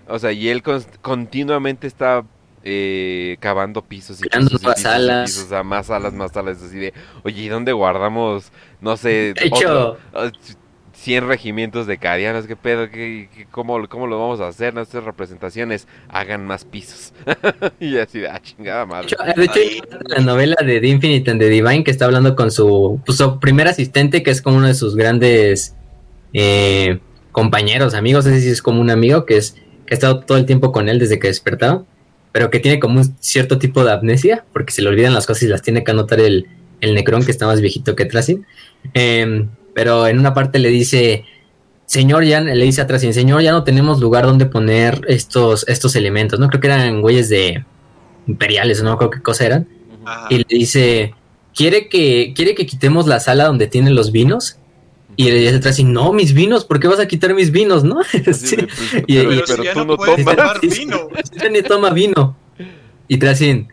O sea, y él continuamente está eh, cavando pisos y pisos y nuevas pisos y salas. pisos, o sea, más salas, más salas, así de, oye, ¿y dónde guardamos, no sé, De <laughs> hecho- otro- ah, 100 regimientos de carianos? ¿Qué pedo? ¿Qué, qué- cómo, ¿Cómo lo vamos a hacer? Nuestras representaciones hagan más pisos. <laughs> y así ah, chingada De madre. hecho, de hecho, de la novela de The Infinite and the Divine que está hablando con su, pues, su primer asistente, que es como uno de sus grandes eh, compañeros, amigos. Ese sí es como un amigo que es que ha estado todo el tiempo con él desde que despertaba, pero que tiene como un cierto tipo de amnesia, porque se le olvidan las cosas y las tiene que anotar el, el Necron, que está más viejito que Tracin. Em, pero en una parte le dice. Señor, ya le dice a Tracin, señor, ya no tenemos lugar donde poner estos, estos elementos, ¿no? Creo que eran güeyes de, imperiales, no creo qué cosa eran. Ajá. y le dice, ¿quiere que, ¿quiere que quitemos la sala donde tienen los vinos? Y le dice atrás, no, mis vinos, ¿por qué vas a quitar mis vinos, no? Así Sí. de, pues, Y- pero, y- Pero si pero ya tú no tomas. tomar vino. Ni toma vino. Y Tracin,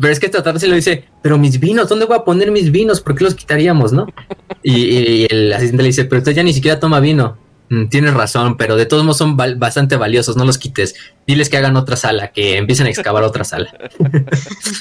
pero es que tratar se lo dice, pero mis vinos, ¿dónde voy a poner mis vinos? ¿Por qué los quitaríamos, no? Y, y el asistente le dice, pero usted ya ni siquiera toma vino. "Mm, tienes razón, pero de todos modos son val- bastante valiosos, no los quites. Diles que hagan otra sala, que empiecen a excavar otra sala. <laughs>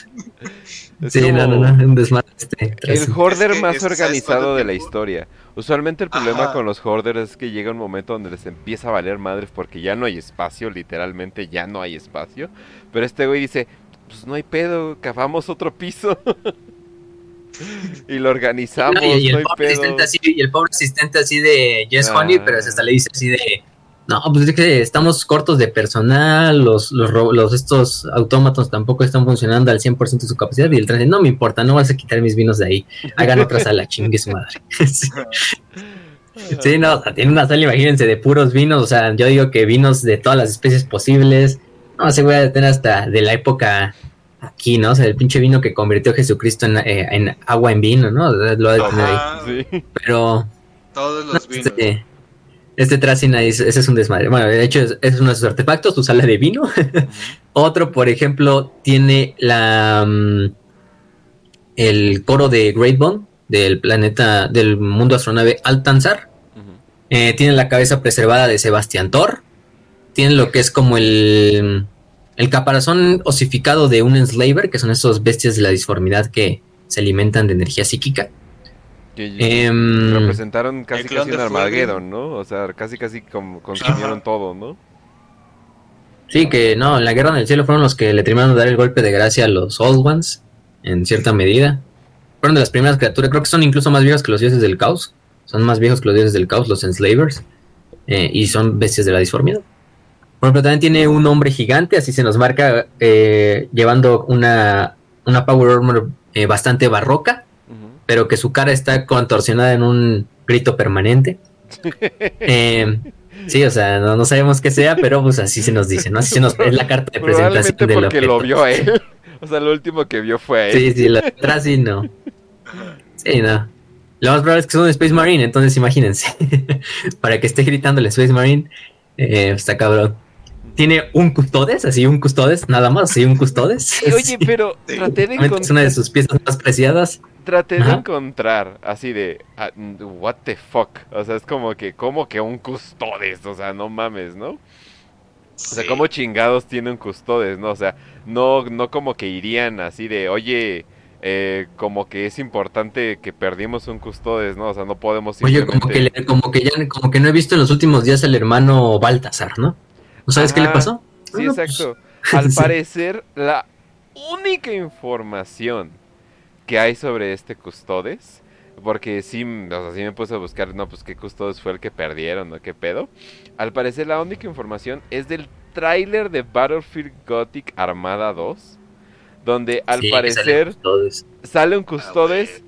Sí, no, no, no, un desmadre este. El hoarder Es que, más es- ¿sabes organizado de la historia. Usualmente el problema Ajá. con los hoarders es que llega un momento donde les empieza a valer madres porque ya no hay espacio, literalmente ya no hay espacio. Pero este güey dice, pues no hay pedo, cavamos otro piso. <laughs> y lo organizamos, No, y, y no el hay pobre pedo. asistente así, y el pobre asistente así de Yes Ah. Honey, pero hasta le dice así de no, pues es que estamos cortos de personal, los, los, estos autómatos tampoco están funcionando al 100% de su capacidad y el tren dice, no me importa, no vas a quitar mis vinos de ahí, hagan otra sala, <laughs> chingue su madre. <laughs> sí, sí, no, o sea, tiene una sala, imagínense, de puros vinos, o sea, yo digo que vinos de todas las especies posibles, no, se voy a tener hasta de la época aquí, ¿no? O sea, el pinche vino que convirtió a Jesucristo en, eh, en agua en vino, ¿no? Lo ha de tener ahí. Sí. Pero Todos no, los vinos. este, este Tracina es, ese es un desmadre. Bueno, de hecho, es, es uno de sus artefactos, su sala de vino. <laughs> Otro, por ejemplo, tiene la mm, el coro de Great Bone del planeta, del mundo astronave Altanzar. Eh, tiene la cabeza preservada de Sebastián Thor. Tiene lo que es como el, el caparazón osificado de un enslaver, que son esos bestias de la disformidad que se alimentan de energía psíquica. Que Em, representaron casi casi un Armageddon, ¿no? O sea, casi casi como consumieron todo, ¿no? Sí, que no, en la guerra en el cielo fueron los que le terminaron de dar el golpe de gracia a los Old Ones, en cierta medida. Fueron de las primeras criaturas, creo que son incluso más viejos que los dioses del caos. Son más viejos que los dioses del caos, los enslavers. eh, y son bestias de la disformidad. Por ejemplo, también tiene un hombre gigante, así se nos marca, eh, llevando una, una Power Armor eh, bastante barroca, pero que su cara está contorsionada en un grito permanente. <laughs> Eh, sí, o sea, no, no sabemos qué sea, pero pues así se nos dice, ¿no? Así se nos es la carta de presentación del porque lo objeto. vio a él. <laughs> O sea, lo último que vio fue a él. Sí, sí, la atrás sí no. Sí, no. Lo más probable es que es un Space Marine, entonces imagínense. <laughs> Para que esté gritando el Space Marine, eh, está cabrón. Tiene un custodes, así un custodes, nada más, así un custodes. <laughs> Sí, Oye, pero Sí. traté de Realmente es una de encontrar... sus piezas más preciadas. traté de encontrar así de ah, what the fuck. O sea, es como que como que un custodes, o sea, no mames, ¿no? O sea, como chingados tienen custodes, ¿no? O sea, no no como que irían así de, "Oye, eh, como que es importante que perdimos un custodes, ¿no? O sea, no podemos Oye, como que, simplemente- le- como que ya como que no he visto en los últimos días al hermano Baltasar, ¿no? ¿No sabes qué le pasó? Sí, Ah, pues, exacto. <laughs> Al sí. parecer, la única información que hay sobre este Custodes, porque sí, o sea, sí me puse a buscar, no, pues qué Custodes fue el que perdieron, ¿no? ¿Qué pedo? Al parecer, la única información es del tráiler de Battlefield Gothic Armada 2, donde al Sí, parecer sale un Custodes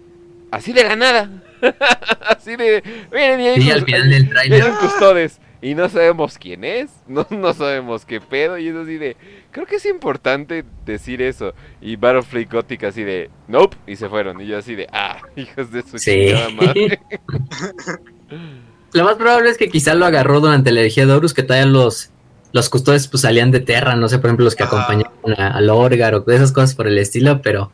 así de la nada. <laughs> así de, miren, y hay Sí, al final del <laughs> un Custodes. Y no sabemos quién es, <laughs> no, no sabemos qué pedo. Y es así de. Creo que es importante decir eso. Y Battlefield Gothic así de. Nope. Y se fueron. Y yo así de. Ah, <laughs> hijos de su Sí. chingada madre. <laughs> Lo más probable es que quizá lo agarró durante la herejía de Horus, que todavía los, los custodios pues salían de Terra, no sé, por ejemplo, los que Ah. acompañaron a, a Lorgar o esas cosas por el estilo, pero.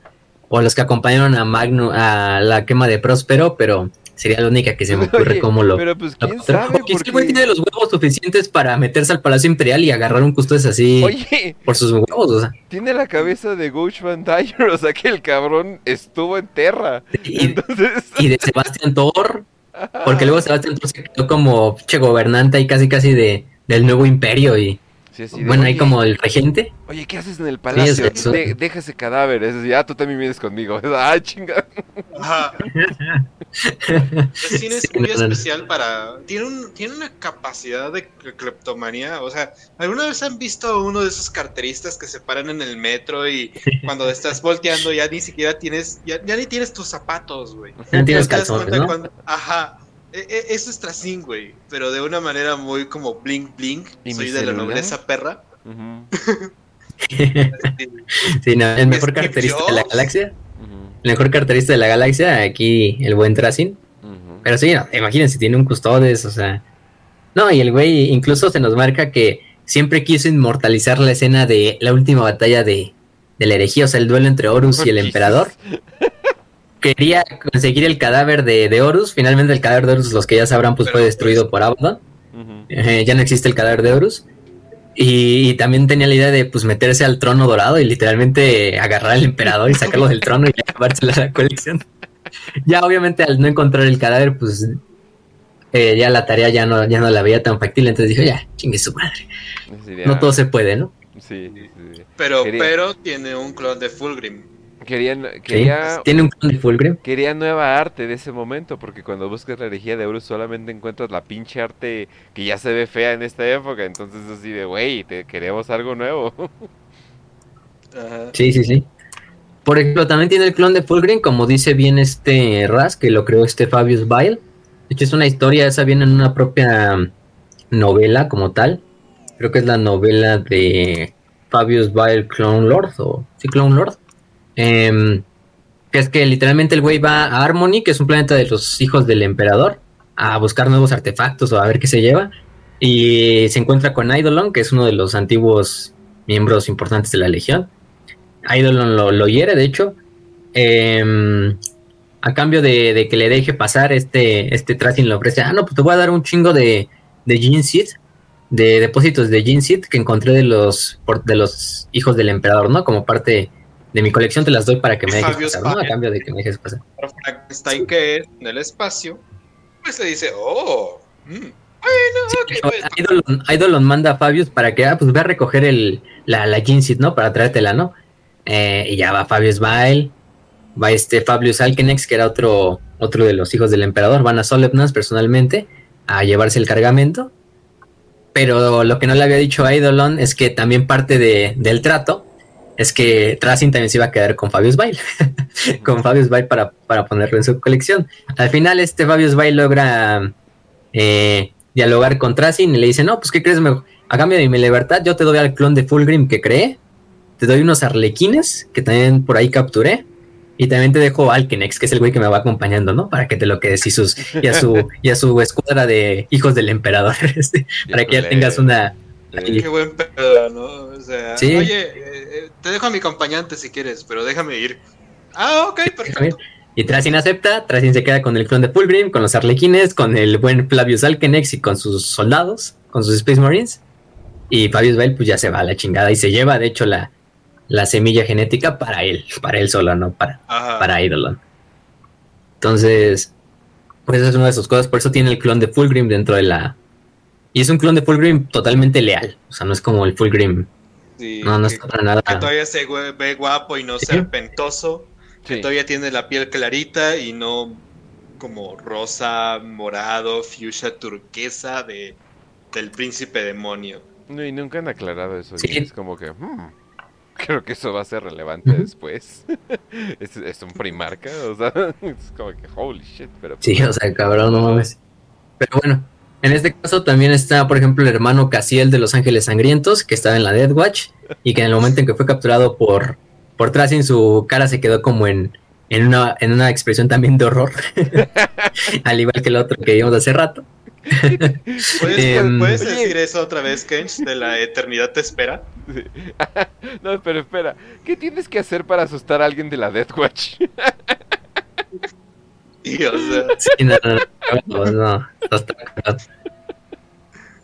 O los que acompañaron a Magno, a la quema de Próspero, pero sería la única que se me <laughs> ocurre Oye, cómo lo. Pero pues lo quién encontró. sabe. O quizá el güey Porque... tiene los huevos suficientes para meterse al Palacio Imperial y agarrar un custodes así Oye, por sus huevos, o sea. tiene la cabeza de Gooch Van Dyer. <laughs> O sea que el cabrón estuvo en Terra. Y, Entonces. y de Sebastián Thor, <laughs> porque luego Sebastián Thor se quedó como che gobernante ahí casi casi de, del nuevo imperio y Sí, de, bueno, ahí "Oye, como el regente. Oye, ¿qué haces en el palacio? eso. De- deja ese cadáver. Es ah, tú también vienes conmigo. <laughs> Ah, chinga. Ajá. <laughs> Destiny es Sí, muy no, no, no. especial para. Tiene, un, tiene una capacidad de cleptomanía. O sea, ¿alguna vez han visto a uno de esos carteristas que se paran en el metro y <laughs> cuando estás volteando ya ni siquiera tienes. Ya, ya ni tienes tus zapatos, güey? No tienes Ajá. E- e- Eso es Tracing, güey. Pero de una manera muy como blink blink. ¿Y Soy de la nobleza perra. <laughs> Sí, no, el mejor Steve carterista de la Jobs. galaxia. El mejor carterista de la galaxia, aquí el buen Tracing. Pero sí, no, imagínense, tiene un custodes, o sea. No, y el güey incluso se nos marca que siempre quiso inmortalizar la escena de la última batalla de, de la herejía, o sea, el duelo entre Horus y el <laughs> Jesus. emperador. Quería conseguir el cadáver de, de Horus. Finalmente, el cadáver de Horus, los que ya sabrán, pues Pero, fue destruido por Abaddon. Eh, ya no existe el cadáver de Horus. Y, y también tenía la idea de pues meterse al trono dorado y literalmente agarrar al emperador y sacarlo del trono y llevárselo a la colección. <laughs> Ya obviamente al no encontrar el cadáver, pues eh, ya la tarea ya no, ya no la veía tan factible, entonces dijo, ya, chingue su madre. No todo se puede, ¿no? Sí, sí, sí. Pero, pero tiene un clon de Fulgrim. Querían, Sí, quería, Tiene un clon de Fulgrim. quería nueva arte de ese momento, porque cuando buscas la herejía de Horus solamente encuentras la pinche arte que ya se ve fea en esta época. Entonces así de, güey, te queremos algo nuevo. <laughs> Ajá. Sí, sí, sí. Por ejemplo, también tiene el clon de Fulgrim, como dice bien este Raz, que lo creó este Fabius Bile. De hecho, es una historia, esa viene en una propia novela como tal. Creo que es la novela de Fabius Bile Clone Lord, o sí, Clone Lord. Em, que es que literalmente el güey va a Harmony, que es un planeta de los hijos del emperador, a buscar nuevos artefactos o a ver qué se lleva. Y se encuentra con Eidolon, que es uno de los antiguos miembros importantes de la Legión. Eidolon lo, lo hiere, de hecho. Em, a cambio de, que le deje pasar, este, este Tracing le ofrece, ah, no, pues te voy a dar un chingo de, de Seed, de depósitos de Gene Seed que encontré de los, de los hijos del emperador, ¿no? Como parte de mi colección te las doy para que me dejes pasar, ¿no? A cambio de que me dejes pasar. Pero Frankenstein, que es en el espacio, pues le dice, oh, mm, bueno, ok, pues, Eidolon, Eidolon manda a Fabius para que, ah, pues ve a recoger el, la, la Seed, ¿no? Para traértela, ¿no? Eh, y ya va Fabius Bael, va este Fabius Alkenex, que era otro, otro de los hijos del emperador, van a Solemnas personalmente a llevarse el cargamento. Pero lo que no le había dicho a Eidolon es que también parte de- del trato es que Tracing también se iba a quedar con Fabius Bail, <laughs> con Fabius Bail para, para ponerlo en su colección. Al final, este Fabius Bail logra eh, dialogar con Tracing y le dice: No, pues, ¿qué crees? Me- a cambio de mi libertad, yo te doy al clon de Fulgrim que creé, te doy unos arlequines que también por ahí capturé. Y también te dejo a Alkenex, que es el güey que me va acompañando, ¿no? Para que te lo quedes y, sus, y, a, su, y a su escuadra de hijos del emperador. <laughs> este, para que ya tengas una. qué buen pedo, ¿no? O sea, Sí. oye, eh, eh, te dejo a mi acompañante si quieres, pero déjame ir. Ah, ok, perfecto. Y Tracin acepta, Tracin se queda con el clon de Fulgrim, con los arlequines, con el buen Flavius Alkenex y con sus soldados, con sus Space Marines. Y Fabius Bell pues ya se va a la chingada y se lleva de hecho la, la semilla genética para él, para él solo, no para, Ajá. para Eidolon. Entonces, pues esa es una de sus cosas, por eso tiene el clon de Fulgrim dentro de la... Y es un clon de Fulgrim totalmente leal, o sea, no es como el Fulgrim, Sí, no, no que, está para nada... que todavía se ve guapo y no Sí. serpentoso. Sí. Que todavía tiene la piel clarita y no como rosa, morado, fuchsia, turquesa de, del príncipe demonio. No, y nunca han aclarado eso. Sí. y es como que. hmm, creo que eso va a ser relevante después. <laughs> es, es un primarca, o sea, <laughs> es como que holy shit, pero. Sí, o sea, cabrón, no mames. Pero bueno, en este caso también está, por ejemplo, el hermano Casiel de Los Ángeles Sangrientos, que estaba en la Death Watch, y que en el momento en que fue capturado por, por Tracin, su cara se quedó como en, en, una, en una expresión también de horror, <laughs> al igual que el otro que vimos hace rato. <laughs> ¿Puedes, Em, ¿puedes Oye. decir eso otra vez, Kench? De la eternidad te espera. <laughs> no, pero espera, ¿qué tienes que hacer para asustar a alguien de la Death Watch? Y, <laughs> o sea, Sí, no, no, no, no.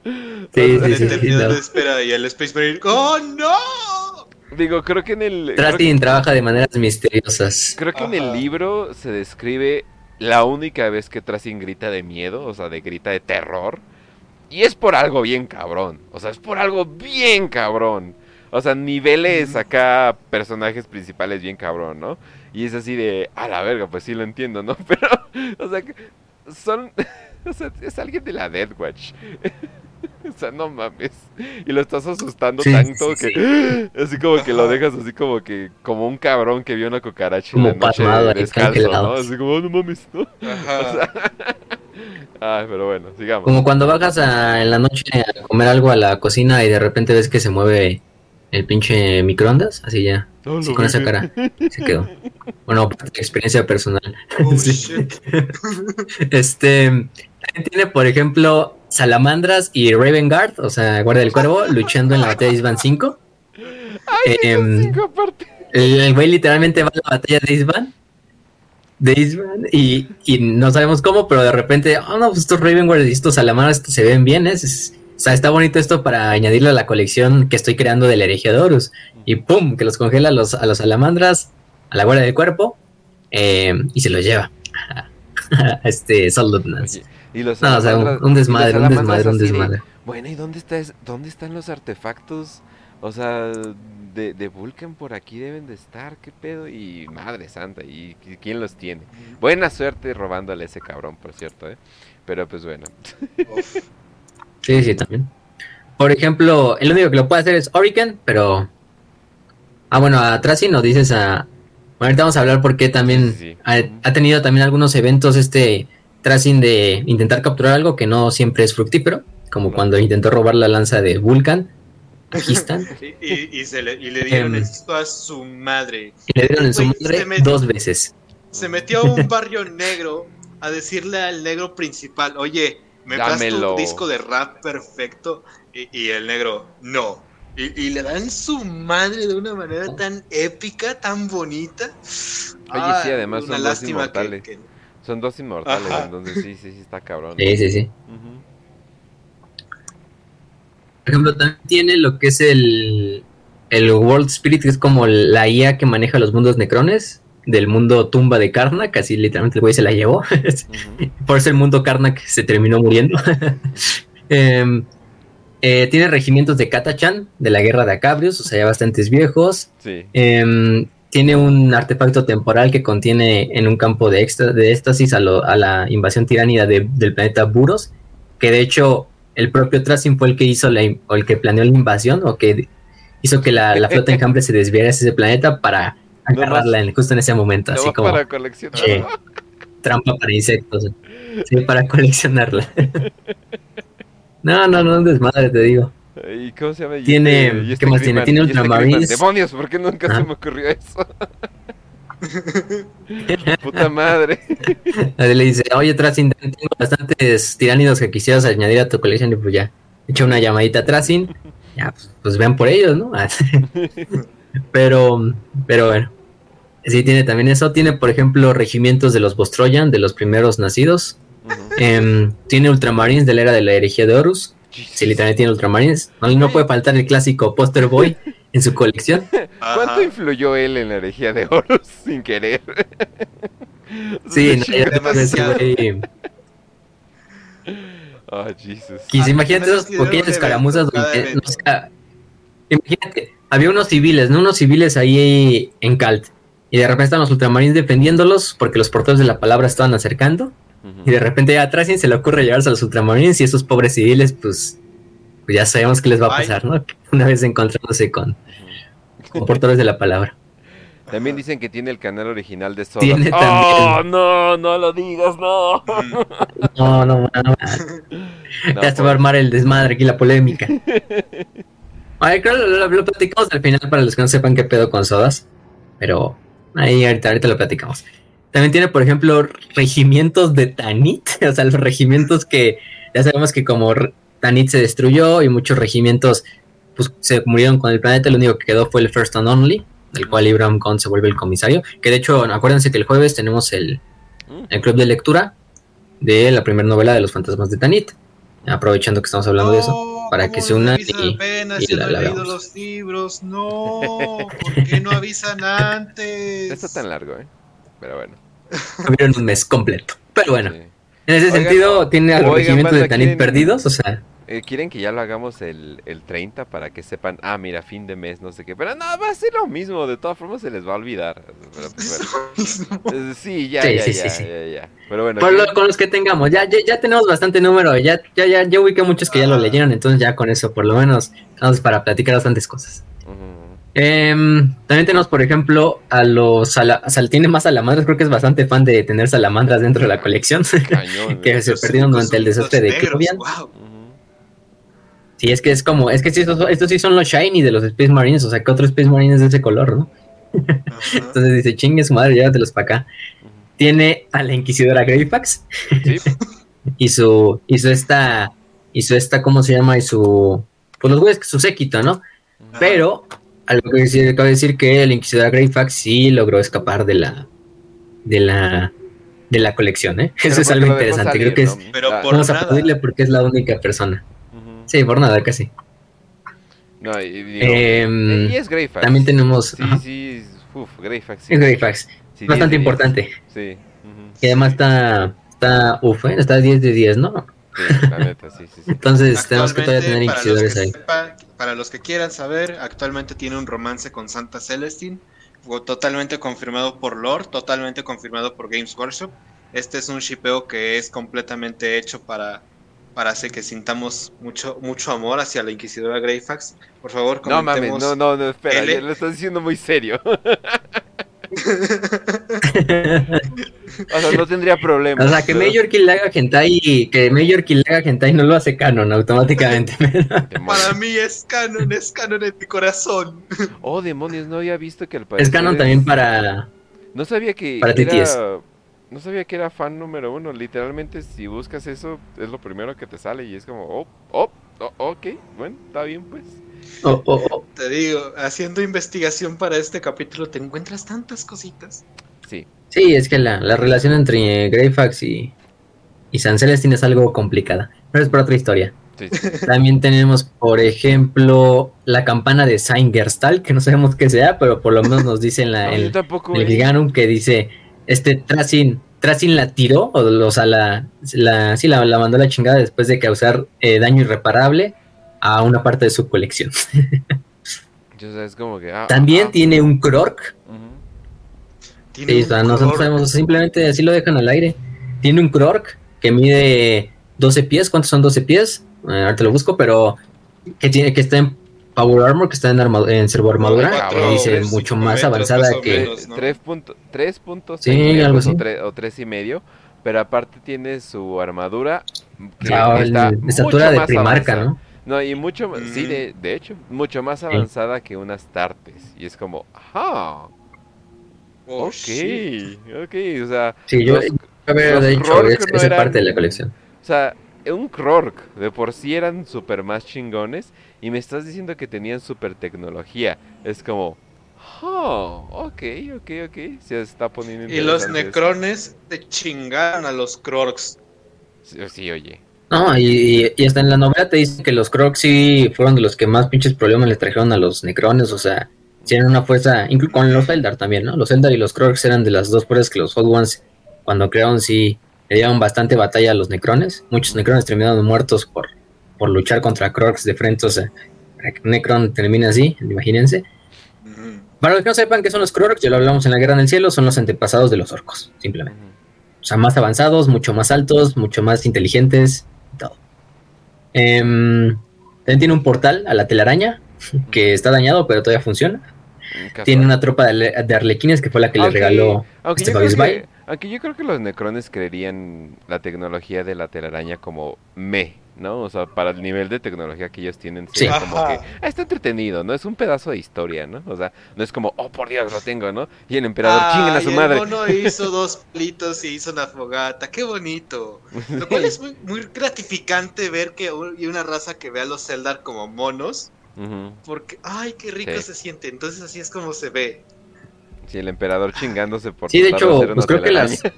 Sí, sí, sí, sí, eternidad no. te espera y el Space Marine. ¡Oh, no! Digo, creo que en el. Tracin trabaja de maneras misteriosas. Creo que en el libro se describe la única vez que Tracin grita de miedo, o sea, de grita de terror. Y es por algo bien cabrón. O sea, es por algo bien cabrón. O sea, niveles acá, personajes principales bien cabrón, ¿no? Y es así de, a la verga, pues sí lo entiendo, ¿no? <laughs> Pero, o sea, que son... <laughs> O sea, es alguien de la Death Watch. <laughs> O sea, no mames. Y lo estás asustando Sí, tanto sí, que... <gasps> Así como que lo dejas así como que... Como un cabrón que vio una cucaracha Como en la noche pasmado ahí, descalzo. Así como, "Oh, no mames, ¿no? Ajá. Ay, pero bueno, sigamos. Como cuando bajas a- en la noche a comer algo a la cocina y de repente ves que se mueve el pinche microondas, así ya, así con esa cara, se quedó. Bueno, parte de experiencia personal. Oh, <laughs> Sí. Este, también tiene, por ejemplo, Salamandras y Raven Guard, o sea, Guardia del Cuervo, luchando en la batalla de Isban 5. Ay, Em, cinco aparte. El güey literalmente va a la batalla de Isban. De Isban y, y no sabemos cómo, pero de repente, oh no, pues estos Raven Guard y estos Salamandras se ven bien, ¿eh? Es- o sea, está bonito esto para añadirle a la colección que estoy creando de la herejía de Horus. Y pum, que los congela a los, a los Salamandras, a la Guardia del Cuerpo, eh, y se los lleva. <laughs> este. Oye, y los No, o sea, un, desmadre, un desmadre, un desmadre. Bueno, ¿y dónde, está es- dónde están los artefactos? O sea, de, de Vulcan por aquí deben de estar, ¿qué pedo? Y madre santa, ¿y qui- quién los tiene? Buena suerte robándole a ese cabrón, por cierto, ¿eh? Pero pues bueno. Sí, sí, también. Por ejemplo, el único que lo puede hacer es Orican, pero. Ah, bueno, a Tracy nos dices a. Bueno, ahorita vamos a hablar porque también Sí, sí, sí. ha, ha tenido también algunos eventos este Tracing de intentar capturar algo que no siempre es fructífero, como No. cuando intentó robar la lanza de Vulcan. Aquí están. Y, y- y se le, y le dieron Em. esto a su madre. Y le dieron en su madre dos veces. Se metió a un barrio negro a decirle al negro principal, oye, ¿me Dámelo. tu disco de rap perfecto? Y, y el negro, no. Y, y le dan su madre de una manera tan épica, tan bonita. Oye, sí, además una son dos que, inmortales. que- Son dos inmortales, Ajá. entonces sí, sí, sí está cabrón. Sí, sí, sí. Por ejemplo, también tiene lo que es el, el World Spirit, que es como la IA que maneja los mundos necrones del mundo tumba de Karnak, así literalmente el güey se la llevó. Por eso el mundo Karnak se terminó muriendo. <laughs> Em, eh, tiene regimientos de Katachan, de la guerra de Acabrios, o sea, ya bastantes viejos. Sí. Em, tiene un artefacto temporal que contiene en un campo de, extra- de éxtasis a, lo- a la invasión tiránida de- del planeta Buros, que de hecho el propio Tracing fue el que hizo la, o el que planeó la invasión o que hizo que la, la flota <laughs> enjambre se desviara hacia ese planeta para agarrarla en- justo en ese momento, así como para coleccionar. Che. trampa para insectos, <laughs> sí, para coleccionarla. <laughs> No, no, no, un desmadre, te digo. ¿Y cómo se llama? Tiene- este- ¿qué este más tiene? Tiene este Ultramarines. Freeman. Demonios, ¿por qué nunca se Ajá. me ocurrió eso? <laughs> Puta madre. Le dice, oye, Tracing, tengo bastantes tiránidos que quisieras añadir a tu colección y pues ya, echa una llamadita a Tracing, ya, pues, pues vean por ellos, ¿no? pero, pero bueno. Sí, tiene también eso. Tiene, por ejemplo, regimientos de los Bostroyan, de los primeros nacidos. Em, tiene Ultramarines de la era de la herejía de Horus. Sí, literalmente tiene Ultramarines. No, puede faltar el clásico Poster Boy <laughs> en su colección. ¿Cuánto Ajá. influyó él en la herejía de Horus sin querer? <laughs> Sí, no, Sí, ya ese demasiado. güey. Oh, Jesus. Y Ah, si imagínate menos esas pequeñas escaramuzas donde, evento. no, o sea, imagínate, había unos civiles, ¿no? Unos civiles ahí en Calt. Y de repente están los ultramarines defendiéndolos porque los portadores de la palabra estaban acercando. Y de repente ya atrás se le ocurre llevarse a los ultramarines y esos pobres civiles, pues, pues ya sabemos qué les va a pasar, ¿no? <laughs> Una vez encontrándose con, con portadores de la palabra. También dicen que tiene el canal original de Soda. Tiene ¡Oh, también. no! No lo digas, no. No, no, no, no. <laughs> No, ya se va a por- armar el desmadre aquí, la polémica. Ay, creo que lo, lo- lo platicamos al final para los que no sepan qué pedo con sodas. Pero ahí ahorita, ahorita lo platicamos. También tiene, por ejemplo, regimientos de Tanit. <laughs> O sea, los regimientos que ya sabemos que como Tanit se destruyó y muchos regimientos pues, se murieron con el planeta, lo único que quedó fue el First and Only, del cual Abraham Khan se vuelve el comisario. Que de hecho, acuérdense que el jueves tenemos el, Mm. el club de lectura de la primera novela de los fantasmas de Tanit. Aprovechando que estamos hablando de eso. Para ¿cómo que se unan y- apenas? y la- no he la leído veamos. los libros. No, <laughs> ¿por qué no avisan antes? No está tan largo, ¿eh? Pero bueno. Tuvieron un mes completo. Pero bueno, sí. En ese Oigan, sentido, tiene a los oigan, regimientos de Tanit ¿quieren- perdidos. O sea, Eh, ¿Quieren que ya lo hagamos el, el 30 para que sepan? Ah, mira, fin de mes, no sé qué. Pero no, va a ser lo mismo. De todas formas se les va a olvidar. Pero, bueno. Eh, Sí, ya, Sí, ya, sí, ya, sí, sí. ya, ya. Pero bueno. por ¿quieren- lo- con los que tengamos, ya, ya, ya tenemos bastante número. Ya, ya, ya, ya ubiqué muchos que ya lo Ah. leyeron. Entonces, ya con eso, por lo menos, vamos para platicar bastantes cosas. Ujú. Em, también tenemos, por ejemplo, a los. tiene más salamandras. Creo que es bastante fan de tener salamandras dentro de la colección. Cañón, <laughs> que se perdieron durante el desastre de Kruvian. wow. Sí, es que es como, es que sí, estos, estos sí son los shiny de los Space Marines, o sea, que otro Space Marine es de ese color, ¿no? <laughs> Entonces dice, chingue su madre, llévatelos para acá. Tiene a la Inquisidora Greyfax Sí, <laughs> y su, y su esta, y su esta, ¿cómo se llama? Y su, pues los güeyes, su séquito, ¿no? Ajá. Pero, algo que decir, cabe decir que la Inquisidora Greyfax sí logró escapar de la, de la, de la colección, ¿eh? Pero Eso es algo interesante, salir, creo que es, ¿no? Pero por- vamos a nada. aplaudirle porque es la única persona. ujú. Sí, por nada, casi. No, y, digo, Em, y es Greyfax. También tenemos, Sí, ajá, sí, uf, Greyfax. sí. es Greyfax. Sí, 10 bastante de 10. importante. Sí. ujú. Y además está, está, uf, ¿eh? está 10 de 10, ¿no? Sí, la neta, sí, sí, sí. Entonces tenemos que todavía tener para los, inquisidores que ahí. sepan- para los que quieran saber, actualmente tiene un romance con Santa Celestine, totalmente confirmado por Lore, totalmente confirmado por Games Workshop. Este es un shipeo que es completamente hecho para, para hacer que sintamos mucho, mucho amor hacia la Inquisidora Greyfax. Por favor, No mames, comentemos. no, no, no, espera, L. ya lo estás diciendo muy serio. <laughs> <laughs> <laughs> <laughs> O sea, no tendría problema. o sea, que Major Kill le haga hentai, que Major Kill le haga hentai no lo hace canon automáticamente. <laughs> Para mí es canon, es canon en mi corazón. <laughs> Oh, demonios, no había visto que el es parecer canon también para... No sabía que para era... TTS. No sabía que era fan número uno. Literalmente, si buscas eso, es lo primero que te sale y es como, oh, oh, oh, ok, bueno, está bien pues. oh, oh, oh. Te digo, haciendo investigación para este capítulo te encuentras tantas cositas. Sí. Sí, es que la, la relación entre Greyfax y, y San Celestine es algo complicada. Pero es por otra historia. Sí. También tenemos, por ejemplo, la campana de Saint-Gerstal, que no sabemos qué sea, pero por lo menos nos dice en, la, <laughs> No, yo tampoco. el eh. Giganum que dice, este Tracin, Tracin la tiró, o, o sea, la, la, sí, la, la mandó a la chingada después de causar eh, daño irreparable a una parte de su colección. <laughs> Yo, o sea, es como que. ah, También ah, tiene un ujú. Tiene sí, un o sea, nosotros sabemos, simplemente así lo dejan al aire. Tiene un Krork que mide 12 pies, ¿cuántos son 12 pies? Eh, ahorita lo busco, pero que tiene que está en Power Armor, que está en, arma, en servo armadura, Cuatro, que dice tres, mucho más metros, avanzada que... menos. ¿no? 3.6 Sí, algo o, así. tre- o tres y medio. Pero aparte tiene su armadura. Que Ah, está el- estatura mucho de más primarca, avanzada. ¿no? No, y mucho más, sí, Mm. de, de hecho, mucho más avanzada que unas tartes. Y es como, ajá, Oh, ok, shit. ok, o sea, Sí, yo, los- a ver, los de hecho, Krork es- no esa eran- parte de la colección. o sea, un Krork de por sí eran super más chingones y me estás diciendo que tenían super tecnología. Es como, Oh, ok, ok, ok. Se está poniendo Y los necrones te chingaron a los crocs. esto. Sí, sí, oye. No, y, y hasta en la novela te dicen que los Crocs sí fueron de los que más pinches problemas le trajeron a los Necrones, o sea, tienen una fuerza, incluso con los Eldar también, ¿no? Los Eldar y los Crocs eran de las dos fuerzas que los Hot Ones, cuando crearon, sí le dieron bastante batalla a los Necrones. Muchos Necrones terminaron muertos por, por luchar contra Crocs de frente, o sea, Necron termine así, imagínense. Para los que no sepan qué son los Crocs, ya lo hablamos en la Guerra en el Cielo, son los antepasados de los orcos, simplemente. O sea, más avanzados, mucho más altos, mucho más inteligentes, todo. Em, también tiene un portal a la telaraña, <laughs> que está dañado, pero todavía funciona. Casual. Tiene una tropa de, arlequines que fue la que le Aunque- regaló Aunque este yo, creo Babisbay. que, aunque yo creo que los necrones creerían la tecnología de la telaraña como me, ¿no? O sea, para el nivel de tecnología que ellos tienen, Sí. como que ah, está entretenido, ¿no? Es un pedazo de historia, ¿no? O sea, no es como, oh, por Dios, lo tengo, ¿no? Y el emperador, chinguen a su el madre. mono <laughs> hizo dos palitos y hizo una fogata, qué bonito. Lo cual es muy, muy gratificante ver que una raza que ve a los Eldar como monos, Porque, ay, qué rico Sí. se siente. Entonces así es como se ve. Sí, el emperador chingándose por Sí, de hecho, hacer pues creo que las. <laughs>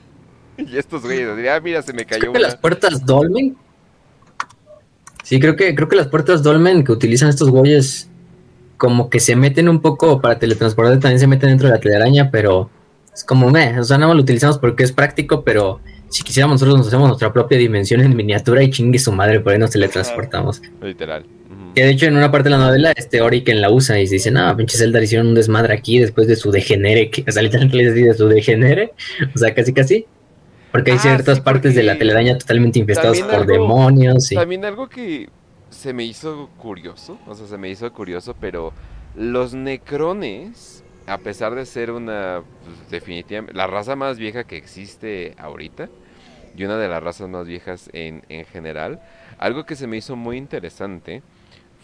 Y estos güeyes, así, ah, mira, se me cayó creo que las puertas Dolmen. Sí, creo que, creo que las puertas Dolmen que utilizan estos güeyes como que se meten un poco para teletransportar, también se meten dentro de la telaraña, pero es como, meh, o sea, nada más lo utilizamos porque es práctico, pero si quisiéramos nosotros nos hacemos nuestra propia dimensión en miniatura y chingue su madre, por ahí nos teletransportamos. Literal. Que de hecho en una parte de la novela este Oriken la usa y se dice, no, pinches Eldar hicieron un desmadre aquí después de su degenere, que, <laughs> o sea, literalmente de su degenere, o sea, casi casi. Porque hay Ah, ciertas sí, partes de la telaraña totalmente infestadas por algo- demonios. Y... También algo que se me hizo curioso, o sea, se me hizo curioso, pero los necrones, a pesar de ser una, pues, definitivamente, la raza más vieja que existe ahorita, y una de las razas más viejas en, en general, algo que se me hizo muy interesante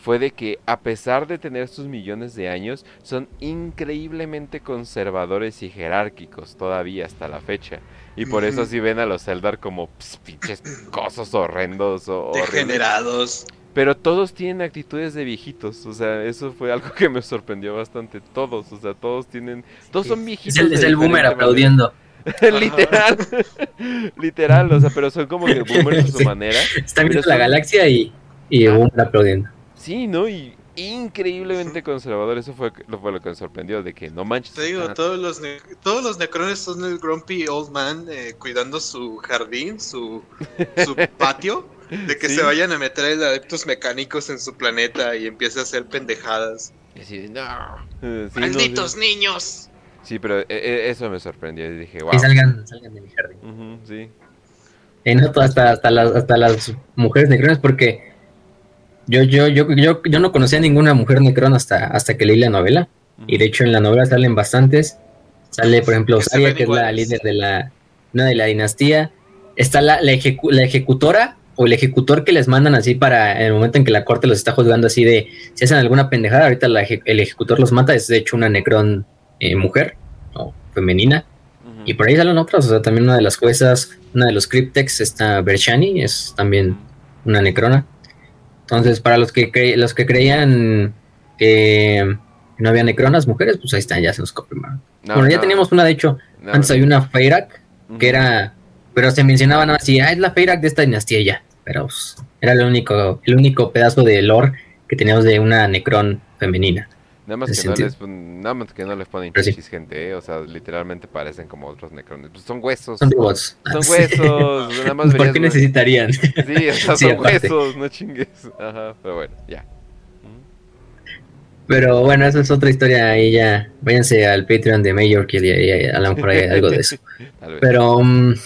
fue de que a pesar de tener sus millones de años, son increíblemente conservadores y jerárquicos todavía hasta la fecha. Y por eso sí ven a los Eldar como ps, pinches cosas horrendos o. Degenerados. Pero todos tienen actitudes de viejitos, o sea, eso fue algo que me sorprendió bastante. Todos, o sea, todos tienen, todos son viejitos. es el, de es el boomer aplaudiendo. <laughs> literal, <laughs> literal, o sea, pero son como que boomers a su <laughs> manera. Está Pero viendo la son- galaxia y, y Ah. boomer aplaudiendo. Sí, ¿no? Y increíblemente conservador, eso fue lo, fue lo que me sorprendió, de que no manches. Te digo, todos los, ne- todos los necrones son el grumpy old man eh, cuidando su jardín, su, su <laughs> patio, de que Sí. se vayan a meter el adeptos mecánicos en su planeta y empiece a hacer pendejadas. y así de, no. Sí, no, ¡Malditos sí. niños! Sí, pero eh, eh, eso me sorprendió y dije, wow. Y salgan, salgan de mi jardín. Sí. Eh, no, hasta, hasta, las, hasta las mujeres necronas, porque yo, yo, yo, yo, yo no conocía ninguna mujer necrona hasta, hasta que leí la novela. Y de hecho en la novela salen bastantes. Sale, por ejemplo, Que se Saria, ven que es la líder de la, una de la dinastía. Está la, la, ejecu- la ejecutora o el ejecutor que les mandan así para en el momento en que la corte los está juzgando así de si hacen alguna pendejada, ahorita la eje- el ejecutor los mata. Es de hecho una necrón eh, mujer o femenina. Y por ahí salen otras, o sea, también una de las juezas, una de los cryptex está Bershani, es también una necrona. Entonces, para los que cre- los que creían que no había necronas mujeres, pues ahí están, ya se nos confirmaron. No, bueno, ya teníamos una, de hecho, no, antes había una Feyrak, que era, pero se mencionaba nada así, ah, es la Feyrak de esta dinastía ya, pero pues, era el único, el único pedazo de lore que teníamos de una necrón femenina. Nada más, que no les, nada más que no les ponen sí. chichis, gente, ¿eh? O sea, literalmente parecen como otros necrones. Pues son huesos. Son robots. Son <laughs> huesos. nada más ¿Por qué necesitarían? Sí, o sea, <laughs> Sí, son aparte. huesos, no chingues. Ajá, pero bueno, ya. Pero bueno, esa es otra historia. Ahí ya, váyanse al Patreon de Mayor, que de ahí a lo mejor hay algo de eso. <laughs> Pero también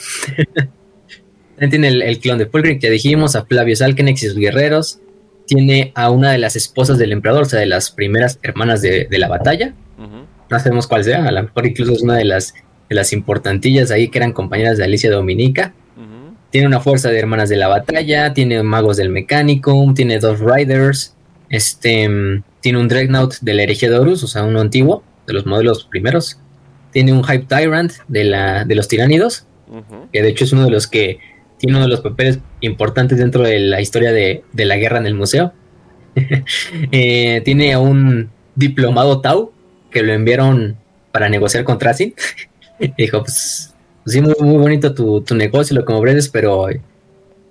tiene el, el clon de Fulgrim, ya dijimos, a Flavio Salkenex y sus guerreros. Tiene a una de las esposas del emperador, o sea, de las primeras hermanas de, de la batalla. No sabemos cuál sea, a lo mejor incluso es una de las, de las importantillas ahí que eran compañeras de Alicia Dominica. Tiene una fuerza de hermanas de la batalla, tiene magos del mecánico, tiene dos riders, este, tiene un Dreadnought de la herejía de Horus, o sea, uno antiguo, de los modelos primeros. Tiene un Hype Tyrant de, la, de los tiránidos, que de hecho es uno de los que tiene uno de los papeles importantes dentro de la historia de, de la guerra en el museo. <laughs> Eh, tiene a un diplomado Tau, que lo enviaron para negociar con Tracing. <laughs> dijo, pues, sí, muy, muy bonito tu, tu negocio, lo que ofreces, pero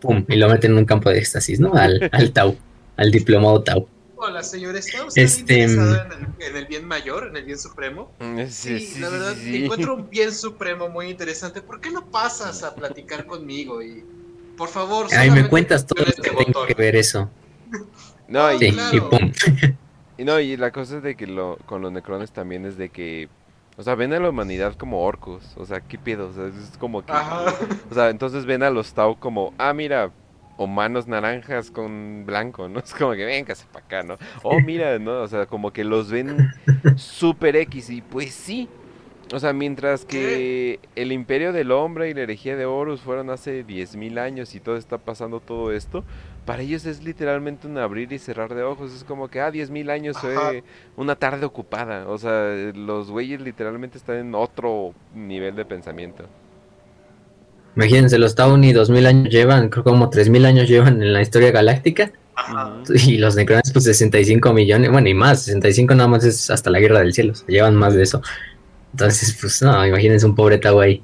pum, y lo meten en un campo de éxtasis, ¿no? Al, al Tau, al diplomado Tau. Hola, señor, ¿está usted Este, interesado en el, en el bien mayor, en el bien supremo? Mm, Sí, Sí, sí, la verdad, sí. encuentro un <laughs> bien supremo muy interesante. ¿Por qué no pasas a platicar conmigo? Y, por favor, Ay, me cuentas todo lo presiona que este tengo que ver eso. <laughs> No, y, Sí, claro. y pum. <laughs> y no, y la cosa es de que lo, con los necrones también es de que, o sea, ven a la humanidad como orcos, o sea, ¿qué pedo? O sea, es como que, Ajá. o sea, entonces ven a los Tau como, ah, mira, o manos naranjas con blanco, ¿no? <laughs> Es como que véngase para acá, ¿no? Oh, mira, ¿no? O sea, como que los ven <laughs> super X y pues sí. O sea, mientras que el imperio del hombre y la herejía de Horus fueron hace 10.000 años y todo está pasando todo esto, para ellos es literalmente un abrir y cerrar de ojos. Es como que, ah, 10.000 años fue una tarde ocupada. O sea, los güeyes literalmente están en otro nivel de pensamiento. Imagínense, los Tau ni 2000 años llevan, creo que como 3000 años llevan en la historia galáctica. Ajá. Y los Necrones, pues 65 millones, bueno, y más, 65 nada más es hasta la guerra del cielo, o sea, llevan más de eso. Entonces, pues no, imagínense un pobre Tau ahí.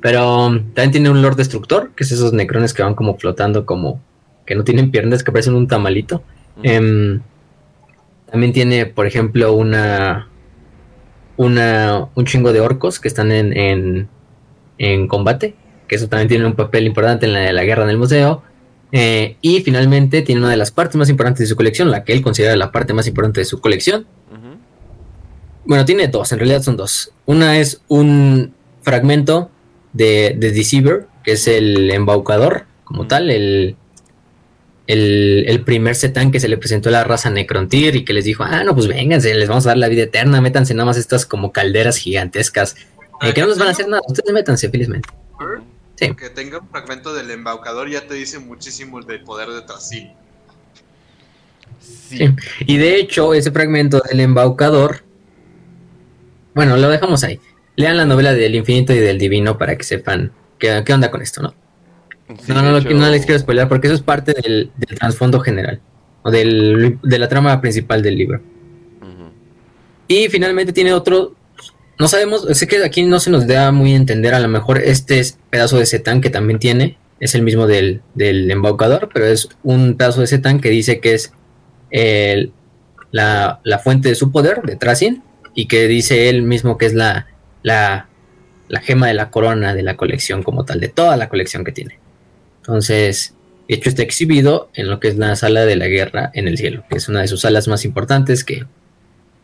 Pero um, también tiene un Lord Destructor, que es esos Necrones que van como flotando, como que no tienen piernas, que parecen un tamalito. Em, también tiene, por ejemplo, una, una un chingo de orcos que están en, en, en combate, que eso también tiene un papel importante en la, la guerra en el museo. Eh, y finalmente tiene una de las partes más importantes de su colección, la que él considera la parte más importante de su colección. Bueno, tiene dos, en realidad son dos. Una es un fragmento de, de Deceiver, que es el embaucador, como tal, el, el, el primer setán que se le presentó a la raza Necrontyr y que les dijo, ah, no, pues vénganse, les vamos a dar la vida eterna, métanse nada más estas como calderas gigantescas, eh, que no nos van a hacer nada, ustedes métanse felizmente. Sí. Que tenga un fragmento del embaucador ya te dice muchísimo del poder de Trasil. Sí. Sí. Y de hecho, ese fragmento del embaucador, bueno, lo dejamos ahí. Lean la novela del infinito y del divino para que sepan qué, qué onda con esto, ¿no? Sí, no, no, no, hecho- no les quiero spoiler porque eso es parte del, del trasfondo general o del, de la trama principal del libro. Y finalmente tiene otro. No sabemos, sé que aquí no se nos da muy entender. A lo mejor este es pedazo de setán que también tiene, es el mismo del, del embaucador, pero es un pedazo de setán que dice que es el- la, la fuente de su poder, de Tracin, y que dice él mismo que es la, la, la gema de la corona de la colección, como tal, de toda la colección que tiene. Entonces, hecho, está exhibido en lo que es la sala de la guerra en el cielo, que es una de sus salas más importantes que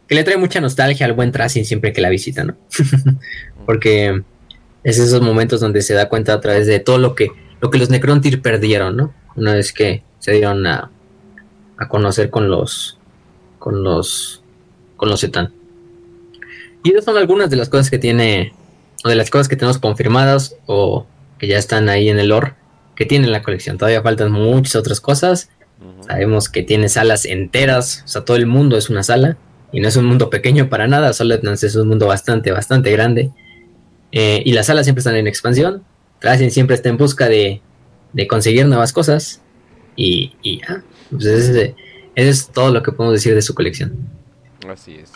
que le trae mucha nostalgia al buen Tracing siempre que la visita, ¿no? <laughs> Porque es esos momentos donde se da cuenta a través de todo lo que, lo que los Necrontyr perdieron, ¿no? Una vez que se dieron a, a conocer con los con los con los Zetan. Y esas son algunas de las cosas que tiene, o de las cosas que tenemos confirmadas o que ya están ahí en el lore que tiene la colección. Todavía faltan muchas otras cosas. Sabemos que tiene salas enteras, o sea, todo el mundo es una sala y no es un mundo pequeño para nada, Solidance es un mundo bastante, bastante grande. Eh, y las salas siempre están en expansión, Tracing siempre está en busca de, de conseguir nuevas cosas y, y ya, pues ese, ese es todo lo que podemos decir de su colección. Así es.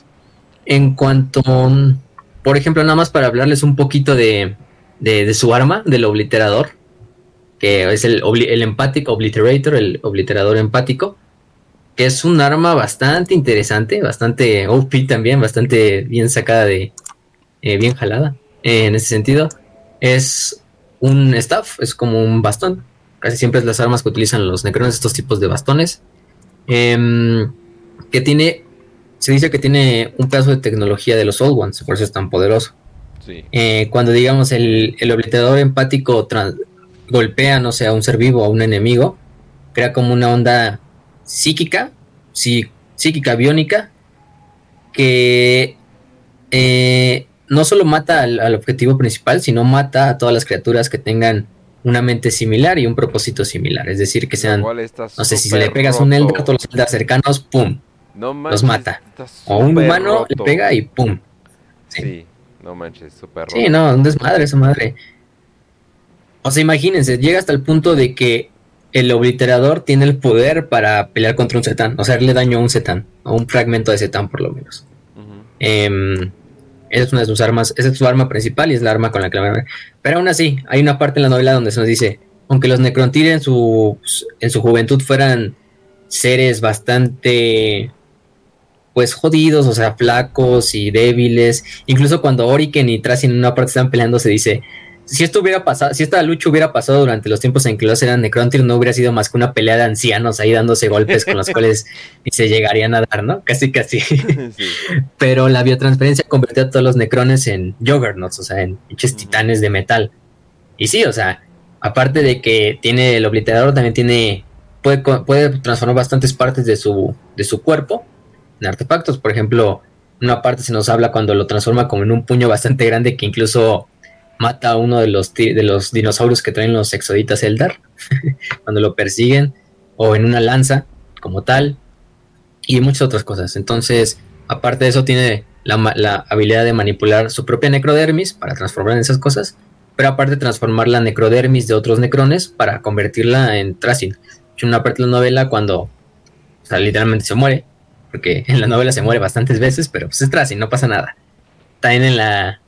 En cuanto, por ejemplo, nada más para hablarles un poquito de, de, de su arma, del obliterador, que es el, el empático obliterator, el obliterador empático, que es un arma bastante interesante, bastante OP también, bastante bien sacada de, eh, bien jalada eh, en ese sentido. Es un staff, es como un bastón. Casi siempre es las armas que utilizan los necrones, estos tipos de bastones. Em, que tiene, se dice que tiene un pedazo de tecnología de los Old Ones, por eso es tan poderoso. Sí. Eh, cuando digamos el, el obliterador empático golpea, no sé, a un ser vivo o a un enemigo, crea como una onda psíquica, sí, psíquica biónica, que eh, no solo mata al, al objetivo principal, sino mata a todas las criaturas que tengan una mente similar y un propósito similar. Es decir, que sean, no sé, si le pegas a un roto. Eldar, todos los Eldar cercanos, ¡pum! No los mata. O un humano le roto. pega y ¡pum! Sí. Sí, no manches, súper roto. Sí, no, un desmadre esa madre. O sea, imagínense, llega hasta el punto de que el obliterador tiene el poder para pelear contra un setán, o sea, hacerle daño a un setán, a un fragmento de setán por lo menos. Em, es una de sus armas, esa es su arma principal y es la arma con la que la Pero aún así, hay una parte en la novela donde se nos dice, aunque los Necrontyr en su, en su juventud fueran seres bastante pues jodidos, o sea, flacos y débiles. Incluso cuando Oriken y Tracy en una parte están peleando, se dice, si esto hubiera pasado, si esta lucha hubiera pasado durante los tiempos en que los eran Necrontyr, no hubiera sido más que una pelea de ancianos ahí dándose golpes con los <laughs> cuales ni se llegarían a dar, ¿no? Casi, casi. Pero la biotransferencia convirtió a todos los Necrones en Juggernauts, o sea, en pinches titanes de metal. Y sí, o sea, aparte de que tiene el obliterador, también tiene, puede, puede transformar bastantes partes de su, de su cuerpo en artefactos. Por ejemplo, una parte se nos habla cuando lo transforma como en un puño bastante grande que incluso mata a uno de los, de los dinosaurios que traen los exoditas Eldar <laughs> cuando lo persiguen, o en una lanza como tal, y muchas otras cosas. Entonces, aparte de eso, tiene la, habilidad de manipular su propia necrodermis para transformar en esas cosas, pero aparte transformar la necrodermis de otros necrones para convertirla en Tracin. En una parte de la novela, cuando o sea, literalmente se muere, porque <laughs> en la novela se muere bastantes veces, pero pues es Tracin, no pasa nada. También en la,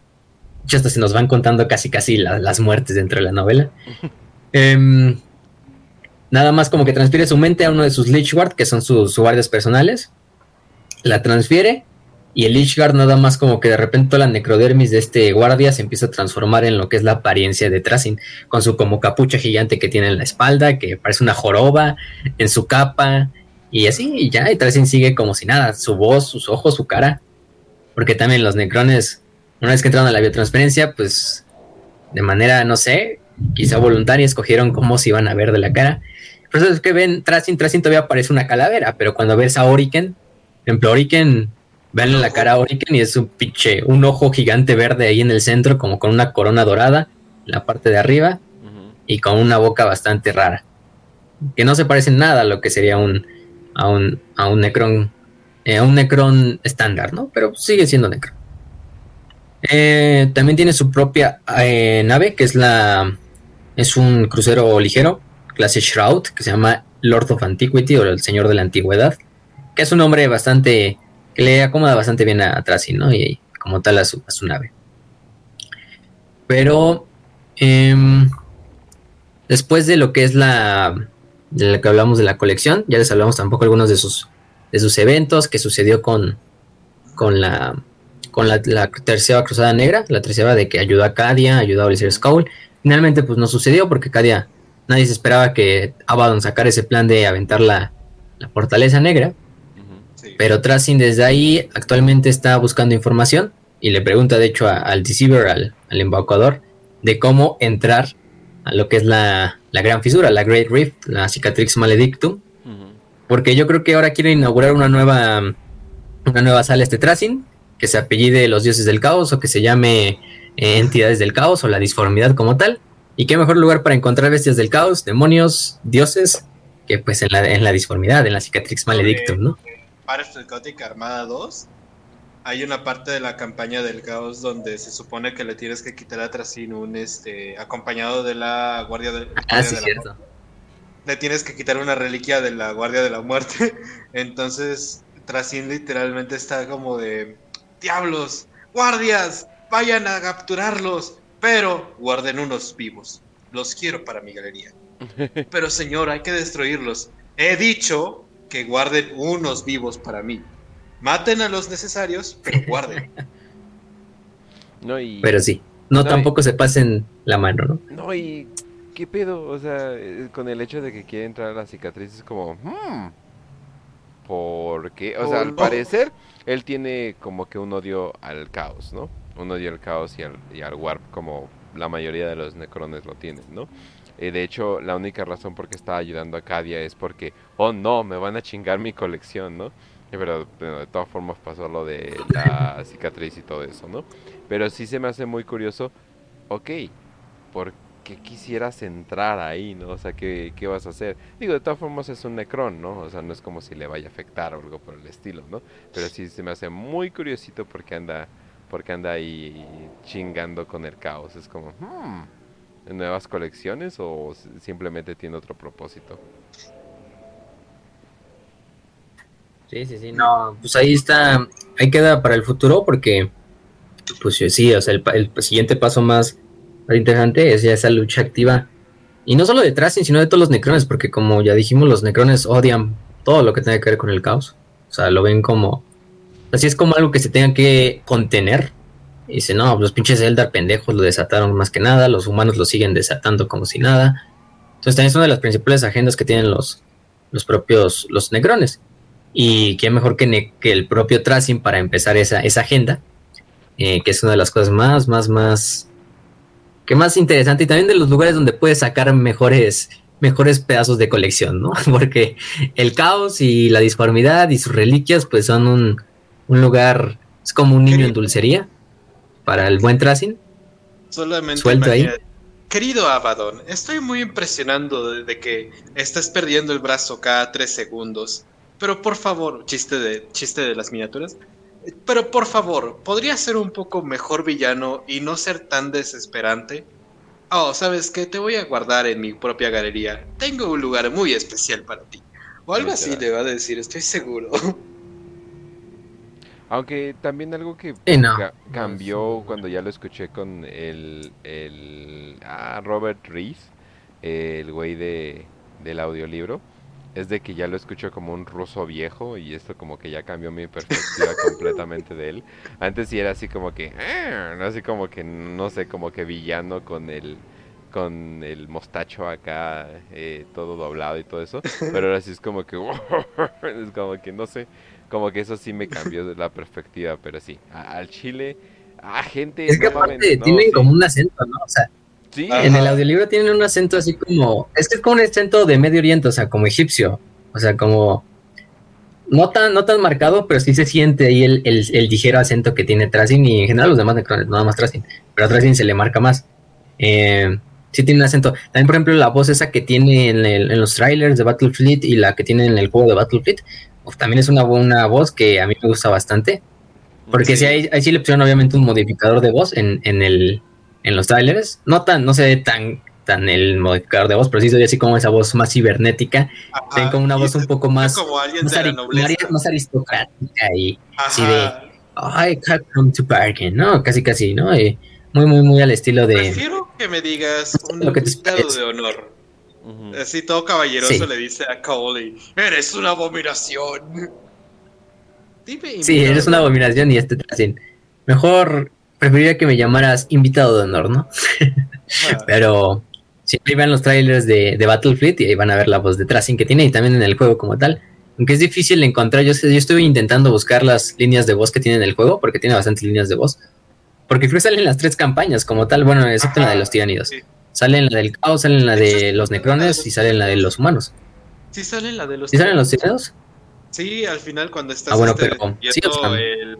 hasta se nos van contando casi casi las muertes dentro de la novela. <laughs> Em, nada más como que transfiere su mente a uno de sus Lichguard, que son sus, guardias personales. La transfiere y el Lichguard nada más como que de repente toda la necrodermis de este guardia se empieza a transformar en lo que es la apariencia de Tracin, con su como capucha gigante que tiene en la espalda, que parece una joroba, en su capa, y así, y ya, y Tracin sigue como si nada, su voz, sus ojos, su cara, porque también los necrones una vez que entraron a la biotransferencia, pues de manera, no sé, quizá voluntaria, escogieron cómo se iban a ver de la cara. Por eso es que ven, Tracing, Tracing todavía parece una calavera, pero cuando ves a Oriken, en ejemplo, Oriken, ven la cara a Oriken y es un pinche, un ojo gigante verde ahí en el centro, como con una corona dorada en la parte de arriba y con una boca bastante rara. Que no se parece nada a lo que sería un, a un, a un Necron, eh, a un Necron estándar, ¿no? Pero sigue siendo Necron. Eh, también tiene su propia eh, nave, que es la es un crucero ligero, clase Shroud, que se llama Lord of Antiquity o el Señor de la Antigüedad, que es un nombre bastante que le acomoda bastante bien a, Tracy, ¿no? Y, como tal a su, nave. Pero em, después de lo que es la de lo que hablamos de la colección, ya les hablamos tampoco algunos de sus de sus eventos que sucedió con con la con la, tercera cruzada negra, la tercera de que ayudó a Cadia, ayudó a Blizzard Skull. Finalmente, pues no sucedió porque Cadia, nadie se esperaba que Abaddon sacara ese plan de aventar la, fortaleza negra. Pero Tracing desde ahí actualmente está buscando información y le pregunta, de hecho, al Deceiver, al, al, embaucador, de cómo entrar a lo que es la, la gran fisura, la Great Rift, la Cicatrix Maledictum. Porque yo creo que ahora quiere inaugurar una nueva, una nueva sala este Tracing que se apellide los dioses del caos o que se llame eh, entidades del caos o la disformidad como tal. Y qué mejor lugar para encontrar bestias del caos, demonios, dioses, que pues en la, en la disformidad, en la cicatrix maledictum, ¿no? Para Gothic Armada 2 hay una parte de la campaña del caos donde se supone que le tienes que quitar a Tracin un este acompañado de la guardia, de, ah, sí, cierto. Le tienes que quitar una reliquia de la guardia de la muerte. <laughs> Entonces Tracin literalmente está como de Diablos, guardias, vayan a capturarlos, pero guarden unos vivos. Los quiero para mi galería. <laughs> Pero señor, hay que destruirlos. He dicho que guarden unos vivos para mí. Maten a los necesarios, pero guarden. <laughs> Pero sí, no, tampoco se pasen la mano, ¿no? No, y qué pedo, o sea, con el hecho de que quiere entrar a la cicatriz es como, hmm, porque, o sea, al parecer él tiene como que un odio al caos, ¿no? Un odio al caos y al, y al warp como la mayoría de los necrones lo tienen, ¿no? Eh, de hecho, la única razón por qué está ayudando a Cadia es porque, oh no, me van a chingar mi colección, ¿no? Pero de todas formas pasó lo de la cicatriz y todo eso, ¿no? Pero sí se me hace muy curioso, ok, ¿por qué quisieras entrar ahí, no? O sea, ¿qué, ¿qué, vas a hacer? Digo, de todas formas es un Necron, ¿no? O sea, no es como si le vaya a afectar o algo por el estilo, ¿no? Pero sí se me hace muy curiosito porque anda, porque anda ahí chingando con el caos. Es como, hmm, ¿nuevas colecciones o simplemente tiene otro propósito? Sí, sí, sí, no, pues ahí está, ahí queda para el futuro porque, pues sí, o sea, el, el siguiente paso más interesante es ya esa lucha activa. Y no solo de Tracing, sino de todos los necrones, porque como ya dijimos, los necrones odian todo lo que tenga que ver con el caos. O sea, lo ven como... Así es como algo que se tenga que contener. Y dice, no, los pinches Eldar pendejos lo desataron más que nada, los humanos lo siguen desatando como si nada. Entonces también es una de las principales agendas que tienen los, los propios, los necrones. Y qué mejor que, que el propio Tracing para empezar esa, esa agenda, eh, que es una de las cosas más, más, más que más interesante y también de los lugares donde puedes sacar mejores mejores pedazos de colección, ¿no? <laughs> Porque el caos y la disformidad y sus reliquias pues son un, lugar, es como un niño en dulcería para el buen tracing. Solamente Suelto ahí. Querido Abaddon, estoy muy impresionando de, que estás perdiendo el brazo cada tres segundos. Pero por favor, chiste de, chiste de las miniaturas. Pero por favor, ¿podría ser un poco mejor villano y no ser tan desesperante? Oh, ¿sabes qué? Te voy a guardar en mi propia galería. Tengo un lugar muy especial para ti. O algo así le va a decir, estoy seguro. <laughs> Aunque también algo que cambió cuando ya lo escuché con el, el ah, Robert Rees, el güey de, del audiolibro es de que ya lo escucho como un ruso viejo y esto como que ya cambió mi perspectiva <laughs> completamente de él. Antes sí era así como que, ah", así como que, no sé, como que villano con el con el mostacho acá eh, todo doblado y todo eso, <laughs> pero ahora sí es como que, <laughs> es como que no sé, como que eso sí me cambió la perspectiva, pero sí, al chile, a gente... Es que aparte tienen como un acento, ¿no? O sea, en el audiolibro tienen un acento así como. Es que es como un acento de Medio Oriente, o sea, como egipcio. O sea, como. No tan, no tan marcado, pero sí se siente ahí el, el, ligero acento que tiene Tracing y en general los demás necrones, nada más Tracing. Pero a Tracing se le marca más. Eh, sí tiene un acento. También, por ejemplo, la voz esa que tiene en, en los trailers de Battlefleet y la que tiene en el juego de Battlefleet, también es una, una voz que a mí me gusta bastante. Porque sí, hay, hay sí le pusieron obviamente un modificador de voz en, en, el, en los trailers. No tan, no se ve tan, tan el modificador de voz, pero sí soy así como esa voz más cibernética. Tienen como una voz un poco más, más, aristocrática y así de I can't come to bargain, ¿no? Casi casi, ¿no? muy, muy, muy al estilo de. Prefiero que me digas un invitado de honor. Así todo caballeroso le dice a Cole, eres una abominación. sí, eres una abominación y este Mejor preferiría que me llamaras invitado de honor, ¿no? <laughs> Pero siempre van los trailers de, de, Battlefleet y ahí van a ver la voz de Tracing que tiene y también en el juego como tal. Aunque es difícil encontrar, yo, yo estuve intentando buscar las líneas de voz que tiene en el juego, porque tiene bastantes líneas de voz. Porque creo que salen las tres campañas como tal, bueno, excepto la de los tiranidos. Salen la del caos, salen la de los necrones y salen la de los humanos. Sí, salen la de los ¿Sí salen los tiranidos? Sí, al final cuando estás ah, bueno, este, pero, sí, el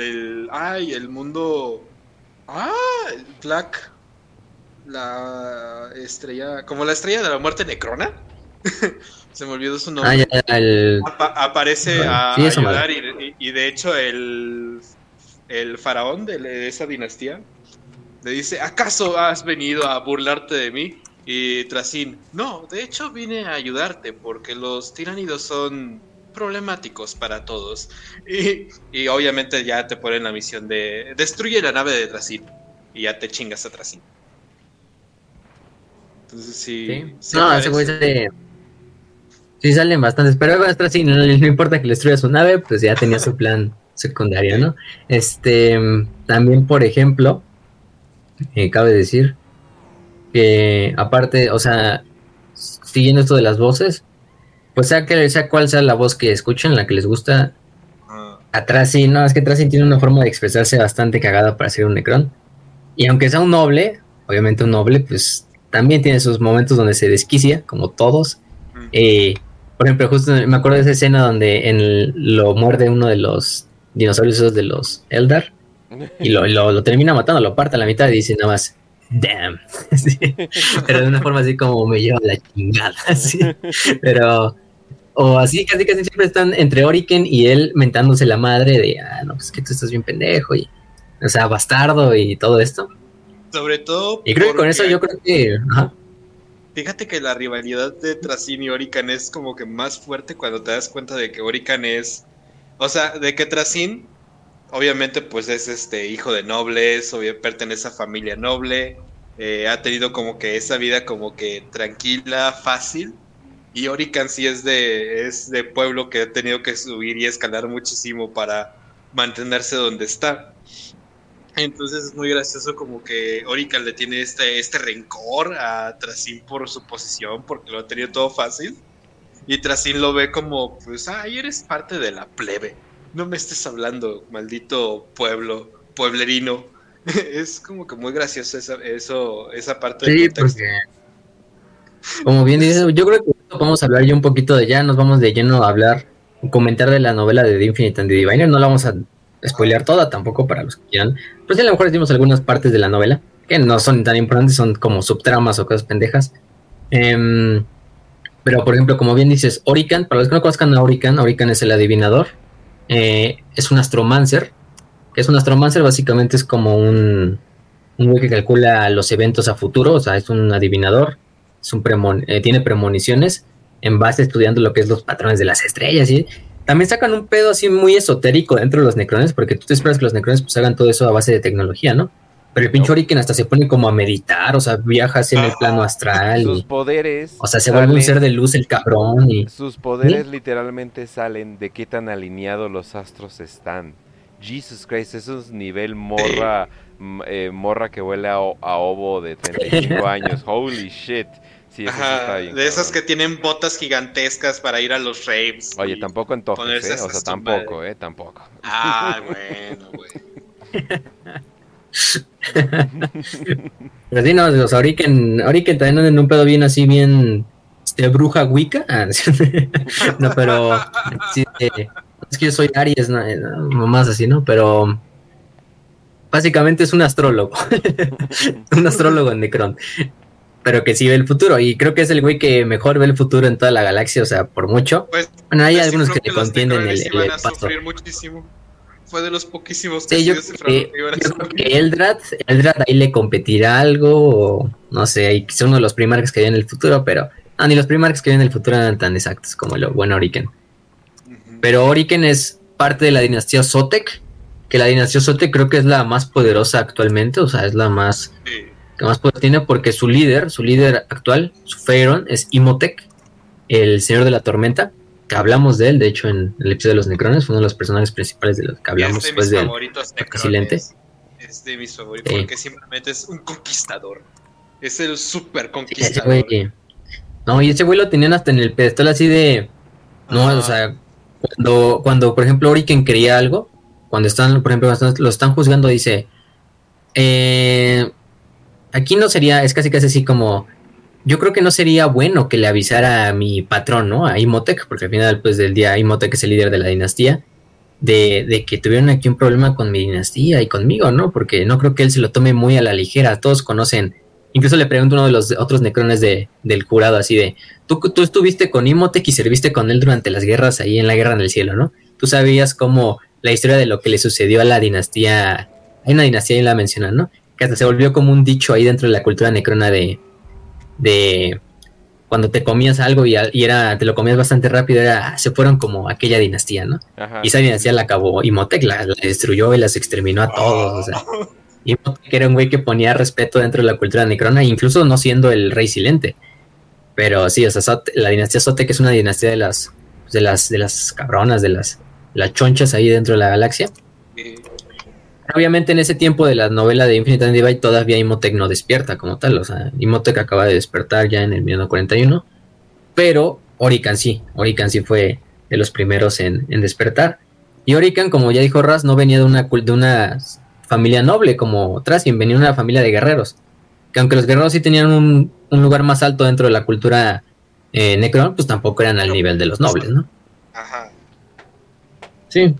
el, ay, el mundo, ah, Black, la estrella, como la estrella de la muerte necrona. <laughs> Se me olvidó su nombre. Ah, aparece a, ayudar y, de hecho el, el faraón de, esa dinastía le dice, ¿acaso has venido a burlarte de mí? Y Tracín, no, de hecho vine a ayudarte porque los tiránidos son problemáticos para todos. Y, obviamente ya te ponen la misión de destruye la nave de Trasin y ya te chingas a Trasin. Entonces sí. no, ese güey sale. Sí salen bastantes, pero Trasin no, no, importa que le destruya su nave, pues ya tenía su plan <laughs> secundario, ¿no? Este, también, por ejemplo, eh, cabe decir que aparte, o sea, siguiendo esto de las voces, pues sea que sea cual sea la voz que escuchen, la que les gusta. Ah. Atrás sí, no, es que atrás sí tiene una forma de expresarse bastante cagada para ser un Necron. Y aunque sea un noble, obviamente un noble, pues también tiene sus momentos donde se desquicia, como todos. Eh, por ejemplo, justo me acuerdo de esa escena donde en lo muerde uno de los dinosaurios de los Eldar y lo, termina matando, lo parte a la mitad y dice nada más, damn. <laughs> Pero de una forma así como me lleva la chingada. <laughs> Pero o así, casi casi siempre están entre Oriken y él mentándose la madre de, ah, no, pues que tú estás bien pendejo y, o sea, bastardo y todo esto. Sobre todo. Y creo que con eso yo creo que. Fíjate que la rivalidad de Tracine y Orican es como que más fuerte cuando te das cuenta de que Orican es O sea, de que Tracín, obviamente, pues es este hijo de nobles, obviamente pertenece a familia noble, eh, ha tenido como que esa vida como que tranquila, fácil. Y Orican sí es de, es de pueblo que ha tenido que subir y escalar muchísimo para mantenerse donde está. Entonces es muy gracioso como que Orican le tiene este, este rencor a Tracín por su posición, porque lo ha tenido todo fácil. Y Tracín lo ve como, pues, ay, eres parte de la plebe. No me estés hablando, maldito pueblo, pueblerino. <laughs> es como que muy gracioso esa, eso, esa parte sí, del. Porque, como bien dices, yo creo que vamos a hablar ya un poquito de ya, nos vamos de lleno a hablar, comentar de la novela de The Infinite and the Diviner, no la vamos a spoilear toda tampoco para los que quieran, pero sí a lo mejor decimos algunas partes de la novela, que no son tan importantes, son como subtramas o cosas pendejas. Eh, pero por ejemplo, como bien dices, Orican, para los que no conozcan a Orican, Orican es el adivinador, eh, es un astromancer, es un astromancer básicamente es como un, un güey que calcula los eventos a futuro, o sea, es un adivinador, eh, tiene premoniciones en base estudiando lo que es los patrones de las estrellas y también sacan un pedo así muy esotérico dentro de los necrones, porque tú te esperas que los necrones pues hagan todo eso a base de tecnología, ¿no? Pero el pinche Oriken hasta se pone como a meditar, o sea, viaja en el plano astral. Sus poderes. O sea, se vuelve un ser de luz el cabrón. Y, sus poderes literalmente salen de qué tan alineados los astros están. Jesus Christ, eso es nivel morra, eh, morra que huele a, a ovo de 35 <laughs> años. Holy shit. Ajá, de esas que tienen botas gigantescas para ir a los raves. Oye, tampoco en ¿eh? O sea, tampoco, ¿eh? Tampoco. Ah, <laughs> bueno, güey. <laughs> Pero sí, no, sea, Oriken, Oriken también en un pedo bien así, bien este, bruja Wicca. Ah, no, <laughs> pero sí, eh, es que yo soy Aries, no, no, más así, ¿no? Pero básicamente es un astrólogo. un astrólogo en Necron pero que sí ve el futuro. Y creo que es el güey que mejor ve el futuro en toda la galaxia, o sea, por mucho. Pues, bueno, hay pues algunos que, te contienden el, el paso. muchísimo. Fue de los poquísimos que sí, yo, que, yo creo que Eldrad, Eldrad ahí le competirá algo, o no sé, quizá uno de los primarcas que hay en el futuro, pero ah, ni los primarcas que hay en el futuro eran tan exactos como lo bueno Oriken. Pero Oriken es parte de la dinastía Sotek, que la dinastía Sotek creo que es la más poderosa actualmente, o sea, es la más que más poder tiene porque su líder, su líder actual, su Feiron, es Imhotep, el señor de la tormenta, que hablamos de él, de hecho, en el episodio de los Necrones, fue uno de los personajes principales de los que hablamos después de Silente. Es de mis favoritos, porque simplemente es un conquistador. Es el super conquistador. no, y ese güey lo tenían hasta en el pedestal así de. No, o sea, cuando, cuando por ejemplo Oriken quería algo, cuando están, por ejemplo, lo están juzgando, dice. Eh, aquí no sería, es casi casi así como, yo creo que no sería bueno que le avisara a mi patrón, ¿no? A Imhotep, porque al final pues, del día Imhotep es el líder de la dinastía, de, de, que tuvieron aquí un problema con mi dinastía y conmigo, ¿no? Porque no creo que él se lo tome muy a la ligera, todos conocen. Incluso le pregunto a uno de los otros necrones de, del jurado así de, ¿tú, tú estuviste con Imhotep y serviste con él durante las guerras ahí en la guerra en el cielo, ¿no? Tú sabías cómo la historia de lo que le sucedió a la dinastía, hay una dinastía ahí la mencionan, ¿no? Que hasta se volvió como un dicho ahí dentro de la cultura necrona de, de cuando te comías algo y, era te lo comías bastante rápido, era, se fueron como aquella dinastía, ¿no? Y esa dinastía la acabó Imhotep, la, la, destruyó y las exterminó a todos, o sea. <laughs> Imhotep era un güey que ponía respeto dentro de la cultura necrona, incluso no siendo el rey silente. Pero sí, o sea, la dinastía Sote, que es una dinastía de las, de las, de las cabronas, de las, las chonchas ahí dentro de la galaxia. Obviamente en ese tiempo de la novela de Infinite and Divide todavía Imhotep no despierta como tal, o sea, Imhotep acaba de despertar ya en el 1941, pero Orican sí, Orican sí fue de los primeros en, despertar. Y Orican, como ya dijo Raz, no venía de una, de una familia noble como Tracian, venía de una familia de guerreros. Que aunque los guerreros sí tenían un, lugar más alto dentro de la cultura eh, Necron, pues tampoco eran al nivel de los nobles, ¿no? Ajá. Sí,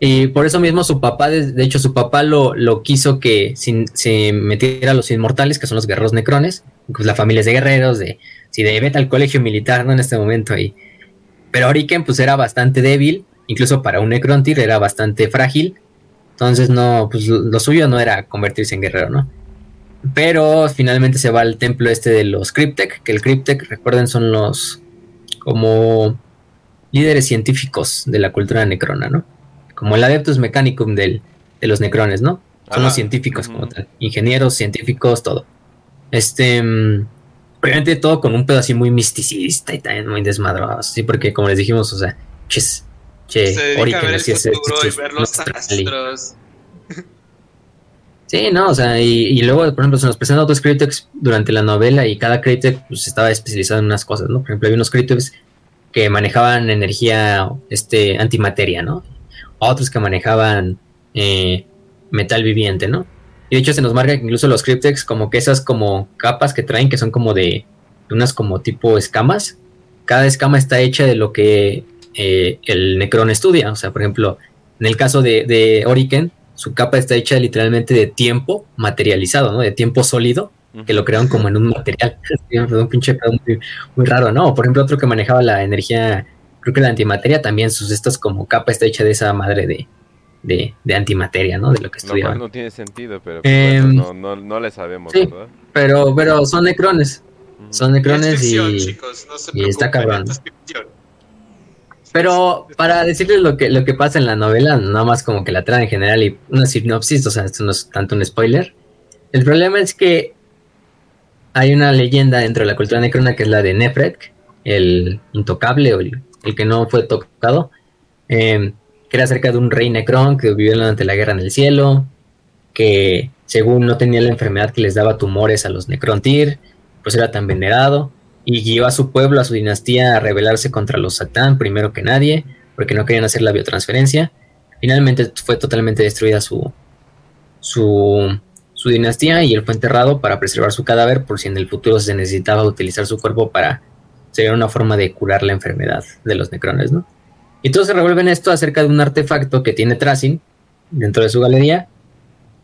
y por eso mismo su papá, de, hecho su papá lo, lo quiso que se metiera a los inmortales, que son los guerreros necrones, pues la familia es de guerreros, de si de vete al colegio militar, ¿no? En este momento ahí. Pero Oriken pues era bastante débil, incluso para un necrontir era bastante frágil, entonces no, pues lo suyo no era convertirse en guerrero, ¿no? Pero finalmente se va al templo este de los Cryptek, que el Cryptek, recuerden, son los como líderes científicos de la cultura necrona, ¿no? Como el Adeptus Mechanicum del, de los necrones, ¿no? Son los científicos como tal, ingenieros, científicos, todo. Este, mm, obviamente todo con un pedo así muy misticista y también muy desmadroso, sí, porque como les dijimos, o sea, ches, che, es, y ver los astros. Sí, no, o sea, y, luego, por ejemplo, se nos presentan otros críticos durante la novela y cada crítico pues, estaba especializado en unas cosas, ¿no? Por ejemplo, hay unos críticos que manejaban energía este, antimateria, ¿no? Otros que manejaban eh, metal viviente, ¿no? Y de hecho se nos marca que incluso los cryptex como que esas como capas que traen, que son como de, unas como tipo escamas, cada escama está hecha de lo que eh, el Necron estudia. O sea, por ejemplo, en el caso de, de Oriken, su capa está hecha literalmente de tiempo materializado, ¿no? De tiempo sólido, que lo crearon como en un material. <laughs> un pinche muy, muy, raro, ¿no? Por ejemplo, otro que manejaba la energía, creo que la antimateria también, sus estas como capa está hecha de esa madre de, de, antimateria, ¿no? De lo que estudiaban. No, no tiene sentido, pero pues, em, no, no, no, le sabemos, ¿verdad? Pero, pero son necrones. Son necrones y, y está cabrón. Pero para decirles lo que, lo que pasa en la novela, nada más como que la trama en general y una sinopsis, o sea, esto no es tanto un spoiler. El problema es que hay una leyenda dentro de la cultura necrona que es la de Nefret, el intocable o el, que no fue tocado, em, que era acerca de un rey necrón que vivió durante la guerra en el cielo, que según no tenía la enfermedad que les daba tumores a los necrontir, pues era tan venerado y guió a su pueblo, a su dinastía, a rebelarse contra los Satán primero que nadie, porque no querían hacer la biotransferencia. Finalmente fue totalmente destruida su, su, su dinastía y él fue enterrado para preservar su cadáver por si en el futuro se necesitaba utilizar su cuerpo para sería una forma de curar la enfermedad de los necrones, ¿no? Y todos se revuelven esto acerca de un artefacto que tiene Tracing dentro de su galería,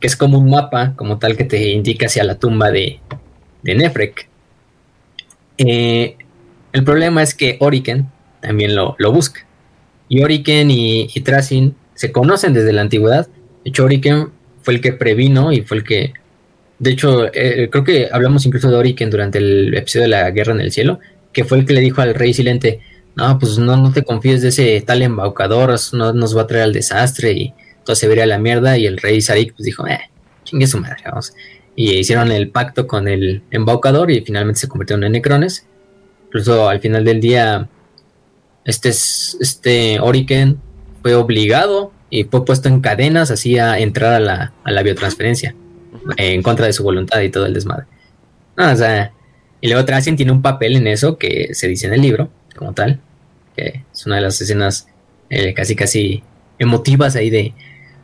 que es como un mapa, como tal, que te indica hacia la tumba de, de Nefrek. Eh, el problema es que Oriken también lo, busca. Y Oriken y, y Tracing se conocen desde la antigüedad. De hecho, Oriken fue el que previno y fue el que. De hecho, eh, creo que hablamos incluso de Oriken durante el episodio de la Guerra en el Cielo, que fue el que le dijo al rey silente: No, pues no, no te confíes de ese tal embaucador, no nos va a traer al desastre y todo se vería a la mierda. Y el rey Sarik pues, dijo: Eh, chingue su madre, vamos y hicieron el pacto con el embaucador y finalmente se convirtieron en necrones. Incluso al final del día, este, este Oriken fue obligado y fue puesto en cadenas así a entrar a la, a la biotransferencia en contra de su voluntad y todo el desmadre. o sea, y luego Tracien tiene un papel en eso que se dice en el libro, como tal, que es una de las escenas eh, casi casi emotivas ahí de,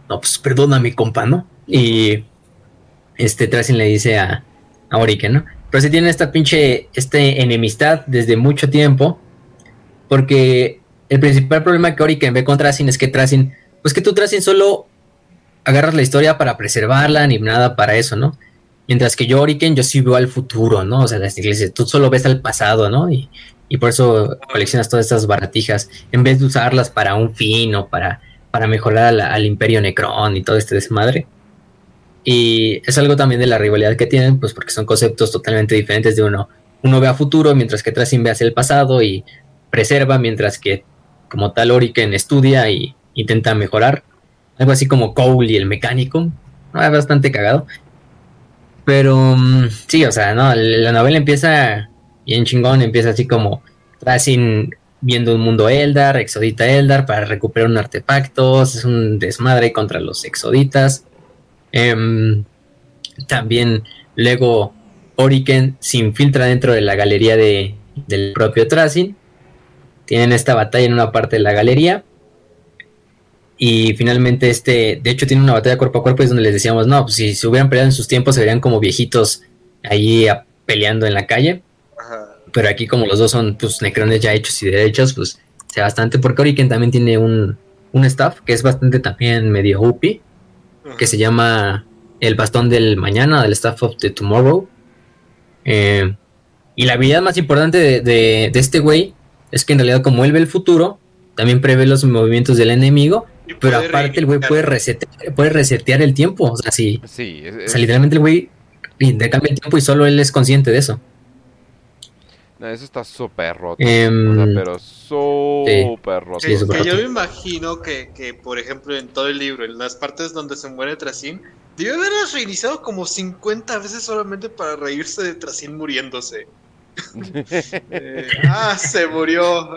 no, pues perdóname, compa, ¿no? Y este Tracing le dice a, a Oriken, ¿no? Pero se tiene esta pinche este enemistad desde mucho tiempo, porque el principal problema que Oriken ve con Tracing es que Tracing, pues que tú Tracing solo agarras la historia para preservarla, ni nada para eso, ¿no? Mientras que yo, Oriken, yo sí veo al futuro, ¿no? O sea, las iglesias, tú solo ves al pasado, ¿no? Y, y por eso coleccionas todas estas baratijas, en vez de usarlas para un fin o para, para mejorar al imperio Necron y todo este desmadre y es algo también de la rivalidad que tienen, pues porque son conceptos totalmente diferentes de uno. Uno ve a futuro, mientras que Tracing ve hacia el pasado y preserva, mientras que como tal Oriken estudia y intenta mejorar. Algo así como Cole y el mecánico. Es bastante cagado. Pero mm, sí, o sea, no, la novela empieza bien chingón, empieza así como Tracing viendo un mundo Eldar, Exodita Eldar para recuperar un artefacto, es un desmadre contra los Exoditas Em, también luego Oriken se infiltra dentro de la galería de, del propio Tracing. Tienen esta batalla en una parte de la galería. Y finalmente este, de hecho tiene una batalla cuerpo a cuerpo, es donde les decíamos, no, pues si se hubieran peleado en sus tiempos se verían como viejitos ahí peleando en la calle. Pero aquí como los dos son pues necrones ya hechos y derechos, pues sea bastante, porque Oriken también tiene un, un staff que es bastante también medio UPI que se llama El Bastón del Mañana, del Staff of the Tomorrow. Eh, y la habilidad más importante de, este güey es que en realidad como él ve el futuro, también prevé los movimientos del enemigo, pero aparte el güey puede resetear, puede resetear el tiempo. O sea, sí, o sea, literalmente el güey intercambia el tiempo y solo él es consciente de eso. No, eso está súper roto. Em, o sea, pero súper roto. Sí, Que, súper que yo roto. me imagino que, que, por ejemplo, en todo el libro, en las partes donde se muere Tracín, debió haberlas reiniciado como 50 veces solamente para reírse de Tracín muriéndose. <laughs> Eh, ah, se murió.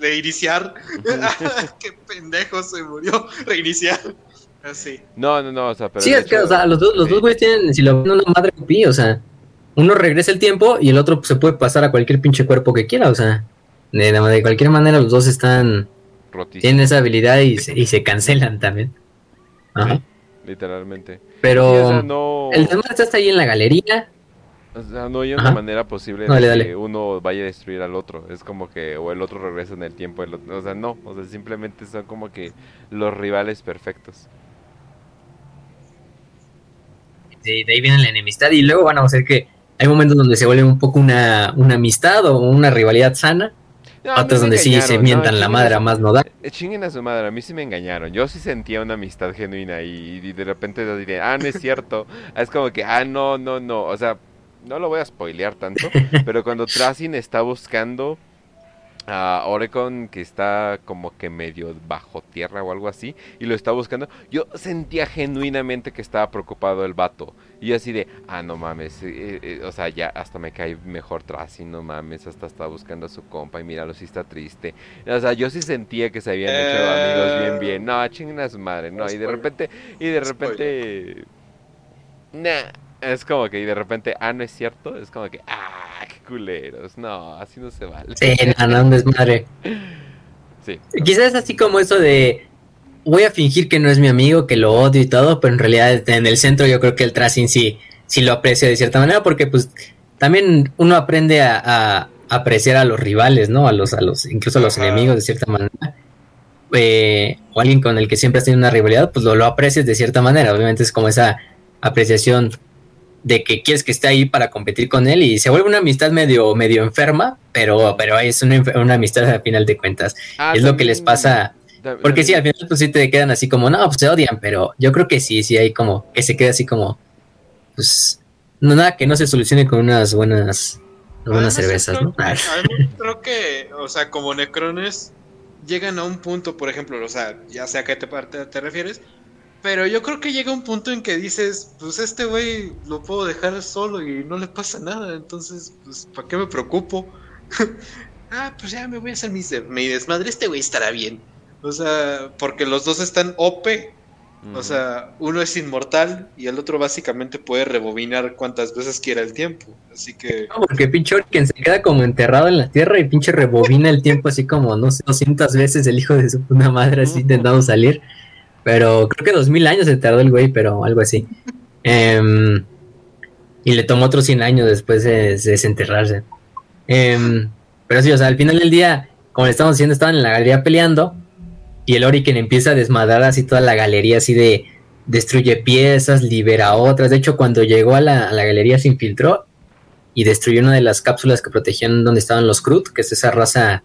Reiniciar. Ah, <laughs> qué pendejo se murió. Reiniciar. Así. no, no, no, o sea, pero. Sí, es que, hecho- o sea, los dos, los sí. dos güeyes tienen, si lo ven, una madre pi, o sea, uno regresa el tiempo y el otro pues, se puede pasar a cualquier pinche cuerpo que quiera, o sea, de, de cualquier manera los dos están, rotísimo, tienen esa habilidad y se, y se cancelan también. Ajá. literalmente. Pero no, el desmadre está hasta ahí en la galería. O sea, no hay una Ajá. manera posible Dale, de dale. que uno vaya a destruir al otro. Es como que, o el otro regresa en el tiempo, el otro- o sea, no, o sea, simplemente son como que los rivales perfectos. De, de ahí viene la enemistad y luego van a ver que hay momentos donde se vuelve un poco una, una amistad o una rivalidad sana, No, otros donde sí se mientan no, la madre a más no da. eh, Chinguen a su madre, a mí sí me engañaron. Yo sí sentía una amistad genuina y, y de repente diré, ah, no es cierto. <laughs> es como que, ah, no, no, no. O sea, no lo voy a spoilear tanto, <laughs> pero cuando Tracin está buscando a Orecon, que está como que medio bajo tierra o algo así, y lo está buscando, yo sentía genuinamente que estaba preocupado el vato. Y yo así de, ah, no mames, eh, eh, o sea, ya hasta me cae mejor Tracin, no mames, hasta está buscando a su compa y míralo, si está triste. O sea, yo sí sentía que se habían hecho Eh, amigos bien, bien. No, chinguen a su madre, no. Y de spoiler. repente, y de repente. Nah. Es como que y de repente, ah, no es cierto. Es como que, ah, qué culeros. No, así no se vale. Sí, no, no, un desmadre. Sí. Quizás así como eso de voy a fingir que no es mi amigo, que lo odio y todo, pero en realidad en el centro yo creo que el Tracing sí, sí lo aprecia de cierta manera, porque pues también uno aprende a, a apreciar a los rivales, ¿no? A los, a los, incluso a los Ajá. enemigos de cierta manera. Eh, o alguien con el que siempre has tenido una rivalidad, pues lo, lo aprecias de cierta manera. Obviamente es como esa apreciación de que quieres que esté ahí para competir con él y se vuelve una amistad medio, medio enferma, pero, pero es una, una amistad a final de cuentas. Ah, es lo que les pasa porque sí, al final pues sí te quedan así como, no, pues se odian, pero yo creo que sí, sí hay como, que se queda así como, pues, no nada que no se solucione con unas buenas, buenas Además, yo cervezas, creo- ¿no? Ah, creo que, o sea, como necrones llegan a un punto, por ejemplo, o sea, ya sé a qué te refieres, pero yo creo que llega un punto en que dices, pues este güey lo puedo dejar solo y no le pasa nada, entonces, pues, ¿para qué me preocupo? <laughs> ah, pues ya me voy a hacer mi, de- mi desmadre, este güey estará bien. O sea, porque los dos están OP, o sea, uno es inmortal y el otro básicamente puede rebobinar cuantas veces quiera el tiempo. Así que... No, porque pinche Orken se queda como enterrado en la tierra y pinche rebobina el tiempo así como, no sé, 200 veces el hijo de su puta madre así intentando salir. Pero creo que 2000 años se tardó el güey, pero algo así. Em, y le tomó otros 100 años después de, de desenterrarse. Em, pero sí, o sea, al final del día, como le estamos diciendo, estaban en la galería peleando y el Oriken empieza a desmadrar así toda la galería, así de destruye piezas, libera otras. De hecho, cuando llegó a la, a la galería se infiltró y destruyó una de las cápsulas que protegían donde estaban los Krut, que es esa raza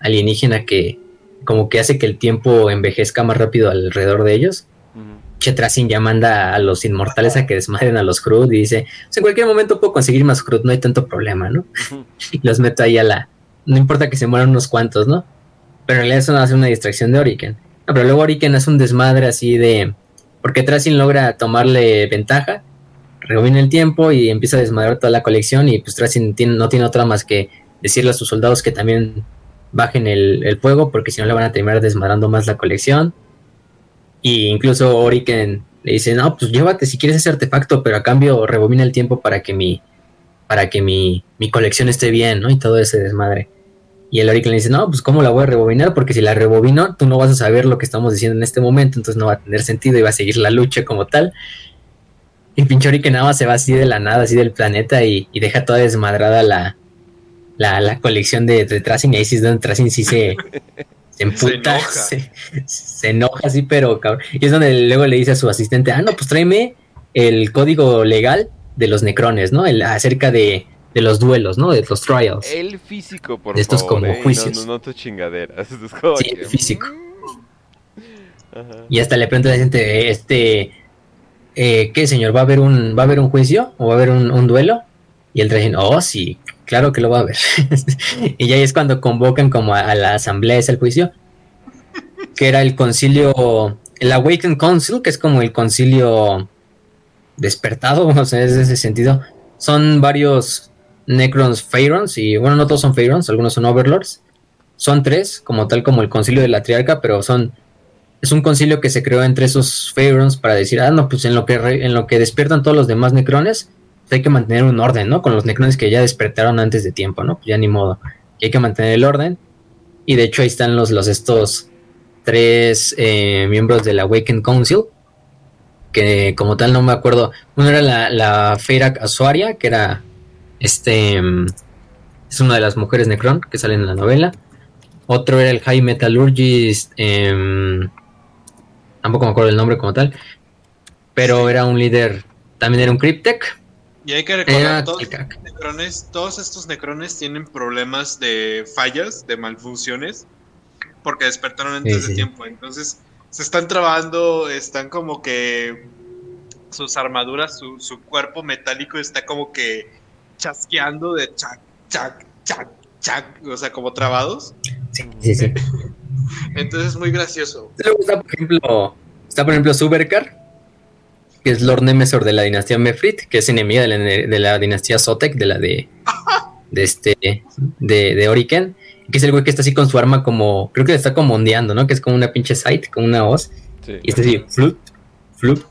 alienígena que como que hace que el tiempo envejezca más rápido alrededor de ellos. Chetrasin ya manda a los inmortales a que desmadren a los Krut y dice, "Pues en cualquier momento puedo conseguir más Krut, no hay tanto problema, ¿no? Y <laughs> los meto ahí a la... No importa que se mueran unos cuantos, ¿no? Pero en realidad eso hace una distracción de Oriken. No, pero luego Oriken hace un desmadre así de... Porque Trasin logra tomarle ventaja, rebobina el tiempo y empieza a desmadrar toda la colección y pues Trasin no tiene otra más que decirle a sus soldados que también bajen el, el fuego porque si no le van a terminar desmadrando más la colección. Y incluso Oriken le dice, no, pues llévate si quieres ese artefacto, pero a cambio rebobina el tiempo para que mi, para que mi, mi colección esté bien, ¿no? Y todo ese desmadre. Y el Oriken le dice, no, pues ¿cómo la voy a rebobinar? Porque si la rebobino, tú no vas a saber lo que estamos diciendo en este momento, entonces no va a tener sentido y va a seguir la lucha como tal. Y pinche Oriken nada más se va así de la nada, así del planeta y, y deja toda desmadrada la, la, la colección de, de Tracing. Y ahí sí es donde Tracing sí se, <laughs> se emputa, enoja. <laughs> se, se enoja así, pero cabrón. Y es donde luego le dice a su asistente, ah, no, pues tráeme el código legal de los necrones, ¿no? El, acerca de, de los duelos, ¿no? De los trials. El físico, por De estos favor. como eh, juicios. No, no, no tus chingaderas. <laughs> Es como Sí, que, el físico. mm. Ajá. Y hasta le pregunta a la gente, este, eh, ¿qué señor? ¿Va a haber un, va a haber un juicio? ¿O va a haber un, un duelo? Y el Trajan, oh, sí, claro que lo va a ver. <laughs> y ya es cuando convocan como a, la asamblea, es el juicio, que era el concilio, el Awakened Council, que es como el concilio despertado, <laughs> o sea, es ese sentido. Son varios Necrons Pharaons, y bueno, no todos son Pharaons, algunos son Overlords. Son tres, como tal como el concilio de la Triarca, pero son es un concilio que se creó entre esos Pharaons para decir, ah, no, pues en lo que, en lo que despiertan todos los demás Necrones, hay que mantener un orden, ¿no? Con los Necrones que ya despertaron antes de tiempo, ¿no? Ya ni modo. Y hay que mantener el orden. Y de hecho ahí están los, los estos tres eh, miembros del Awakened Council, que como tal no me acuerdo. Uno era la, la Feyrak Asuaria, que era este... Es una de las mujeres Necron que salen en la novela. Otro era el High Metallurgist... Eh, tampoco me acuerdo el nombre como tal, pero era un líder, también era un Cryptech. Y hay que recordar, todos, todos estos necrones tienen problemas de fallas, de malfunciones, porque despertaron antes de tiempo, entonces se están trabando, están como que sus armaduras, su, su cuerpo metálico está como que chasqueando de chac, chac, chac, chac, o sea, como trabados. Sí, sí, sí. <laughs> Entonces es muy gracioso. está, por ejemplo, está, por ejemplo, Subercar, que es Lord Nemesor de la dinastía Mefrit, que es enemiga de la, dinastía Sotek, de la de, de este, de, de Oriken, que es el güey que está así con su arma como, creo que está como ondeando, ¿no? Que es como una pinche sight, como una hoz. Y está así, flut, flut,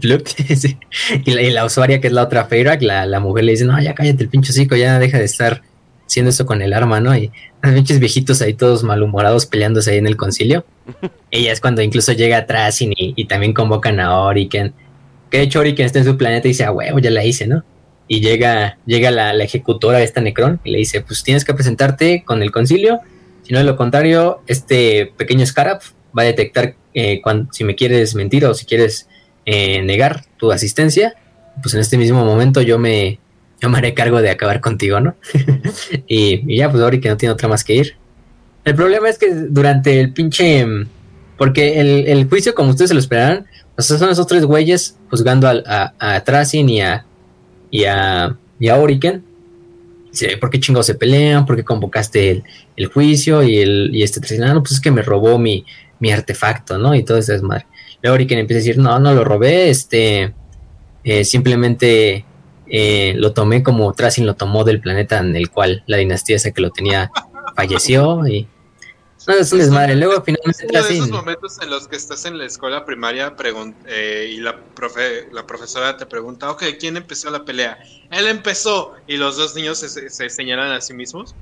flut. <laughs> y, la, usuaria, que es la otra Feyrak, la, la mujer le dice, no, ya cállate el pinche chico, ya deja de estar haciendo eso con el arma, ¿no? Y los pinches viejitos ahí todos malhumorados peleándose ahí en el concilio. <laughs> Ella es cuando incluso llega atrás y, y, también convocan a Oriken. Que de hecho Oriken está en su planeta y dice, ah, huevo, ya la hice, ¿no? Y llega, llega la, ejecutora de esta Necron y le dice, pues tienes que presentarte con el concilio. Si no, de lo contrario, este pequeño Scarab va a detectar eh, cuando, si me quieres mentir o si quieres eh, negar tu asistencia. Pues en este mismo momento yo me, yo me haré cargo de acabar contigo, ¿no? <laughs> y, ya, pues ahora que no tiene otra más que ir. El problema es que durante el pinche... Porque el, juicio, como ustedes se lo esperarán, pues son esos tres güeyes juzgando a, a, Tracin y a, y a, y a Oriken. ¿Por qué chingados se pelean? ¿Por qué convocaste el, juicio? Y, el, y este Tracin, ah, no, pues es que me robó mi, mi artefacto, ¿no? Y todo eso es madre. Luego Oriken empieza a decir, no, no lo robé, este... Eh, simplemente eh, lo tomé como Trasin lo tomó del planeta en el cual la dinastía esa que lo tenía falleció y no, es un desmadre. Luego finalmente Uno de esos momentos en los que estás en la escuela primaria eh, y la, profe, la profesora te pregunta, ok, ¿quién empezó la pelea? Él empezó y los dos niños se, se señalan a sí mismos.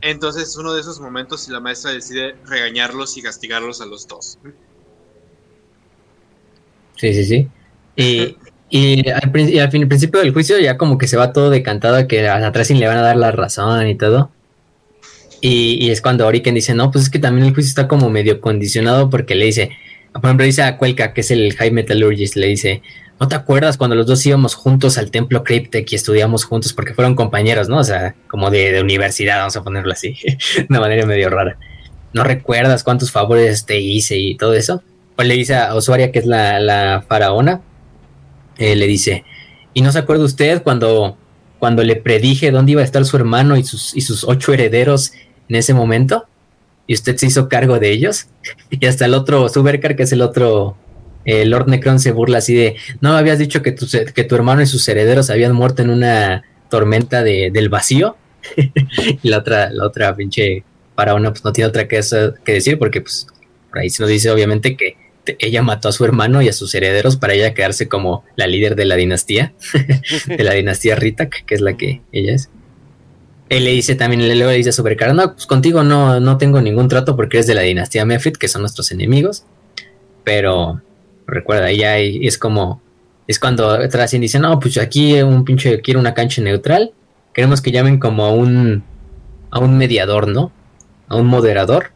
Entonces es uno de esos momentos y la maestra decide regañarlos y castigarlos a los dos. Sí, sí, sí. Y <laughs> Y al, principio del juicio ya como que se va todo decantado a que a Tracing le van a dar la razón y todo. Y, es cuando Oriken dice, no, pues es que también el juicio está como medio condicionado porque le dice, por ejemplo, dice a Cuelca, que es el High Metallurgist, le dice, ¿no te acuerdas cuando los dos íbamos juntos al templo Cryptek y estudiamos juntos porque fueron compañeros, ¿no? O sea, como de, universidad, vamos a ponerlo así, <laughs> de una manera medio rara. ¿No recuerdas cuántos favores te hice y todo eso? Pues le dice a Osuaria, que es la, la faraona, eh, le dice, ¿y no se acuerda usted cuando, cuando le predije dónde iba a estar su hermano y sus, y sus ocho herederos en ese momento? Y usted se hizo cargo de ellos. <laughs> y hasta el otro, Subercar, que es el otro, el Lord Necron se burla así de, no habías dicho que tu, que tu hermano y sus herederos habían muerto en una tormenta de, del vacío. <laughs> y la otra, la otra pinche una pues no tiene otra que, que decir porque pues por ahí se nos dice obviamente que ella mató a su hermano y a sus herederos para ella quedarse como la líder de la dinastía, <laughs> de la dinastía Ritak, que es la que ella es. Él le dice también, le dice sobre cara, no, pues contigo no, no tengo ningún trato porque eres de la dinastía Mefrit, que son nuestros enemigos. Pero recuerda, ella es como, es cuando Tracien dice, no, pues aquí un pinche quiere una cancha neutral. Queremos que llamen como a un, a un mediador, ¿no? A un moderador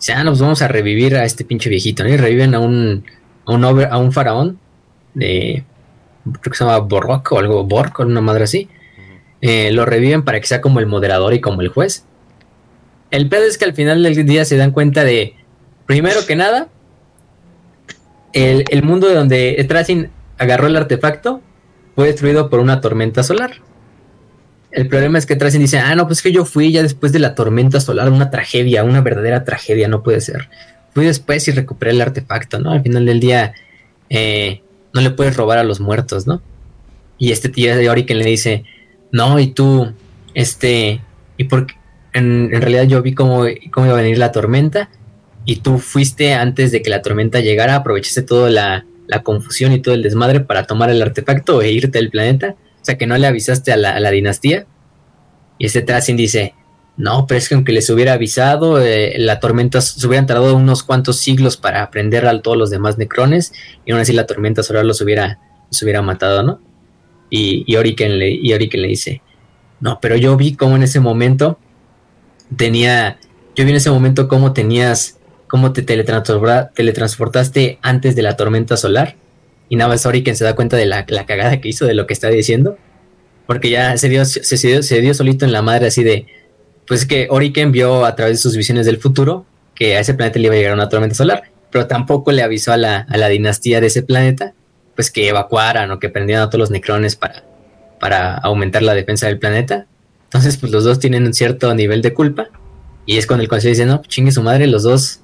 ya nos vamos a revivir a este pinche viejito, ¿no? Y reviven a un, a un, a faraón de, creo que se llama Borrock o algo, Bork o una madre así. Eh, lo reviven para que sea como el moderador y como el juez. El pedo es que al final del día se dan cuenta de, primero que nada, el, el mundo de donde Strasin agarró el artefacto fue destruido por una tormenta solar. el problema es que Tracin dice, ah, no, pues que yo fui ya después de la tormenta solar, una tragedia, una verdadera tragedia, no puede ser. Fui después y recuperé el artefacto, ¿no? Al final del día, eh, no le puedes robar a los muertos, ¿no? Y este tío de Oriken le dice, no, y tú, este, y porque en, en, realidad yo vi cómo, cómo iba a venir la tormenta y tú fuiste antes de que la tormenta llegara, aprovechaste toda la, la confusión y todo el desmadre para tomar el artefacto e irte del planeta. O sea que no le avisaste a la, a la dinastía. Y este Tracin dice, no, pero es que aunque les hubiera avisado, eh, la tormenta se hubieran tardado unos cuantos siglos para aprender a todos los demás necrones y aún así la tormenta solar los hubiera, los hubiera matado, ¿no? Y, Oriken le dice, no, pero yo vi cómo en ese momento tenía, yo vi en ese momento cómo tenías, cómo te teletransportaste antes de la tormenta solar y nada más Oriken se da cuenta de la, la cagada que hizo de lo que está diciendo porque ya se dio, se, dio, se dio solito en la madre así de, pues que Oriken vio a través de sus visiones del futuro que a ese planeta le iba a llegar una tormenta solar, pero tampoco le avisó a la, a la dinastía de ese planeta, pues que evacuaran o que prendieran a todos los necrones para, para aumentar la defensa del planeta. Entonces, pues los dos tienen un cierto nivel de culpa. Y es cuando el consejo dice, no, chingue su madre, los dos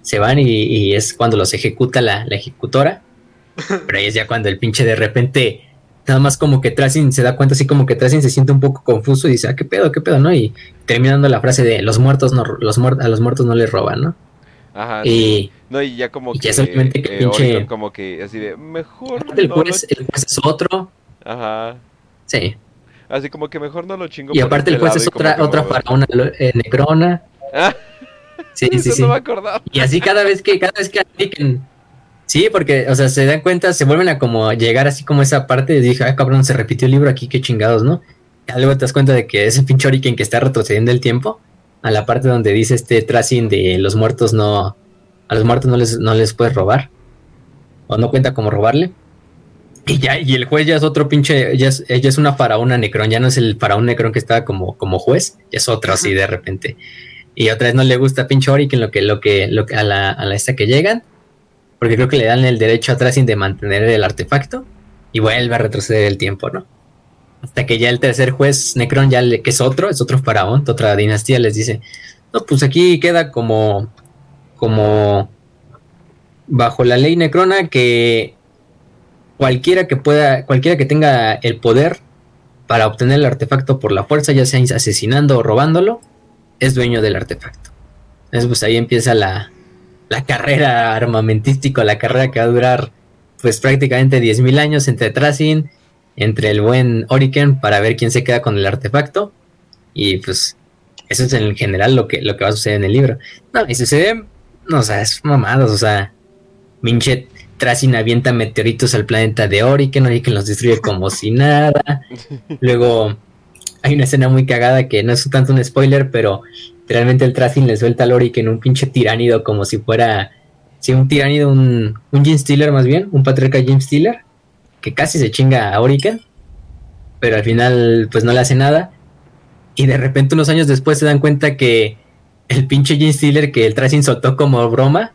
se van y, y es cuando los ejecuta la, la, ejecutora. <laughs> Pero ahí es ya cuando el pinche de repente nada más como que Tracing se da cuenta así como que Tracing se siente un poco confuso y dice, ah, qué pedo, qué pedo, ¿no? Y terminando la frase de los muertos no, los muertos a los muertos no les roban, ¿no? Ajá. Y, sí. No, y ya como y que, ya que eh, pinche- como que así de mejor el no juez, lo- el juez es otro, Ajá. sí. Así como que mejor no lo chingo Y aparte el este juez lado es otra, otra me- faraona eh, necrona. Ah, Sí, sí, <laughs> eso sí. no me acordaba. Y así cada vez que, cada vez que apliquen. Sí, porque, o sea, se dan cuenta, se vuelven a como llegar así como esa parte y dije, ah, cabrón, se repitió el libro aquí, qué chingados, ¿no? Y luego te das cuenta de que ese pinche Oriken que está retrocediendo el tiempo, a la parte donde dice este tracing de los muertos no, a los muertos no les, no les puedes robar, o no cuenta como robarle. Y ya, y el juez ya es otro pinche, ya es, ella es una faraona necrón, ya no es el faraón necrón que estaba como, como juez, ya es otro así de repente. Y otra vez no le gusta pinche Oriken lo que, lo que, lo que, a la, a la esta que llegan, porque creo que le dan el derecho a Tracing de mantener el artefacto y vuelve a retroceder el tiempo, ¿no? Hasta que ya el tercer juez, Necron, ya le, que es otro, es otro faraón, otra dinastía, les dice, no, pues aquí queda como, como bajo la ley Necrona que cualquiera que pueda, cualquiera que tenga el poder para obtener el artefacto por la fuerza, ya sea asesinando o robándolo, es dueño del artefacto. Entonces, pues ahí empieza la, la carrera armamentística, la carrera que va a durar pues prácticamente 10.000 años entre Tracing, entre el buen Oriken para ver quién se queda con el artefacto y pues eso es en general lo que, lo que va a suceder en el libro. No, y sucede, no, o sea, es mamadas, o sea, Minchet Tracing avienta meteoritos al planeta de Oriken, Oriken los destruye como si nada. <laughs> Luego hay una escena muy cagada que no es tanto un spoiler, pero realmente el Tracing le suelta al Oriken un pinche tiránido como si fuera, sí, un tiránido, un, un Jim Stealer más bien, un patriarca Jim Stealer, que casi se chinga a Oriken, pero al final pues no le hace nada. Y de repente unos años después se dan cuenta que el pinche Jim Stealer que el Tracing soltó como broma,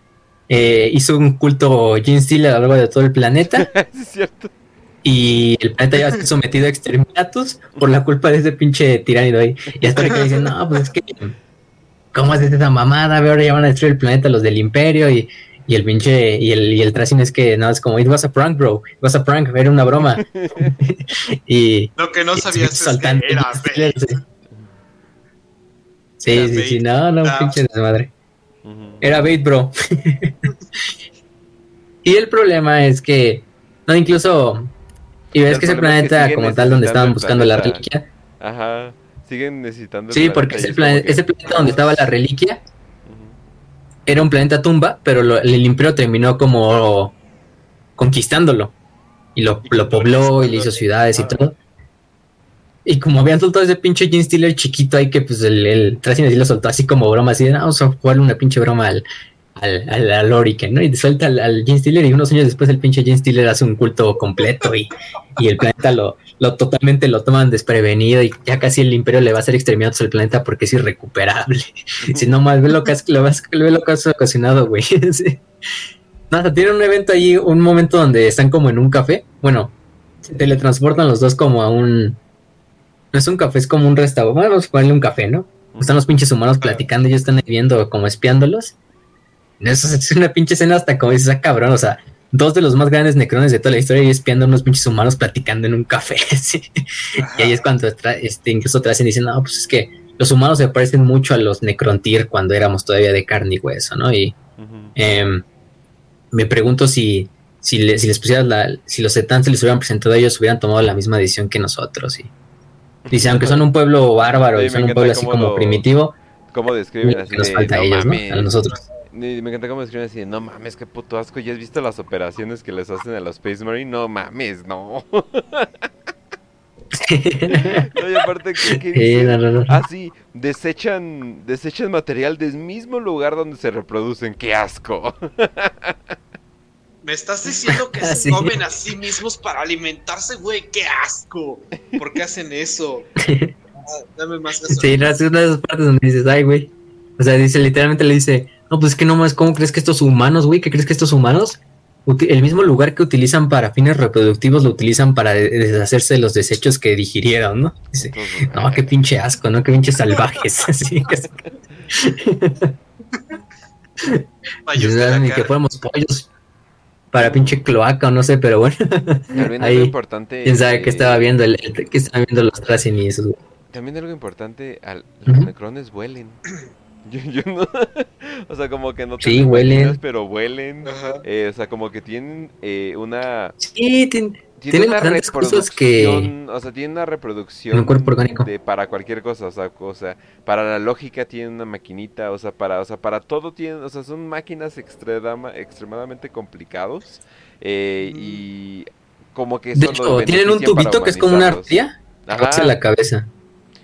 eh, hizo un culto Jim Stealer a lo largo de todo el planeta. <laughs> Sí, es cierto. Y el planeta ya va a ser sometido a exterminatus por la culpa de ese pinche tiránido ahí. Y hasta que dicen, no, pues es que, ¿cómo haces esa mamada? Ahora ya van a destruir el planeta los del imperio y, y el pinche, y el, y el Tracing es que no, es como, it was a prank, bro, it was a prank, era una broma. <laughs> <laughs> y Lo que no sabías es saltando que era bait. sí. Sí, Era sí, no, no, Ah. pinche desmadre. Ujú. Era bait, bro. <laughs> y el problema es que, no, incluso, y ves El que ese problema es que planeta como tal donde estaban buscando la reliquia, Ajá. Siguen necesitando. sí, porque ese, que- planeta donde estaba la reliquia. Era un planeta tumba, pero lo- el imperio terminó como conquistándolo. Y lo, Y lo pobló y le hizo ciudades y Ah. todo. Y como habían soltado ese pinche Gene Stealer chiquito ahí que pues el, el Tracing así lo soltó así como broma, así de, "Ah, vamos a jugarle una pinche broma al, al, al, al Oriken, ¿no? Y suelta al, al Gene Stealer y unos años después el pinche Gene Stealer hace un culto completo y, y el planeta lo, lo totalmente lo toman desprevenido y ya casi el imperio le va a hacer exterminados al planeta porque es irrecuperable. <laughs> Si no más, ve lo que has, lo ve lo que has ocasionado, güey. <laughs> Sí. Nada, tienen un evento ahí, un momento donde están como en un café. Bueno, se teletransportan los dos como a un no es un café, es como un restaurante. Vamos a ponerle un café, ¿no? Están los pinches humanos platicando y ellos están ahí viendo como espiándolos. Eso es una pinche escena hasta como dices, ah, cabrón, o sea, dos de los más grandes necrones de toda la historia y espiando a unos pinches humanos platicando en un café. <laughs> ¿sí? Y ahí es cuando este, incluso tracen y dicen, no, pues es que los humanos se parecen mucho a los Necrontyr cuando éramos todavía de carne y hueso, ¿no? Y em, me pregunto si, si, les pusieras la, si los Etans se les hubieran presentado a ellos, hubieran tomado la misma decisión que nosotros. Y, dice, aunque son un pueblo bárbaro y son un pueblo así como primitivo, ¿cómo describen así? Nos falta a ellos, ¿no? A nosotros. Me encanta cómo describen así, no mames, qué puto asco, ¿ya has visto las operaciones que les hacen a los Space Marine? No mames, no. <laughs> no, y aparte, ¿qué, Así, desechan, desechan material del mismo lugar donde se reproducen, qué asco. Me estás diciendo que se <laughs> comen a sí mismos para alimentarse, güey, qué asco. ¿Por qué hacen eso? <laughs> Ah, dame más. Sí, no, es una de esas partes donde dices, ay, güey. O sea, dice, literalmente le dice, no, pues es que no más, ¿cómo crees que estos humanos, güey? ¿Qué crees que estos humanos? El mismo lugar que utilizan para fines reproductivos lo utilizan para deshacerse de los desechos que digirieron, ¿no? Dice, no, qué pinche asco, ¿no? Qué pinche salvajes. <laughs> Así que... Ni que fuéramos pollos para pinche cloaca o no sé, pero bueno. También Ahí, algo importante. Quién sabe qué estaba viendo, el, qué estaban viendo los Tracing y eso. También algo importante, al, los necrones huelen. <laughs> Yo, no, <laughs> o sea, como que no sí, huelen. pero huelen. Eh, o sea, como que tienen eh, una. Sí, tienen una reproducción. Que... O sea, tienen una reproducción. Un cuerpo orgánico. De, para cualquier cosa, o sea, o sea, para la lógica tienen una maquinita, o sea, para, o sea, para todo tienen, o sea, son máquinas extrema, extremadamente complicados. Eh, y como que. De hecho, tienen un tubito que es como una arteria. Hacia la cabeza.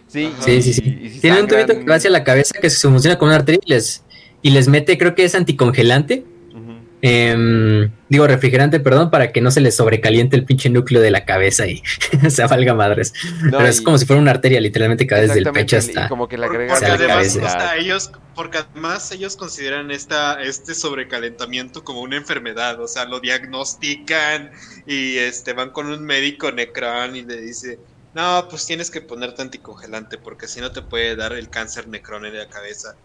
Sí, sí, sí. sí. Tiene un tubito que va hacia la cabeza que se funciona con una arteria y les, y les mete, creo que es anticongelante. Em, digo, refrigerante, perdón, para que no se les sobrecaliente el pinche núcleo de la cabeza y <laughs> se valga madres. Pero es como si fuera una arteria, literalmente, cada desde el pecho hasta. Como que le porque, además, ellos, porque además ellos consideran esta, este sobrecalentamiento como una enfermedad, o sea, lo diagnostican y este van con un médico necrón y le dice, no, pues tienes que ponerte anticongelante porque si no te puede dar el cáncer necrón en la cabeza.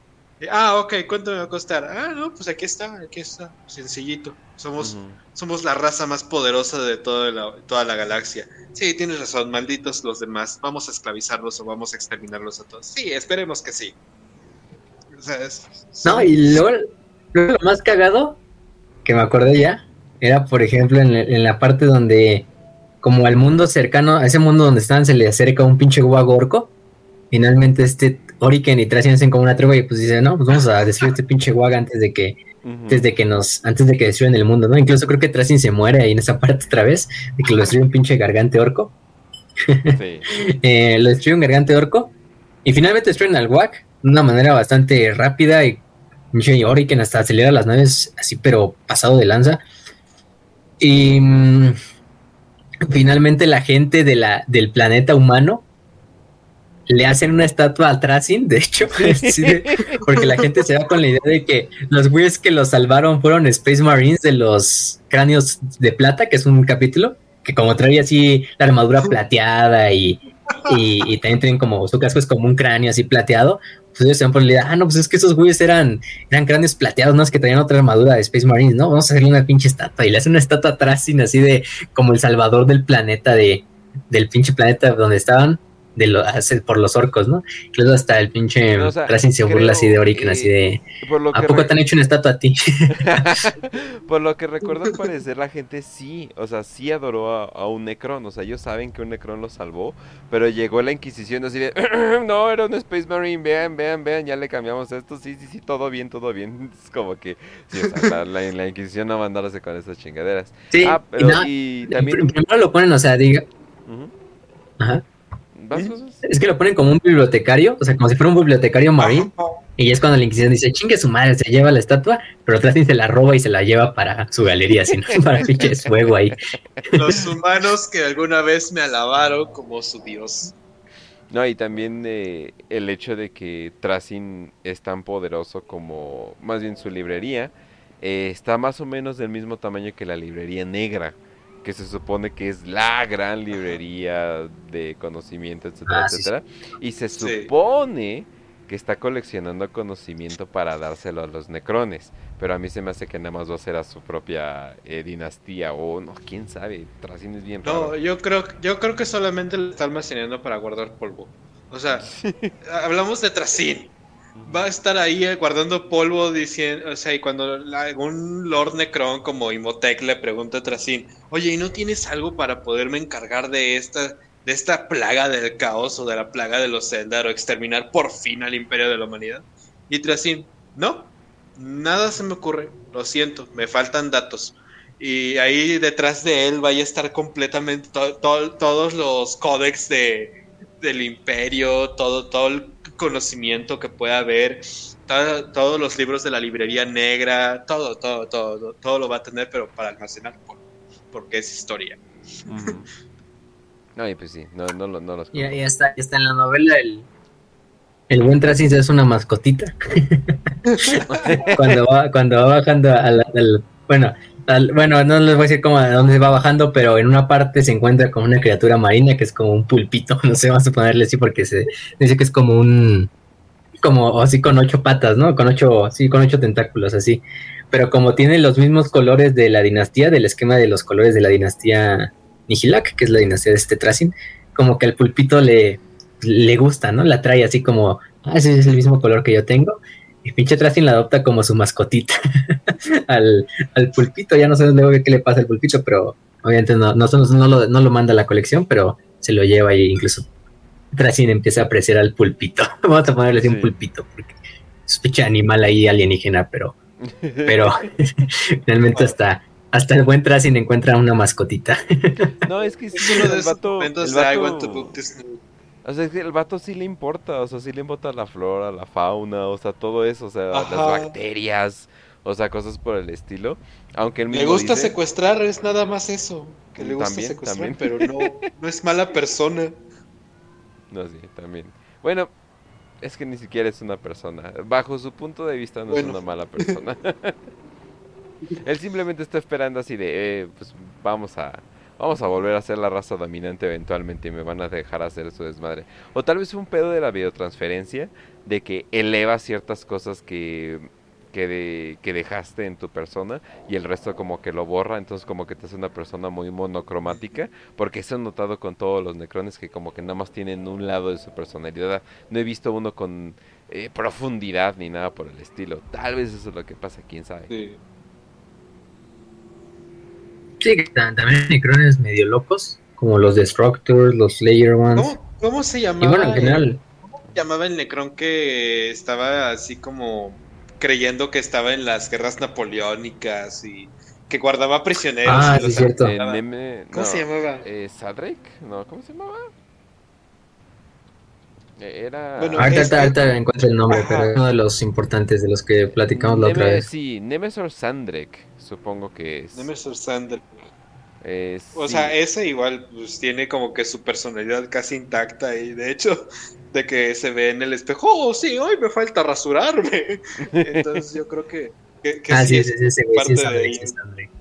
ah, ok, ¿cuánto me va a costar? Ah, no, pues aquí está, aquí está, sencillito. Somos, somos la raza más poderosa de toda la, toda la galaxia. Sí, tienes razón, malditos los demás. Vamos a esclavizarlos o vamos a exterminarlos a todos. Sí, esperemos que sí. No, y luego, lo más cagado, que me acordé ya, era por ejemplo en, en la parte donde como al mundo cercano, a ese mundo donde están, se le acerca un pinche guago orco. Finalmente este Oriken y Tracian hacen como una tregua y pues dicen, no, pues vamos a destruir este pinche guaga antes de que, antes de que nos, antes de que destruyan el mundo, ¿no? Incluso creo que Tracian se muere ahí en esa parte otra vez, de que lo destruye un pinche gargante orco. Sí. <laughs> Eh, lo destruye un gargante orco. Y finalmente destruyen al Wag de una manera bastante rápida y Oriken hasta acelera las naves así, pero pasado de lanza. Y mm, finalmente la gente del planeta humano le hacen una estatua a Tracing, de hecho, <laughs> porque la gente se va con la idea de que los güeyes que los salvaron fueron Space Marines de los cráneos de plata, que es un capítulo, que como trae así la armadura plateada y, y, también tienen como su casco es como un cráneo así plateado, pues ellos la idea, ah, no, pues es que esos güeyes eran, eran cráneos plateados, no es que traían otra armadura de Space Marines, ¿no? Vamos a hacerle una pinche estatua y le hacen una estatua atrás, sin así de como el salvador del planeta, de, del pinche planeta donde estaban de lo, por los orcos, ¿no? Incluso hasta el pinche no, se burla así de Oriken, así de ¿A poco te han hecho una estatua a ti? <laughs> <laughs> por lo que recuerdo al parecer la gente sí, o sea, sí adoró a, un Necron, o sea, ellos saben que un Necron lo salvó, pero llegó la Inquisición así de no, era un Space Marine, vean, vean, vean, ya le cambiamos esto, sí, sí, sí, todo bien, todo bien. <laughs> Es como que sí, la, Inquisición no mandarse con esas chingaderas. Sí, ah, pero y, también primero lo ponen, o sea, diga Ajá es que lo ponen como un bibliotecario, o sea, como si fuera un bibliotecario marín. Y es cuando la Inquisición dice, chingue su madre, se lleva la estatua, pero Trasin se la roba y se la lleva para su galería, <laughs> sino para pinche fuego ahí. Los humanos que alguna vez me alabaron como su dios. No, y también eh, el hecho de que Tracing es tan poderoso como, más bien su librería, eh, está más o menos del mismo tamaño que la librería negra. Que se supone que es la gran librería de conocimiento, etcétera, Ah, sí, etcétera. Y se supone que está coleccionando conocimiento para dárselo a los necrones. Pero a mí se me hace que nada más va a ser a su propia eh, dinastía o no, quién sabe. Tracin es bien No, raro. yo creo, yo creo que solamente lo está almacenando para guardar polvo. O sea, <laughs> hablamos de Tracin. Va a estar ahí eh, guardando polvo diciendo, o sea, y cuando algún Lord Necron como Imhotep le pregunta a Tracin, oye, ¿y no tienes algo para poderme encargar de esta, de esta plaga del caos o de la plaga de los Eldar o exterminar por fin al imperio de la humanidad? Y Tracin, no, nada se me ocurre, lo siento, me faltan datos. Y ahí detrás de él vaya a estar completamente to- todos los códex de, del imperio, todo, todo el conocimiento que pueda haber, todo- todos los libros de la librería negra, todo, todo, todo, todo lo va a tener, pero para almacenar, por- porque es historia. No, y pues sí, no, no, lo- no los Ya, ya está, está en la novela el, el buen Tracis es una mascotita. <laughs> <laughs> cuando va, cuando va bajando al- bueno, bueno, no les voy a decir cómo a dónde va bajando, pero en una parte se encuentra con una criatura marina que es como un pulpito, <laughs> no sé, vamos a ponerle así porque se dice que es como un como así con ocho patas, ¿no? Con ocho, sí, con ocho tentáculos así. Pero como tiene los mismos colores de la dinastía, del esquema de los colores de la dinastía Nihilak, que es la dinastía de este Tracin, como que al pulpito le, le gusta, ¿no? La trae así como, ah, ese es el mismo color que yo tengo. Y pinche Tracin la adopta como su mascotita <laughs> al, al pulpito. Ya no sé luego qué le pasa al pulpito, pero obviamente no, no, no, no lo, no lo manda a la colección, pero se lo lleva y incluso Tracin empieza a apreciar al pulpito. <laughs> Vamos a ponerle así Sí. un pulpito, porque es un pinche animal ahí alienígena, pero, pero <laughs> finalmente hasta, hasta el buen Tracin encuentra una mascotita. No, es que sí, Es uno de el vato, el vato- O sea, es que el vato sí le importa, o sea, sí le importa la flora, la fauna, o sea, todo eso, o sea, las bacterias, o sea, cosas por el estilo. Aunque él Le mismo gusta dice- secuestrar, es nada más eso. Que le gusta También, secuestrar, también. pero no, no es mala persona. <laughs> No, sí, también. Bueno, es que ni siquiera es una persona. Bajo su punto de vista no Bueno. es una mala persona. <laughs> <laughs> Él simplemente está esperando así de, eh, pues vamos a, vamos a volver a ser la raza dominante eventualmente y me van a dejar hacer su desmadre. O tal vez un pedo de la biotransferencia, de que eleva ciertas cosas que, que, de- que dejaste en tu persona y el resto como que lo borra, entonces como que te hace una persona muy monocromática, porque eso he notado con todos los necrones que como que nada más tienen un lado de su personalidad. No he visto uno con eh, profundidad ni nada por el estilo. Tal vez eso es lo que pasa, quién sabe. Sí. Sí, también hay necrones medio locos, como los Destructors, los Slayer Ones. ¿Cómo, cómo se Y llamaba? bueno, en el- general, llamaba el Necron que estaba así como creyendo que estaba en las guerras napoleónicas y que guardaba prisioneros. Ah, y sí, cierto. Eh. Neme- ¿Cómo no, se llamaba? eh, ¿Sadrek? No, ¿cómo se llamaba? Eh, Era... Bueno, ahorita, es que- ahorita, encuentro el nombre, Ajá. pero es uno de los importantes de los que platicamos la otra vez. Sí, Nemesor Sandrek, supongo que es. Nemesis Sander. Eh, O sí. sea, ese igual pues tiene como que su personalidad casi intacta y de hecho de que se ve en el espejo, oh sí, hoy me falta rasurarme. <laughs> Entonces yo creo que, que, que ah, sí, es sí, sí, ese güey, sí, parte es de Sandrek, ahí. sí, es Sandrek.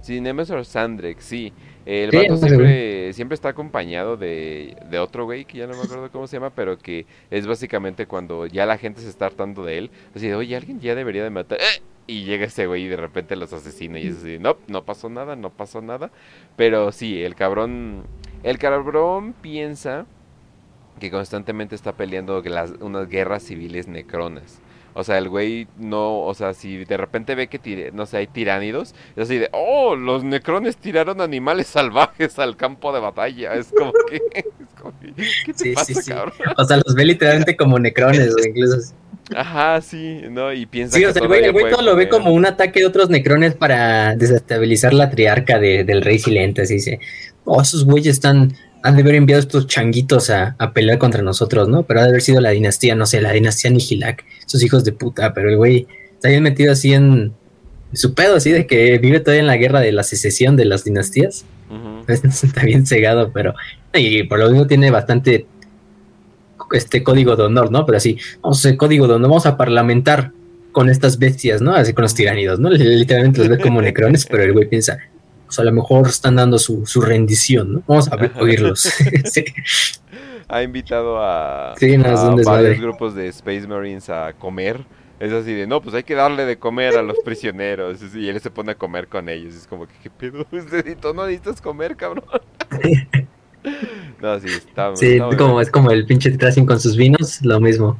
Sí, Nemesor Sandrek, sí. El Sí, vato siempre, siempre está acompañado de, de otro güey que ya no me acuerdo cómo se llama, pero que es básicamente cuando ya la gente se está hartando de él. Así de, oye, alguien ya debería de matar. ¡Eh! Y llega ese güey y de repente los asesina y es así, no, no pasó nada, no pasó nada. Pero sí, el cabrón, el cabrón piensa que constantemente está peleando las, unas guerras civiles necronas. O sea, el güey no, o sea, si de repente ve que, tire- no sé, hay tiránidos, es así de, oh, los necrones tiraron animales salvajes al campo de batalla. Es como que, <laughs> es como que, ¿qué te Sí, sí, pasa, sí. cabrón? O sea, los ve literalmente como necrones, güey, incluso. Ajá, sí, ¿no? Y piensa Sí, que o sea, el güey, el güey todo lo ve como un ataque de otros necrones para desestabilizar la triarca de- del rey silente. Así dice, oh, esos güeyes están, han de haber enviado estos changuitos a, a pelear contra nosotros, ¿no? Pero ha de haber sido la dinastía, no sé, la dinastía Nihilak, esos hijos de puta, pero el güey está bien metido así en su pedo, así de que vive todavía en la guerra de la secesión de las dinastías. Ujú. <laughs> Está bien cegado, pero. Y por lo mismo tiene bastante. Este código de honor, ¿no? Pero así, vamos a hacer código de honor, vamos a parlamentar con estas bestias, ¿no? Así con los tiránidos, ¿no? Literalmente los ve como <laughs> necrones, pero el güey piensa, pues a lo mejor están dando su, su rendición, ¿no? Vamos a oírlos. <laughs> <laughs> Sí. Ha invitado a, Sí, no, a varios grupos de Space Marines a comer. Es así de, no, pues hay que darle de comer a los prisioneros. Y él se pone a comer con ellos. Es como que, ¿qué pedo? Este, ¿Tú no necesitas comer, cabrón? <laughs> no, sí, está, Sí, está muy como, es como el pinche Tracing con sus vinos, lo mismo.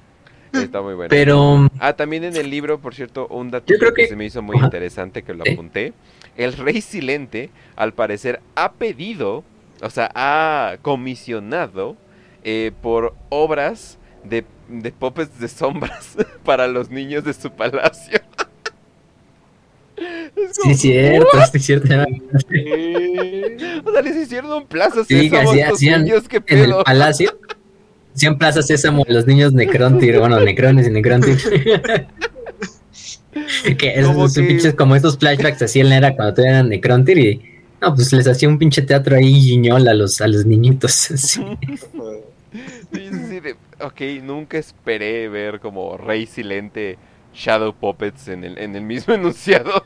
Está muy bueno. Pero Ah, también en el libro, por cierto, un dato que... que- se me hizo muy Ajá. interesante que lo apunté. El rey silente, al parecer, ha pedido, o sea, ha comisionado eh, por obras de, de puppets de sombras <laughs> para los niños de su palacio. Es sí, como, es cierto, sí, es cierto. <laughs> O sea, les hicieron un plazo Sí, así hacían niños, qué En el palacio, 100 plazas Sésamo, los niños Necrontyr, bueno, Necrones y Necrontyr. <laughs> que esos Como que- pinches como estos flashbacks en la era cuando todavía eran Necrontyr y no, pues les hacía un pinche teatro ahí guiñol a los, a los niñitos. <laughs> sí. Sí, sí, sí, ok, nunca esperé ver como Rey Silente Shadow Puppets en el, en el mismo <laughs> enunciado.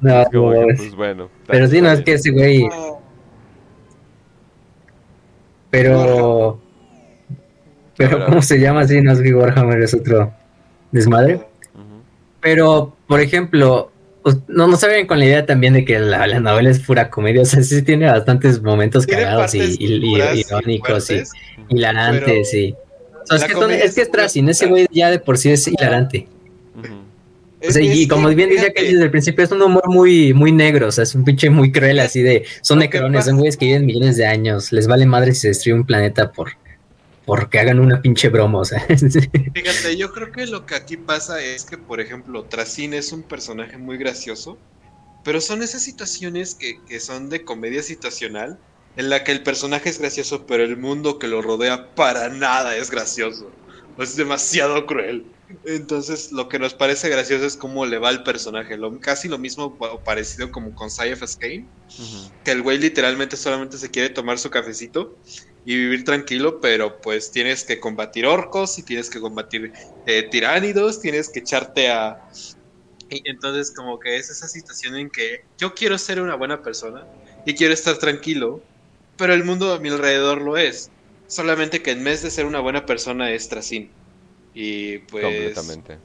No, es como que, pues bueno. pero sí, no, es que ese güey, pero... Pero, Ahora- ¿cómo se llama así? No es que Warhammer es otro desmadre. Pero, por ejemplo, us- no, no saben con la idea también de que la, la novela es pura comedia. O sea, sí tiene bastantes momentos Tiene cagados y, partes y- y- duras y irónicos y, hilarantes. pero y... O sea, es que, es que es es Tracing, ese güey ya de por sí es hilarante. Ujú. O sea, y como que, bien decía que desde el principio es un humor muy, muy negro, o sea, es un pinche muy cruel así de, son que necrones, son güeyes que viven millones de años, les vale madre si se destruye un planeta por porque hagan una pinche broma, o sea. <laughs> Fíjate, yo creo que lo que aquí pasa es que, por ejemplo, Tracin es un personaje muy gracioso, pero son esas situaciones que, que son de comedia situacional, en la que el personaje es gracioso, pero el mundo que lo rodea para nada es gracioso. Es demasiado cruel. Entonces, lo que nos parece gracioso es cómo le va al personaje. Lo, casi lo mismo o parecido como con Sypha Skane, que el güey literalmente solamente se quiere tomar su cafecito y vivir tranquilo, pero pues tienes que combatir orcos y tienes que combatir eh, tiránidos, tienes que echarte a... Y entonces como que es esa situación en que yo quiero ser una buena persona y quiero estar tranquilo, pero el mundo a mi alrededor lo es. Solamente que en vez de ser una buena persona es Tracin. Y pues... Completamente.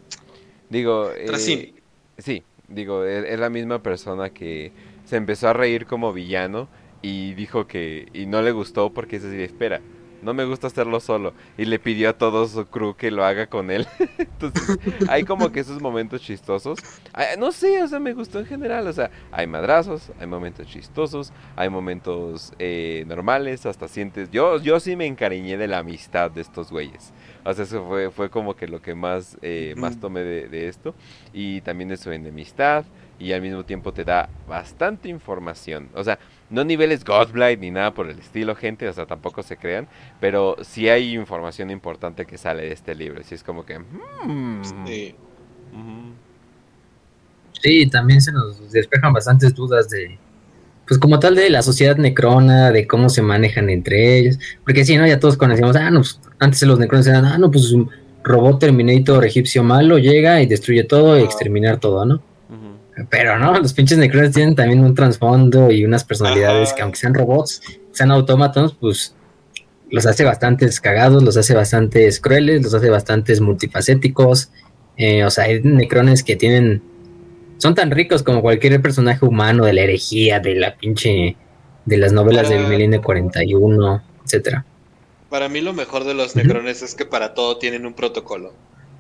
Digo, eh, Tracin. sí, digo, es, es la misma persona que se empezó a reír como villano y dijo que y no le gustó porque es así, espera, no me gusta hacerlo solo y le pidió a todo su crew que lo haga con él. <laughs> Entonces, hay como que esos momentos chistosos. Ah, No sé, o sea, me gustó en general, o sea, hay madrazos, hay momentos chistosos, hay momentos eh, normales, hasta sientes, yo yo sí me encariñé de la amistad de estos güeyes. O sea, eso fue, fue como que lo que más, eh, más tomé de, de esto. Y también de su enemistad. Y al mismo tiempo te da bastante información. O sea, no niveles Godblight ni nada por el estilo, gente. O sea, tampoco se crean. Pero sí hay información importante que sale de este libro. Así es como que... hmm, Sí. Sí, también se nos despejan bastantes dudas de, pues como tal de la sociedad necrona, de cómo se manejan entre ellos, porque si no, ya todos conocíamos, ah, no, pues, antes los necrones eran, ah, no, pues un robot Terminator egipcio malo llega y destruye todo y Ah. exterminar todo, ¿no? Pero no, los pinches necrones tienen también un trasfondo y unas personalidades Ajá. que aunque sean robots, sean autómatos, pues los hace bastantes cagados, los hace bastantes crueles, los hace bastantes multifacéticos. Eh, o sea, hay necrones que tienen. Son tan ricos como cualquier personaje humano de la herejía, de la pinche. de las novelas Para- Milenio 41, etcétera. Para mí lo mejor de los necrones es que para todo tienen un protocolo.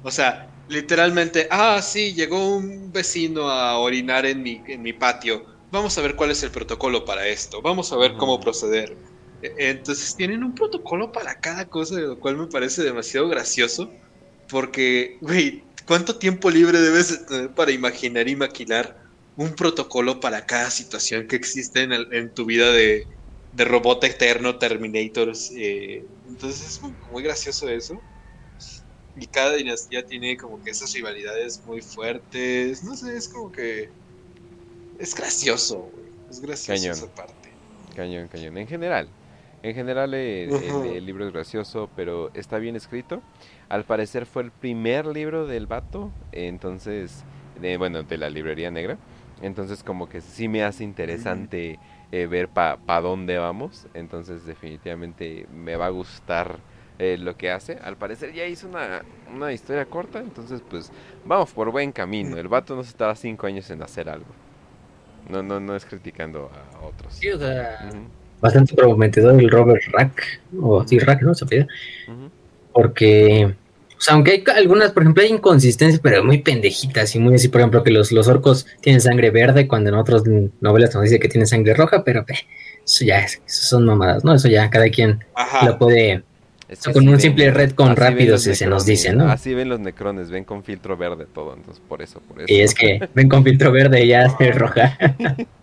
O sea, literalmente, ah, sí, llegó un vecino a orinar en mi, en mi patio. Vamos a ver cuál es el protocolo para esto. Vamos a ver cómo proceder. E- Entonces tienen un protocolo para cada cosa, lo cual me parece demasiado gracioso. Porque, güey, ¿cuánto tiempo libre debes de tener para imaginar y maquinar un protocolo para cada situación que existe en, el- en tu vida de, de robot eterno, Terminators? eh, entonces es muy, muy gracioso eso. Y cada dinastía tiene como que esas rivalidades muy fuertes. No sé, es como que. Es gracioso, güey. Es gracioso Cañón. esa parte. Cañón, cañón. En general. En general eh, el, libro es gracioso, pero está bien escrito. Al parecer fue el primer libro del vato, entonces, de, bueno, de la librería negra. Entonces como que sí me hace interesante eh, ver para pa dónde vamos. Entonces definitivamente me va a gustar eh, lo que hace. Al parecer ya hizo una, una historia corta, entonces pues vamos por buen camino. El vato no se estaba cinco años en hacer algo. No, no, no es criticando a otros. Sí, o sea, bastante prometedor el Robert Rack, o sí, Rack, ¿no? Se ujú. Porque, o sea, aunque hay algunas, por ejemplo, hay inconsistencias, pero muy pendejitas y muy así, por ejemplo, que los, los orcos tienen sangre verde cuando en otras novelas nos dice que tienen sangre roja, pero eh, eso ya es, eso son mamadas, ¿no? Eso ya cada quien Ajá. lo puede, Es que con un ven- simple red con rápido se, se nos dice, necrones, ¿no? Así ven los necrones, ven con filtro verde todo, entonces por eso, por eso. Y es que <laughs> ven con filtro verde y ya <laughs> es roja.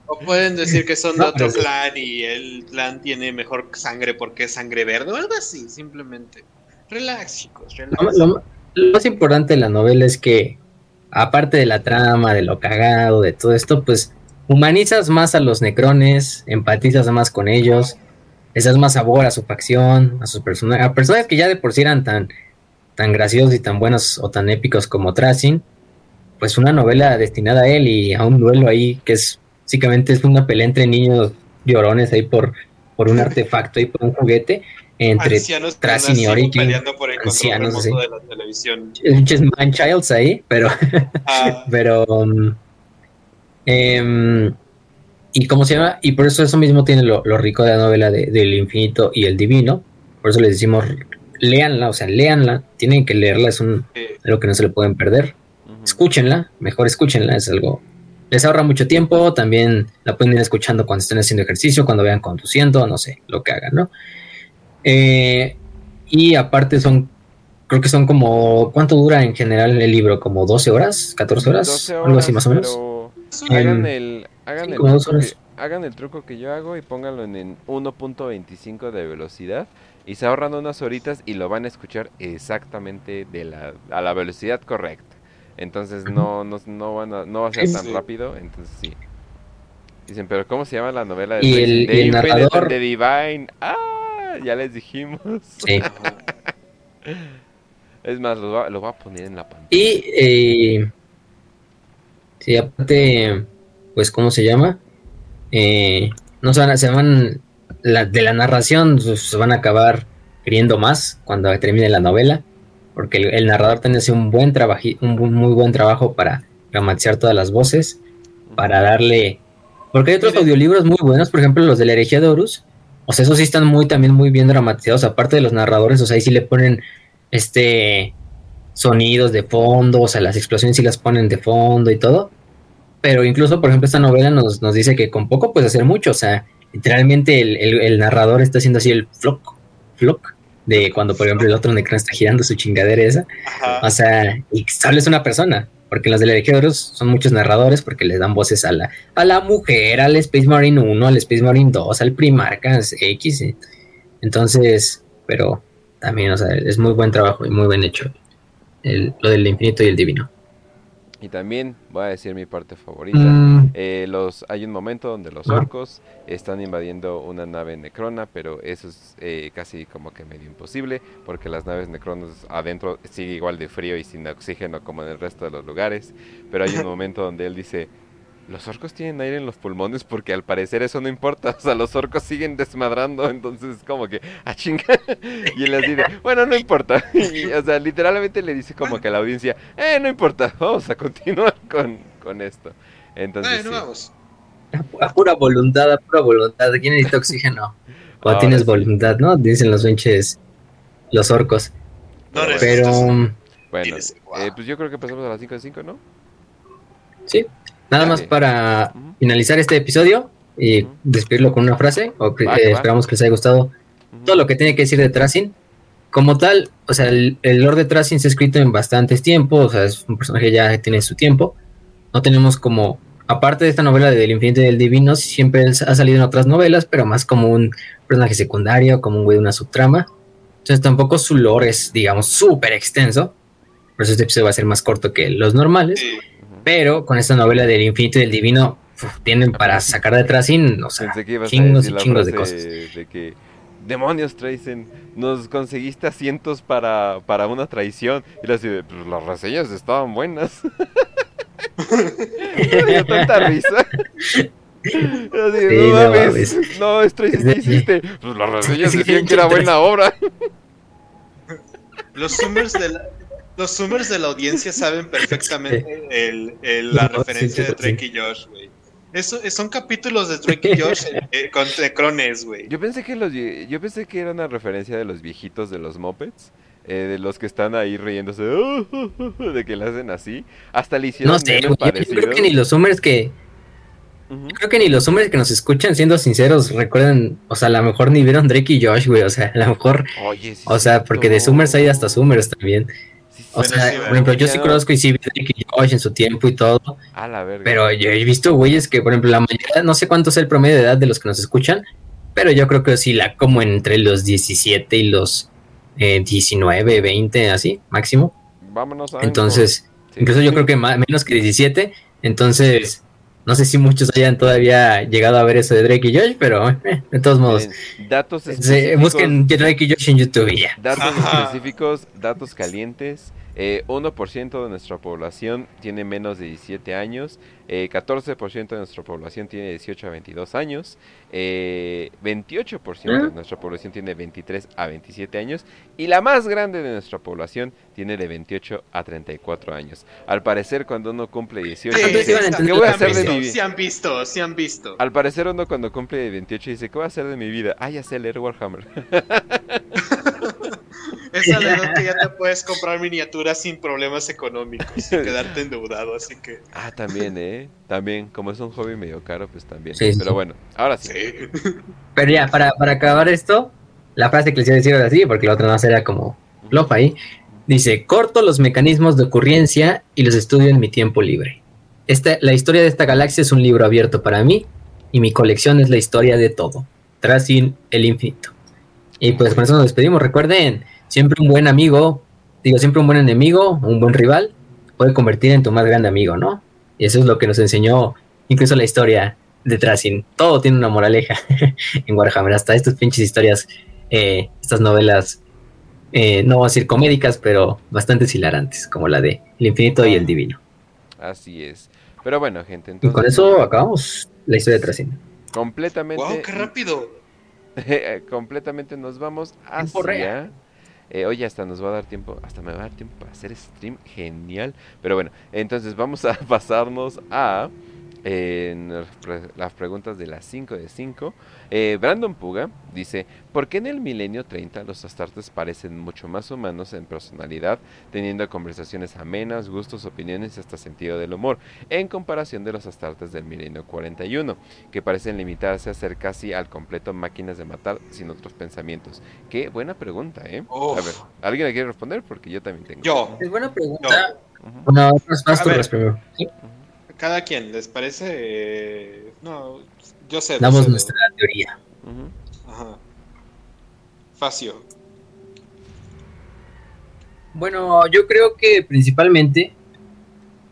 O pueden decir que son de No, otro sí. clan y el clan tiene mejor sangre porque es sangre verde o algo así, simplemente. Relax, chicos, relax. Lo, lo- lo más importante de la novela es que, aparte de la trama, de lo cagado, de todo esto, pues humanizas más a los necrones, empatizas más con ellos, les das más sabor a su facción, a sus personajes, a personajes que ya de por sí eran tan, tan graciosos y tan buenos o tan épicos como Tracing, pues una novela destinada a él y a un duelo ahí que es básicamente es una pelea entre niños llorones ahí por, por un artefacto y por un juguete entre Tracing y peleando por el ancianos, sí. de la televisión. pinches man-childs ahí, pero Ah, <laughs> pero um, y cómo se llama y por eso eso mismo tiene lo, lo rico de la novela de- del infinito y el divino. Por eso les decimos léanla o sea léanla. Tienen que leerla es un algo que no se le pueden perder. Escúchenla mejor escúchenla es algo les ahorra mucho tiempo. También la pueden ir escuchando cuando estén haciendo ejercicio cuando vayan conduciendo no sé lo que hagan no Eh, y aparte son creo que son como cuánto dura en general el libro como 12 horas 14 horas 12 algo así más o menos. pero. Hagan el, hagan, el que, hagan el truco que yo hago y pónganlo en, en 1.25 de velocidad y se ahorran unas horitas y lo van a escuchar exactamente de la, a la velocidad correcta. Entonces no, no, no, van a- no va a ser tan sí. rápido, entonces sí. Dicen, pero ¿cómo se llama la novela de Y el- y el narrador- the Divine. Ah, ya les dijimos. sí <laughs> Es más, lo, lo voy a poner en la pantalla. Y, eh, sí, aparte, pues, ¿cómo se llama? Eh, no se van, a- se van, la, de la narración se van a acabar queriendo más cuando termine la novela, porque el, el narrador tiene un buen trabajo, un muy buen trabajo para dramatizar todas las voces, para darle, porque hay otros audiolibros muy buenos, por ejemplo, los de la herejía de Horus, o sea, esos sí están muy, también muy bien dramatizados, aparte de los narradores, o sea, ahí sí le ponen, este, sonidos de fondo, o sea, las explosiones sí las ponen de fondo y todo. Pero incluso, por ejemplo, esta novela nos, nos dice que con poco puedes hacer mucho. O sea, literalmente el, el- el narrador está haciendo así el flock, flock, de cuando, por ejemplo, el otro necrón está girando su chingadera esa. Ajá. O sea, y solo es una persona. Porque los de son muchos narradores porque les dan voces a la, a la mujer, al Space Marine 1, al Space Marine 2, al Primarcas X. Entonces, pero también, o sea, es muy buen trabajo y muy bien hecho. El- lo del infinito y el divino. Y también voy a decir mi parte favorita. Mm, Eh, los, hay un momento donde los orcos están invadiendo una nave necrona, pero eso es eh, casi como que medio imposible, porque las naves necronas adentro sigue igual de frío y sin oxígeno como en el resto de los lugares. Pero hay un <laughs> momento donde él dice, los orcos tienen aire en los pulmones porque al parecer eso no importa, <laughs> o sea, los orcos siguen desmadrando, entonces como que, ah, chinga. <laughs> Y él así de, bueno, no importa. <laughs> Y, o sea, literalmente le dice como que a la audiencia, eh, no importa, vamos a continuar con, con esto. Entonces, Bueno, sí. vamos. a, a pura voluntad, a pura voluntad. ¿Quién necesita oxígeno? Ahora tienes sí. voluntad, ¿no? Dicen los pinches, los orcos. No Pero mm, Bueno, eh, pues yo creo que empezamos a las 5 de 5, ¿no? sí. Nada más para finalizar este episodio y despedirlo con una frase. O que- eh, esperamos que les haya gustado todo lo que tiene que decir de Tracing. Como tal, o sea, el, el Lord de Tracing se ha escrito en bastantes tiempos, o sea, es un personaje que ya tiene su tiempo. No tenemos como, aparte de esta novela de Del Infinito y del Divino, siempre ha salido en otras novelas, pero más como un personaje secundario, como un güey de una subtrama. Entonces tampoco su lore es, digamos, súper extenso. Por eso este episodio va a ser más corto que los normales. Sí. Pero con esta novela del Infinito y del Divino, uf, tienen para sacar de Tracing, o sea, chingos y chingos de cosas. de que demonios, Tracen, nos conseguiste asientos para, para una traición. Y le así, pues las reseñas estaban buenas. <laughs> Me dio tanta risa. <laughs> Así, Sí, no, no mames, mames. no, es Tracen, ¿qué hiciste? Pues las reseñas <laughs> decían que era buena obra. Los zoomers de la, los zoomers de la audiencia saben perfectamente el, el- la No, referencia sí, de sí, Drake y Josh, güey. Eso, son capítulos de Drake y Josh eh, con necrones, güey. Yo pensé que los yo pensé que era una referencia de los viejitos de los mopeds, eh, de los que están ahí riéndose <laughs> de que le hacen así. Hasta le hicieron No sé, güey. Yo, yo creo que ni los Zoomers que. Creo que ni los Zoomers que nos escuchan, siendo sinceros, recuerdan. O sea, a lo mejor ni vieron Drake y Josh, güey. O sea, a lo mejor. Oye, sí O sea, porque de. Zoomers hay hasta Zoomers también. O sea, por ejemplo, yo sí no- conozco y sí vi Drake y Josh en su tiempo y todo. A la verga. Pero yo he visto güeyes que, por ejemplo, la mayoría, no sé cuánto es el promedio de edad de los que nos escuchan, pero yo creo que sí la como entre los 17 y los eh, 19, 20, así, máximo. Vámonos a Entonces, Sí. incluso yo creo que más, menos que 17. Entonces, no sé si muchos hayan todavía llegado a ver eso de Drake y Josh, pero eh, de todos modos, Miren, datos se- específicos, busquen Drake y Josh en YouTube y ya. datos Ajá. específicos, datos calientes. Eh, 1% de nuestra población tiene menos de 17 años, eh, 14% de nuestra población tiene 18 a 22 años, eh, 28% de nuestra población tiene 23 a 27 años y la más grande de nuestra población tiene de 28 a 34 años. Al parecer cuando uno cumple 18 Sí, Entonces dice, ¿qué voy a hacer de visto, mi vida? Se han visto, se han visto. Al parecer uno cuando cumple 28 dice, ¿qué voy a hacer de mi vida? Ah, ya sé leer Warhammer. <laughs> Esa <laughs> de edad que ya te puedes comprar miniaturas sin problemas económicos, sin quedarte endeudado, así que... Ah, también, ¿eh? También, como es un hobby medio caro, pues también. Sí, Pero sí. bueno, ahora sí. Sí. Pero ya, para, para acabar esto, la frase que les iba a decir ahora sí, porque la otra no era como flop ahí. Dice, corto los mecanismos de ocurrencia y los estudio en mi tiempo libre. Esta, la historia de esta galaxia es un libro abierto para mí y mi colección es la historia de todo. Tracing el infinito. Y pues con eso nos despedimos. Recuerden, siempre un buen amigo, digo, siempre un buen enemigo, un buen rival, puede convertir en tu más grande amigo, ¿no? Y eso es lo que nos enseñó incluso la historia de Tracing. Todo tiene una moraleja <laughs> en Warhammer, hasta estas pinches historias, eh, estas novelas, eh, no voy a decir comédicas, pero bastante hilarantes, como la de El Infinito y el Divino. Así es. Pero bueno, gente, Y entonces... con eso acabamos la historia de Tracing. Completamente... ¡Wow, qué rápido! <laughs> completamente nos vamos Tiempo real. hacia... Eh, oye, hasta nos va a dar tiempo, hasta me va a dar tiempo para hacer stream, genial. Pero bueno, entonces vamos a <laughs> pasarnos a pre- las preguntas de las 5 de 5. Eh, Brandon Puga dice, ¿por qué en el milenio 30 los astartes parecen mucho más humanos en personalidad, teniendo conversaciones amenas, gustos, opiniones y hasta sentido del humor, en comparación de los astartes del milenio 41, que parecen limitarse a ser casi al completo máquinas de matar sin otros pensamientos? Qué buena pregunta, ¿eh? Uf. A ver, ¿alguien le quiere responder? Porque yo también tengo. Yo, Es buena pregunta. Ujú, Bueno, vas, vas A tú, ver. Cada quien, ¿les parece? No, yo sé. Damos nuestra teoría. Ajá. Facio. Bueno, yo creo que principalmente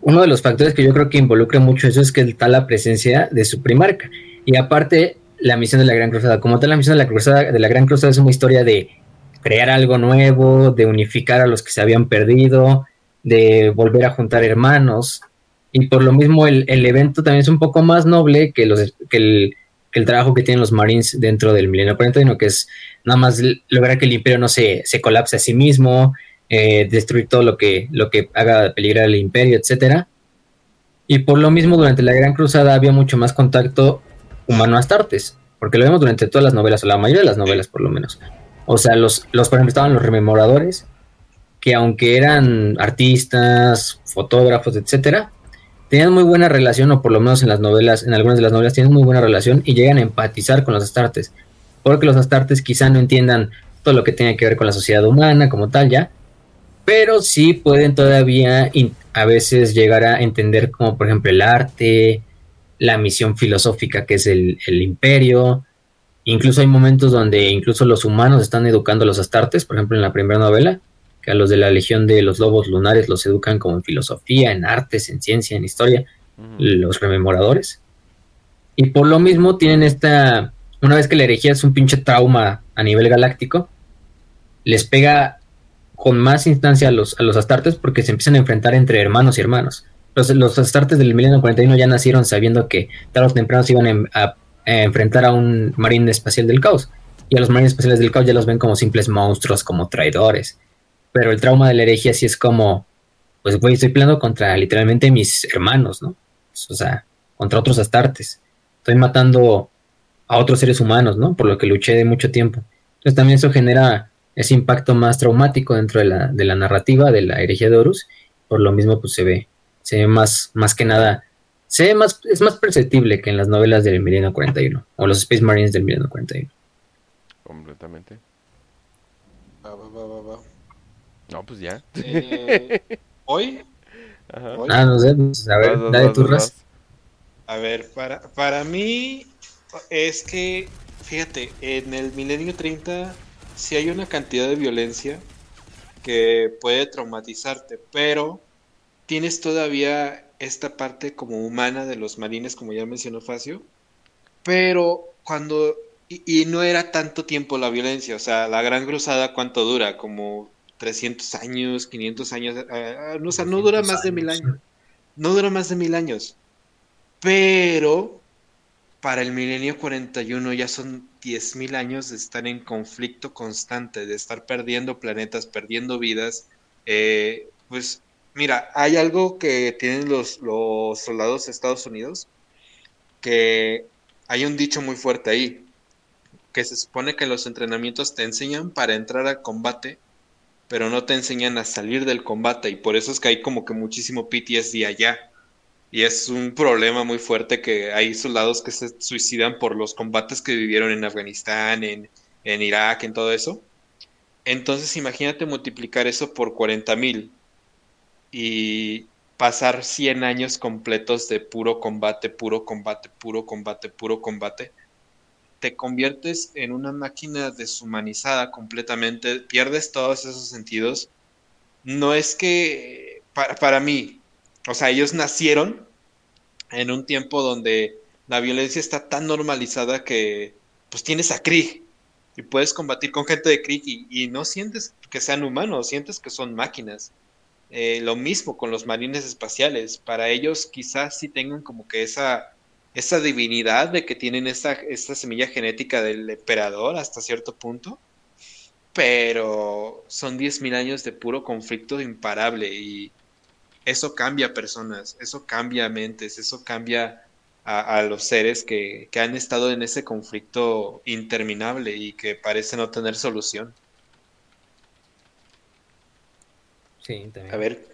uno de los factores que yo creo que involucra mucho eso es que está la presencia de su primarca. Y aparte, la misión de la Gran Cruzada. Como tal, la misión de la Cruzada, de la Gran Cruzada es una historia de crear algo nuevo, de unificar a los que se habían perdido, de volver a juntar hermanos. Y por lo mismo el, el evento también es un poco más noble que, los, que, el, el trabajo que tienen los Marines dentro del Milenio 41, que es nada más lograr que el imperio no se, se colapse a sí mismo, eh, destruir todo lo que, lo que haga peligrar al imperio, etcétera. Y por lo mismo, durante la Gran Cruzada había mucho más contacto humano-astartes, porque lo vemos durante todas las novelas, o la mayoría de las novelas por lo menos. O sea, los, los por ejemplo, estaban los rememoradores, que aunque eran artistas, fotógrafos, etcétera, tenían muy buena relación, o por lo menos en las novelas, en algunas de las novelas tienen muy buena relación y llegan a empatizar con los astartes, porque los astartes quizá no entiendan todo lo que tenga que ver con la sociedad humana como tal ya, pero sí pueden todavía a veces llegar a entender como por ejemplo el arte, la misión filosófica que es el, el imperio, incluso hay momentos donde incluso los humanos están educando a los astartes, por ejemplo en la primera novela, que a los de la Legión de los Lobos Lunares los educan como en filosofía, en artes, en ciencia, en historia, los rememoradores. Y por lo mismo tienen esta una vez que la herejía es un pinche trauma a nivel galáctico, les pega con más instancia a los, a los astartes porque se empiezan a enfrentar entre hermanos y hermanos. Los, los astartes del milenio 41 ya nacieron sabiendo que tarde o temprano se iban a, a enfrentar a un marine espacial del caos. Y a los marines espaciales del caos ya los ven como simples monstruos, como traidores. Pero el trauma de la herejía sí es como, pues güey, estoy peleando contra literalmente mis hermanos, ¿no? O sea, contra otros astartes. Estoy matando a otros seres humanos, ¿no? Por lo que luché de mucho tiempo. Entonces también eso genera ese impacto más traumático dentro de la, de la narrativa de la herejía de Horus. Por lo mismo, pues se ve, se ve más, más que nada, se ve más, es más perceptible que en las novelas del Milenio 41 o los Space Marines del Milenio 41. Completamente. Va, va, va, va, va. No, pues ya. Eh, Hoy, Ajá. hoy, Ah, no sé, pues, a ver, Vas, dale vas, tu vas, ras. vas. a ver, para, para mí es que, fíjate, en el milenio 30 sí hay una cantidad de violencia que puede traumatizarte, pero tienes todavía esta parte como humana de los marines, como ya mencionó Facio, pero cuando... Y, y no era tanto tiempo la violencia, o sea, la Gran Cruzada, ¿cuánto dura? Como 300 años, 500 años, eh, eh, no, o sea, no dura 200 más de mil años, años. No dura más de mil años. Pero para el milenio 41 ya son 10.000 años de estar en conflicto constante, de estar perdiendo planetas, perdiendo vidas. Eh, pues mira, hay algo que tienen los, los soldados de Estados Unidos, que hay un dicho muy fuerte ahí, que se supone que los entrenamientos te enseñan para entrar al combate, pero no te enseñan a salir del combate, y por eso es que hay como que muchísimo PTSD allá. Y es un problema muy fuerte que hay soldados que se suicidan por los combates que vivieron en Afganistán, en, en Irak, en todo eso. Entonces imagínate multiplicar eso por 40.000 y pasar 100 años completos de puro combate, puro combate, puro combate, puro combate. Te conviertes en una máquina deshumanizada completamente, pierdes todos esos sentidos. No es que, para, para mí, o sea, ellos nacieron en un tiempo donde la violencia está tan normalizada que pues tienes a Krieg y puedes combatir con gente de Krieg y, y no sientes que sean humanos, sientes que son máquinas. Eh, lo mismo con los marines espaciales. Para ellos quizás sí tengan como que esa, esa divinidad de que tienen esta, esta semilla genética del emperador hasta cierto punto. Pero son 10.000 años de puro conflicto imparable y eso cambia personas, eso cambia mentes, eso cambia a, a los seres que, que han estado en ese conflicto interminable y que parece no tener solución. Sí, también. A ver.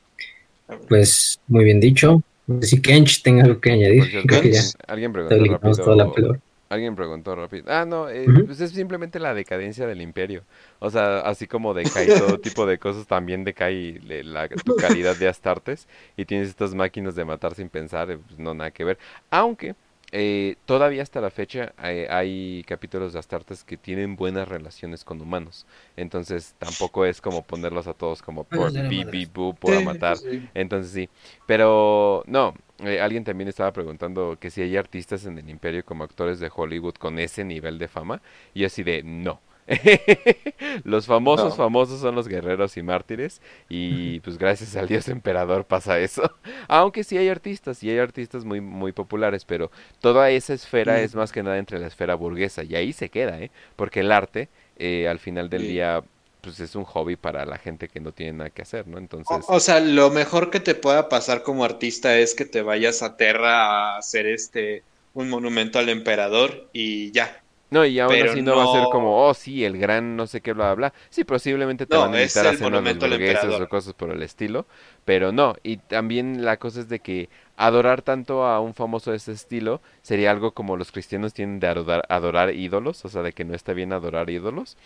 a ver. Pues muy bien dicho. No sé si Kench tenga algo que añadir. Creo que ya alguien preguntó la rápido. Alguien preguntó rápido. Ah, no, eh, pues es simplemente la decadencia del imperio. O sea, así como decae todo <laughs> tipo de cosas, también decae la, tu calidad de astartes. Y tienes estas máquinas de matar sin pensar, eh, pues no nada que ver. Aunque eh, todavía hasta la fecha eh, hay capítulos de astartes que tienen buenas relaciones con humanos. Entonces tampoco es como ponerlos a todos como por Pues, de la bi, madre. bi, bu, por a matar. Entonces sí, pero no, eh, alguien también estaba preguntando que si hay artistas en el imperio como actores de Hollywood con ese nivel de fama, y así de no. <laughs> Los famosos, No. famosos son los guerreros y mártires, y <laughs> pues gracias al dios emperador pasa eso. <laughs> Aunque sí hay artistas, y hay artistas muy, muy populares, pero toda esa esfera Mm. es más que nada entre la esfera burguesa, y ahí se queda, ¿eh? Porque el arte, eh, al final del Sí. día, pues es un hobby para la gente que no tiene nada que hacer, ¿no? Entonces... O, o sea, lo mejor que te pueda pasar como artista es que te vayas a Terra a hacer este un monumento al emperador y ya. No, y aún Pero así no va a ser como, oh, sí, el gran no sé qué, bla, bla, bla. Sí, posiblemente te No, van a invitar a el cenas monumento al burguesas emperador. o cosas por el estilo, pero no. Y también la cosa es de que adorar tanto a un famoso de ese estilo sería algo como los cristianos tienen de adorar, adorar ídolos, o sea, de que no está bien adorar ídolos.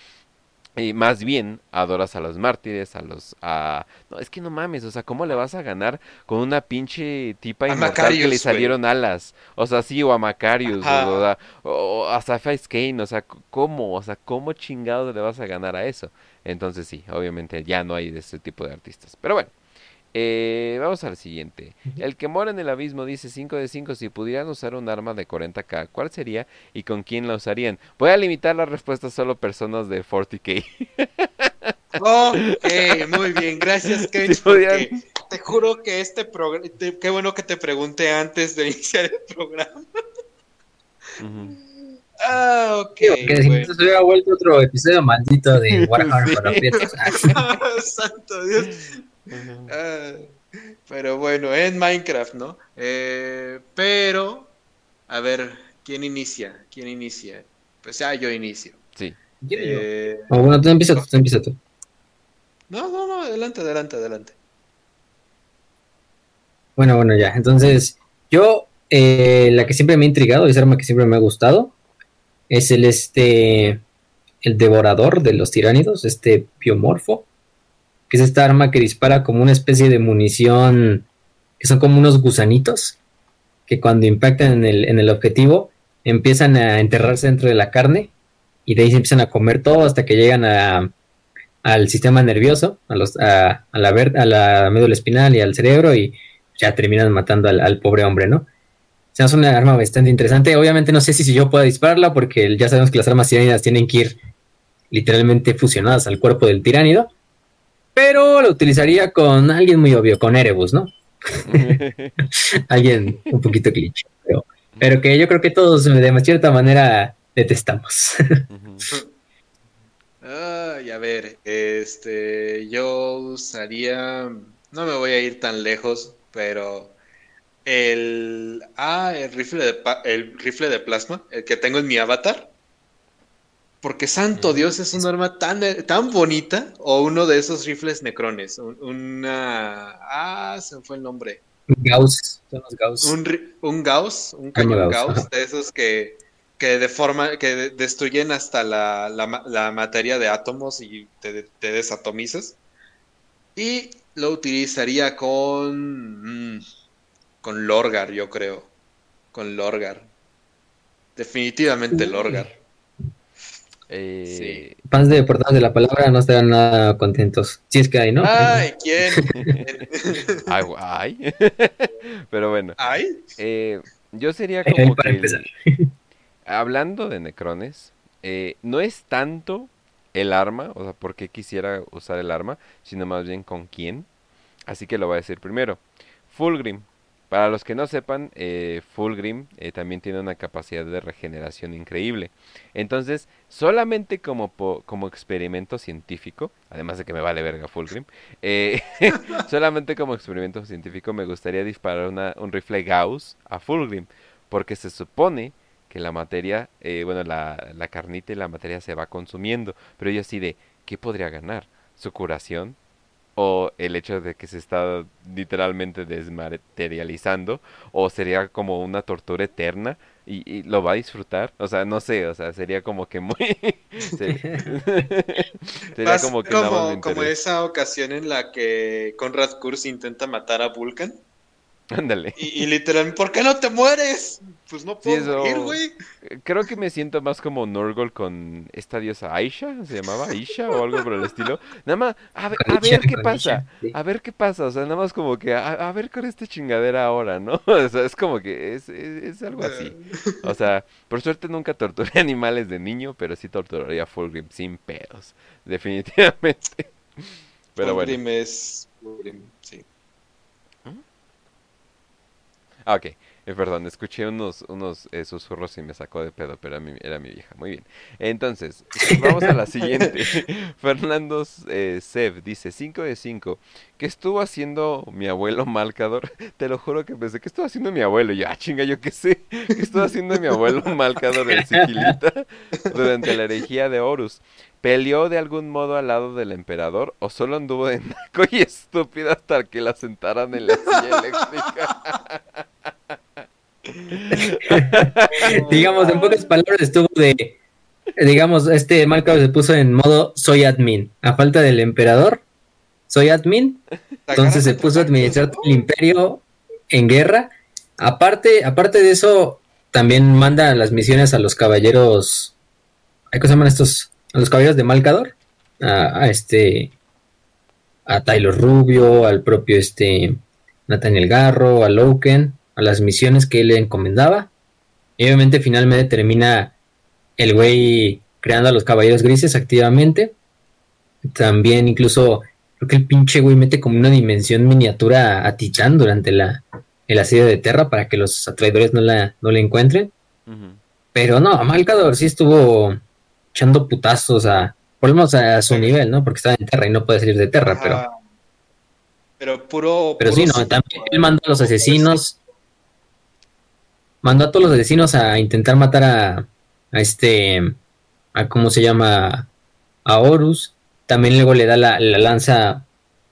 Y más bien adoras a los mártires, a los... A... No, es que no mames, o sea, ¿cómo le vas a ganar con una pinche tipa inmortal que Macarius, le güey. salieron alas? O sea, sí, o a Macarius, o, a- o a Sapphire Kane, o sea, ¿cómo? O sea, ¿cómo chingados le vas a ganar a eso? Entonces sí, obviamente ya no hay de ese tipo de artistas. Pero bueno, Eh, vamos al siguiente. El que mora en el abismo dice 5 de 5. Si pudieran usar un arma de 40k, ¿cuál sería y con quién la usarían? Voy a limitar la respuesta solo a personas de 40k. <laughs> Ok, muy bien. Gracias, Kevin. <laughs> Si pudieran- porque te juro que este programa. Qué bueno que te pregunté antes de <laughs> iniciar el programa. Ah, ok. Que si bueno. no se hubiera vuelto otro episodio maldito de Warhammer Sí. para prietos. Ah, Ah, pero bueno, en Minecraft, ¿no? Eh, pero, a ver, ¿quién inicia? ¿Quién inicia? Pues ya yo inicio. Sí. Eh, Oh, bueno, tú empieza tú, tú empieza tú. no, no, no, adelante, adelante, adelante. Bueno, bueno, ya. Entonces, yo, eh, la que siempre me ha intrigado, esa arma que siempre me ha gustado, es el este, el devorador de los tiránidos, este biomorfo, que es esta arma que dispara como una especie de munición, que son como unos gusanitos, que cuando impactan en el, en el objetivo, empiezan a enterrarse dentro de la carne, y de ahí se empiezan a comer todo hasta que llegan a, al sistema nervioso, a, los, a, a la, ver- a la médula espinal y al cerebro, y ya terminan matando al, pobre hombre, ¿no? O sea, es una arma bastante interesante. Obviamente no sé si, si yo puedo dispararla porque ya sabemos que las armas tiránidas tienen que ir literalmente fusionadas al cuerpo del tiránido. Pero lo utilizaría con alguien muy obvio, con Erebus, ¿no? <laughs> Alguien un poquito glitch. Pero, pero que yo creo que todos de cierta manera detestamos. Ay, a ver, este, yo usaría, no me voy a ir tan lejos, pero el, ah, el rifle de, pa- el rifle de plasma, el que tengo en mi avatar, porque santo Dios es un arma tan, tan bonita, o uno de esos rifles necrones, un- una, ah, se me fue el nombre, Gauss, son los Gauss. un, Gauss, un cañón Gauss, de esos que, que deforman, que de- destruyen hasta la, la ma- la materia de átomos y te, te desatomizas. Y lo utilizaría con. mm, con Lorgar, yo creo. Con Lorgar. Definitivamente. Lorgar. Eh, Fans de portadas de la palabra no estarán nada contentos. Si es que hay, ¿no? ¡Ay! ¿Quién? <laughs> ay, ay. <laughs> Pero bueno, ¿Ay? eh, yo sería como para que empezar. <laughs> hablando de necrones, eh, no es tanto el arma, o sea, por qué quisiera usar el arma, sino más bien con quién. Así que lo voy a decir primero. Fulgrim. Para los que no sepan, eh, Fulgrim eh, también tiene una capacidad de regeneración increíble. Entonces, solamente como, po- como experimento científico, además de que me vale verga Fulgrim, eh, <laughs> solamente como experimento científico me gustaría disparar una- un rifle Gauss a Fulgrim, porque se supone que la materia, eh, bueno, la, la carnita y la materia se va consumiendo, pero yo así de, ¿qué podría ganar? ¿Su curación? ¿O el hecho de que se está literalmente desmaterializando? ¿O sería como una tortura eterna? ¿Y, y lo va a disfrutar? O sea, no sé, o sea, sería como que muy... <laughs> se- <laughs> sería como que como, como esa ocasión en la que Conrad Kurz intenta matar a Vulcan. Ándale. Y, y literal, ¿por qué no te mueres? Pues no Sí, puedo eso- morir, güey. Creo que me siento más como Norgol con esta diosa Aisha, ¿se llamaba Aisha o algo por el estilo? Nada más, a ver, a ver qué pasa, sí. a ver qué pasa, o sea, nada más como que, a, a ver con esta chingadera ahora, ¿no? <laughs> O sea, es como que es, es, es algo así. O sea, por suerte nunca torturé <laughs> animales de niño, pero sí torturaría a Fulgrim sin pedos, definitivamente. <laughs> Pero bueno, Fulgrim es. Fulgrim, sí. Ah, ok. Eh, perdón, escuché unos, unos eh, susurros y me sacó de pedo, pero era mi, era mi vieja. Muy bien. Entonces, <laughs> vamos a la siguiente. <laughs> Fernando eh, Sev dice 5 de 5. ¿Qué estuvo haciendo mi abuelo Malcador? <laughs> Te lo juro que pensé, ¿qué estuvo haciendo mi abuelo? Y yo, ah, chinga, yo qué sé. ¿Qué estuvo haciendo mi abuelo Malcador el Sigilita durante la herejía de Horus? ¿Peleó de algún modo al lado del emperador o solo anduvo de naco y estúpido hasta que la sentaran en la silla eléctrica? <laughs> digamos, en pocas <laughs> palabras estuvo de, digamos, este Malcolm se puso en modo soy admin. A falta del emperador, soy admin. Entonces se puso a administrar todo el imperio en guerra. Aparte, aparte de eso, también manda las misiones a los caballeros. ¿Cómo se llaman estos? A los caballeros de Malcador. A, a este. a Tyler Rubio, al propio este Nathaniel Garro, a Loken, a las misiones que él le encomendaba. Y obviamente finalmente termina el güey creando a los caballeros grises activamente. También incluso creo que el pinche güey mete como una dimensión miniatura a Titán durante la, el asedio de Terra para que los traidores no la, no la encuentren. Pero no, Malcador sí estuvo echando putazos a, por lo menos a su nivel, ¿no? Porque estaba en Terra y no puede salir de Terra, pero... Pero puro... Pero sí, no, también él mandó a los asesinos... Mandó a todos los asesinos a intentar matar a, a este... a cómo se llama... a Horus. También luego le da la, la lanza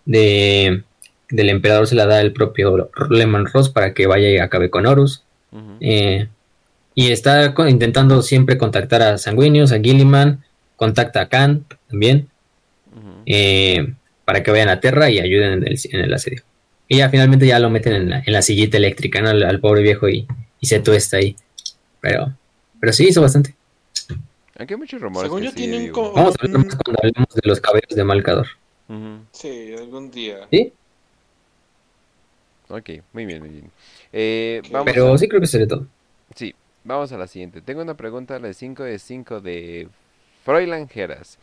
de del emperador se la da el propio Lehman Ross para que vaya y acabe con Horus. eh, y está intentando siempre contactar a Sanguinius, a Gilliman, contacta a Khan también, eh, para que vayan a Terra y ayuden en el, en el, asedio. Y ya finalmente ya lo meten en la, en la sillita eléctrica, ¿no? al, al, pobre viejo y, y, se tuesta ahí. Pero, pero sí hizo bastante. Aquí hay muchos rumores. Según yo sí, tienen digo. como- Vamos a hablar más cuando hablemos de los caballeros de Malcador. Ujú. Sí, algún día. ¿Sí? Ok, muy bien, muy bien. Eh, vamos Pero a- sí creo que sería todo. Sí, vamos a la siguiente. Tengo una pregunta, la de 5 de 5 de Froilan Geras.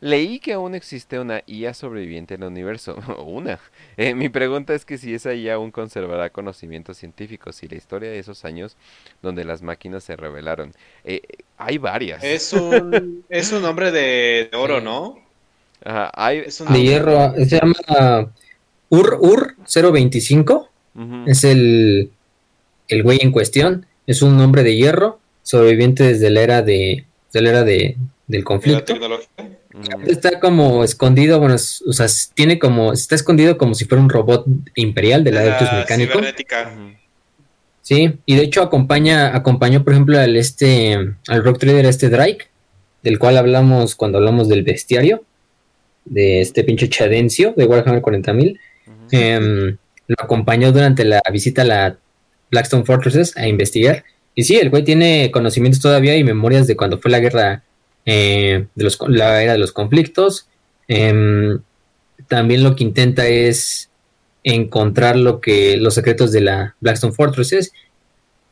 Leí que aún existe una IA sobreviviente en el universo. <laughs> una. Eh, mi pregunta es que si esa IA aún conservará conocimientos científicos y la historia de esos años donde las máquinas se revelaron. Eh, hay varias. Es un, es un hombre de, de oro, ¿no? Ajá, hay... Es un De hierro, se llama Ur Ur 025. Ujú, Es el, el güey en cuestión. Es un hombre de hierro, sobreviviente desde la era de, de la era de, del de la conflicto. tecnología. Está como escondido, bueno, es- o sea, tiene como, está escondido como si fuera un robot imperial De Adeptus la mecánico. cibernética. ujú, Sí, y de hecho acompaña, acompañó, por ejemplo, al este, al Rock Trader este Drake, del cual hablamos cuando hablamos del bestiario, de este pinche Chadencio de Warhammer 40.000. ujú. Em, lo acompañó durante la visita a la Blackstone Fortresses a investigar. Y sí, el güey tiene conocimientos todavía y memorias de cuando fue la guerra, eh, de los, la era de los conflictos. Em, también lo que intenta es encontrar lo que, los secretos de la Blackstone Fortresses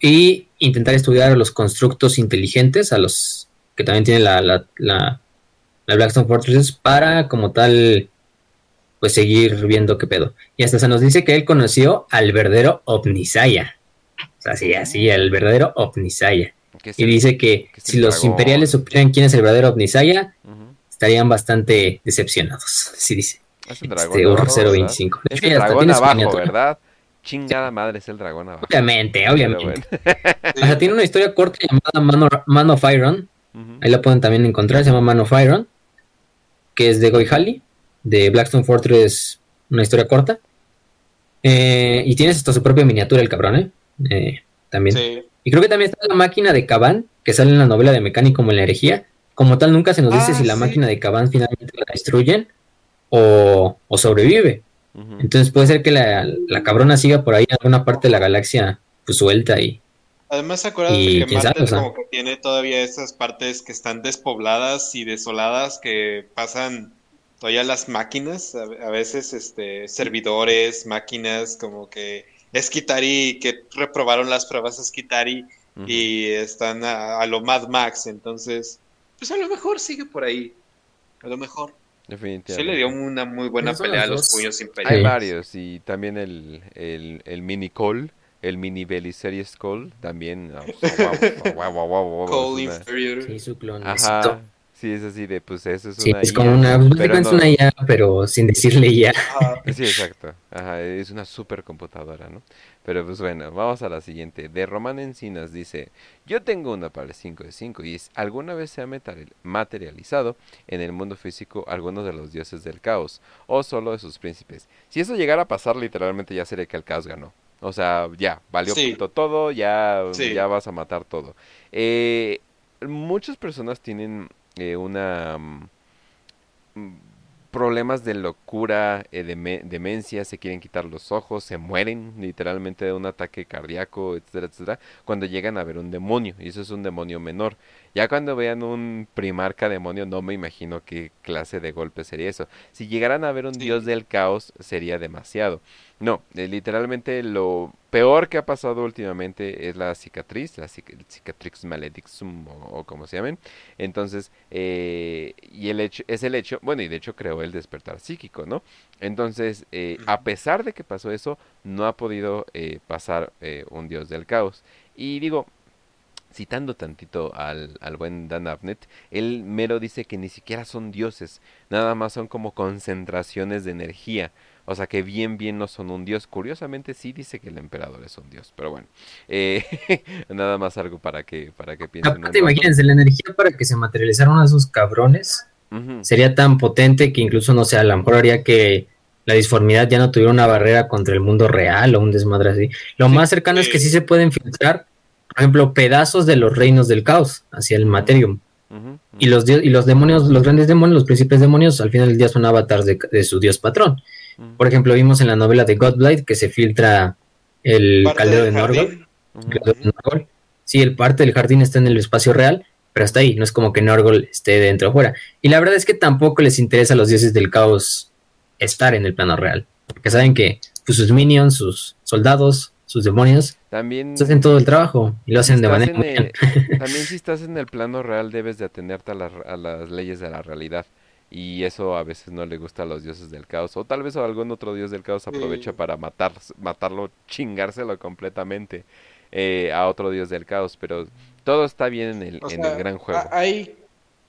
y intentar estudiar a los constructos inteligentes, a los que también tiene la, la, la, la Blackstone Fortresses, para como tal pues seguir viendo qué pedo. Y hasta se nos dice que él conoció al verdadero Omnisaya. O sea, sí, así, el verdadero Omnisaya. Y dice que si los imperiales supieran quién es el verdadero Omnisaya, estarían bastante decepcionados. <laughs> Así dice. Es el dragón Este abajo, ¿verdad? 025. De Es <laughs> hecho, el dragón tiene su abajo, miniatura. ¿verdad? Chingada madre, es el dragón abajo. Obviamente, obviamente. bueno. O sea, tiene una historia corta llamada Man of, Man of Iron. Ahí la pueden también encontrar. Se llama Man of Iron. Que es de Goy Halley. De Blackstone Fortress. Una historia corta. Eh, y tienes hasta su propia miniatura, el cabrón, ¿eh? Eh, también. Sí. Y creo que también está la máquina de Caban. Que sale en la novela de Mecánico como en la herejía. Como tal, nunca se nos dice Ah, si la sí. máquina de Caban finalmente la destruyen. O, o sobrevive. Entonces puede ser que la, la cabrona siga por ahí en alguna parte de la galaxia. Pues suelta y. Además, acuérdate Y que Marte sabe, o sea. como que tiene todavía esas partes que están despobladas y desoladas que pasan todavía las máquinas, a, a veces este servidores, máquinas, como que Esquitari, que reprobaron las pruebas Esquitari Ujú. y están a, a lo Mad Max, entonces, pues a lo mejor sigue por ahí. A lo mejor. Sí Definitivamente. le dio una muy buena pelea a los puños Hay imperiales. Sí. varios y también el, el, el mini Cole, el mini Belisaries Cole, también. ah, guau, Cole Inferior. Sí, su clon. Ajá, sí, es así de, pues eso es Sí, una es IA, como una, pues, pero no- una IA, pero sin decirle IA. Ajá. Sí, <laughs> exacto. Ajá, es una supercomputadora, ¿no? Pero pues bueno, vamos a la siguiente. De Román Encinas dice, yo tengo una para el 5 de 5 y es, ¿alguna vez se ha materi- materializado en el mundo físico alguno de los dioses del caos o solo de sus príncipes? Si eso llegara a pasar, literalmente ya sería que el caos ganó. O sea, ya, valió Sí. punto todo, ya, Sí. ya vas a matar todo. Eh, muchas personas tienen eh, una... mm, mm, problemas de locura, eh, deme- demencia, se quieren quitar los ojos, se mueren literalmente de un ataque cardíaco, etcétera, etcétera, cuando llegan a ver un demonio, y eso es un demonio menor. Ya cuando vean un primarca demonio, no me imagino qué clase de golpe sería eso. Si llegaran a ver un dios del caos, sería demasiado. No, eh, literalmente lo peor que ha pasado últimamente es la cicatriz, la cicatrix maledixum o, como se llamen. Entonces, eh, y el hecho, es el hecho, bueno, y de hecho creó el despertar psíquico, ¿no? Entonces, eh, a pesar de que pasó eso, no ha podido pasar un dios del caos. Y digo, citando tantito al, al buen Dan Abnett, él mero dice que ni siquiera son dioses, nada más son como concentraciones de energía. O sea que bien, bien no son un dios. Curiosamente sí dice que el emperador es un dios. Pero bueno, eh, <laughs> nada más algo para que, para que piensen. Aparte, imagínense, la energía para que se materializaran esos cabrones sería tan potente que incluso, no sé, a lo mejor haría que la disformidad ya no tuviera una barrera contra el mundo real o un desmadre así. Lo más cercano es que sí se pueden filtrar, por ejemplo, pedazos de los reinos del caos hacia el materium. Y los, y los demonios, los grandes demonios, los príncipes demonios, al final del día son avatars de su dios patrón. Por ejemplo, vimos en la novela de Godblight que se filtra el caldero de Norgol. Sí, el parte del jardín está en el espacio real, pero hasta ahí, no es como que Norgol esté dentro o fuera. Y la verdad es que tampoco les interesa a los dioses del caos estar en el plano real, porque saben que pues, sus minions, sus soldados, sus demonios, también hacen todo el trabajo y lo hacen de manera... <laughs> también si estás en el plano real debes de atenderte a las leyes de la realidad. Y eso a veces no le gusta a los dioses del caos. O tal vez algún otro dios del caos aprovecha para matar, matarlo, chingárselo completamente eh, a otro dios del caos, pero todo está bien en el, en el gran juego. Hay,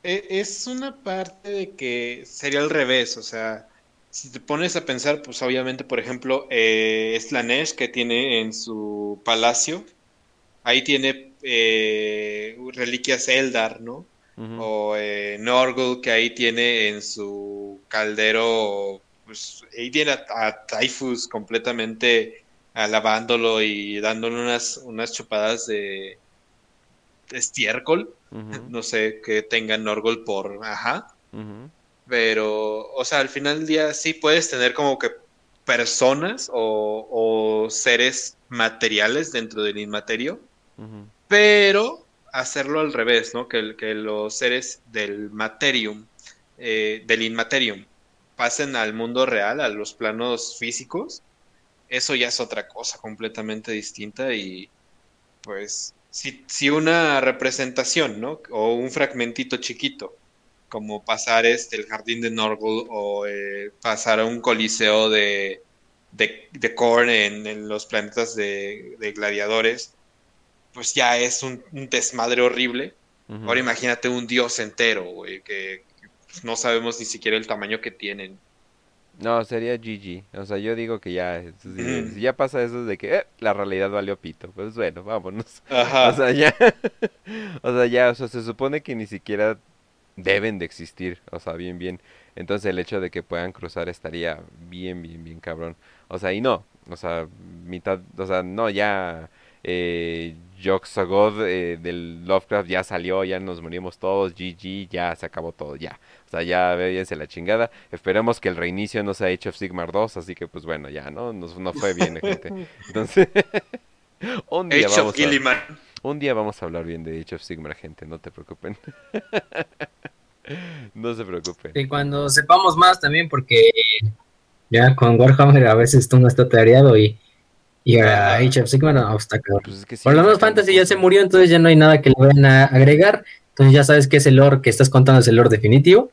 e, es una parte de que sería al revés, o sea, si te pones a pensar, pues obviamente, por ejemplo, eh, Slanesh que tiene en su palacio, ahí tiene eh, reliquias Eldar, ¿no? o eh, Norgul que ahí tiene en su caldero, pues ahí tiene a, Typhus completamente alabándolo y dándole unas, unas chupadas de, estiércol, <laughs> no sé, que tenga Norgul por, ajá, pero, o sea, al final del día sí puedes tener como que personas o, seres materiales dentro del inmaterio, pero hacerlo al revés, ¿no? Que, que los seres del materium, eh, del inmaterium, pasen al mundo real, a los planos físicos, eso ya es otra cosa completamente distinta y pues si, si una representación, ¿no? O un fragmentito chiquito, como pasar este, el jardín de Norgul o eh, pasar a un coliseo de, de, de Korn en, los planetas de, de gladiadores, pues ya es un, desmadre horrible. Ahora imagínate un dios entero, güey, que, pues, no sabemos ni siquiera el tamaño que tienen. No, sería GG. O sea, yo digo que ya, si, ya pasa eso de que eh, la realidad valió pito, pues bueno, vámonos. <laughs> O sea, ya, <laughs> o sea, ya, o sea, se supone que ni siquiera deben de existir, o sea, bien, bien. Entonces el hecho de que puedan cruzar estaría bien, bien, bien cabrón. O sea, y no, o sea, mitad, o sea, no, ya eh, Joxagod eh, del Lovecraft ya salió, ya nos morimos todos, GG, ya se acabó todo, ya. O sea, ya véanse la chingada. Esperemos que el reinicio no sea Age of Sigmar 2, así que pues bueno, ya, ¿no? no fue bien, <laughs> gente. Entonces, <laughs> un día vamos a, un día vamos a hablar bien de Age of Sigmar, gente, no te preocupen. <laughs> <laughs> no se preocupen. Y cuando sepamos más también, porque ya con Warhammer a veces tú no está tareado y y a Age of Sigmar, no, está pues Por lo menos Fantasy ya se murió, entonces ya no hay nada que le vayan a agregar. Entonces ya sabes que es el lore que estás contando, es el lore definitivo.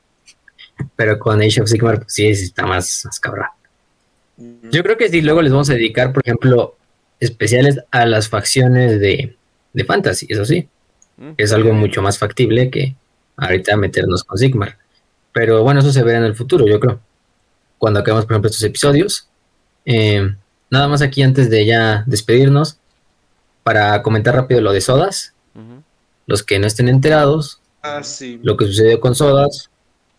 Pero con Age of Sigmar, pues sí, está más, más cabrón. Yo creo que sí, luego les vamos a dedicar, por ejemplo, especiales a las facciones de, de Fantasy, eso sí. Es algo mucho más factible que ahorita meternos con Sigmar. Pero bueno, eso se verá en el futuro, yo creo. Cuando acabemos, por ejemplo, estos episodios. Eh, nada más aquí antes de ya despedirnos, para comentar rápido lo de Sodas. Los que no estén enterados, ah, lo que sucedió con Sodas.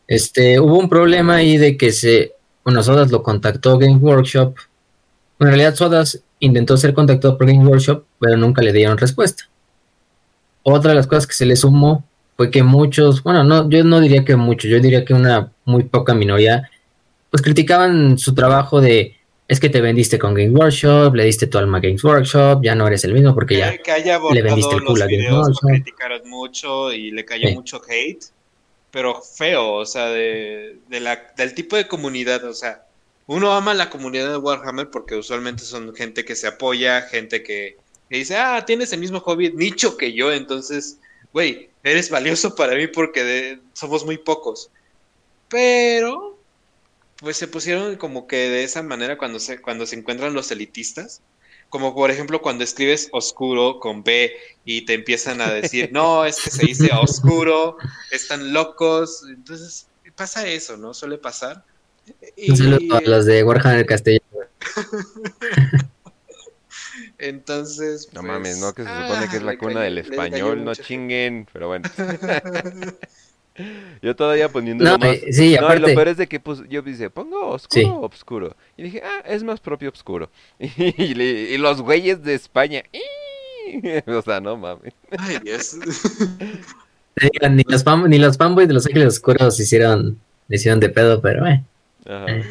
Este, hubo un problema ahí de que se, bueno, Sodas lo contactó Game Workshop. En realidad Sodas intentó ser contactado por Game Workshop, pero nunca le dieron respuesta. Otra de las cosas que se le sumó fue que muchos, bueno, no, yo no diría que muchos, yo diría que una muy poca minoría, pues criticaban su trabajo de es que te vendiste con Games Workshop, le diste tu alma a Games Workshop, ya no eres el mismo porque ya Que, haya le vendiste el culo a Game lo Workshop. criticaron mucho y le cayó Sí. mucho hate, pero feo, o sea, de, de la, del tipo de comunidad, o sea, uno ama la comunidad de Warhammer porque usualmente son gente que se apoya, gente que, que dice, ah, tienes el mismo hobby nicho que yo, entonces, güey, eres valioso para mí porque de- somos muy pocos. Pero, pues se pusieron como que de esa manera cuando se, cuando se encuentran los elitistas. Como por ejemplo cuando escribes oscuro con B y te empiezan a decir, no, es que se dice oscuro, están locos. Entonces pasa eso, ¿no? Suele pasar. Y Un saludo a los de Warhammer Castellano. <laughs> entonces... No pues, mames, no, que se ah, supone que es la cuna cayó- del español, no chinguen, pero bueno. <laughs> Yo todavía poniéndolo No, más... eh, sí, No, y lo aparte, peor es de que pues, yo dije, pongo oscuro Sí. o obscuro. Y dije, ah, es más propio obscuro. <laughs> Y, le- y los güeyes de España, <laughs> o sea, no mames. Ay, Dios. ni los, fan- ni los fanboys de los Ángeles Oscuros hicieron, hicieron de pedo, pero eh, Ajá. eh.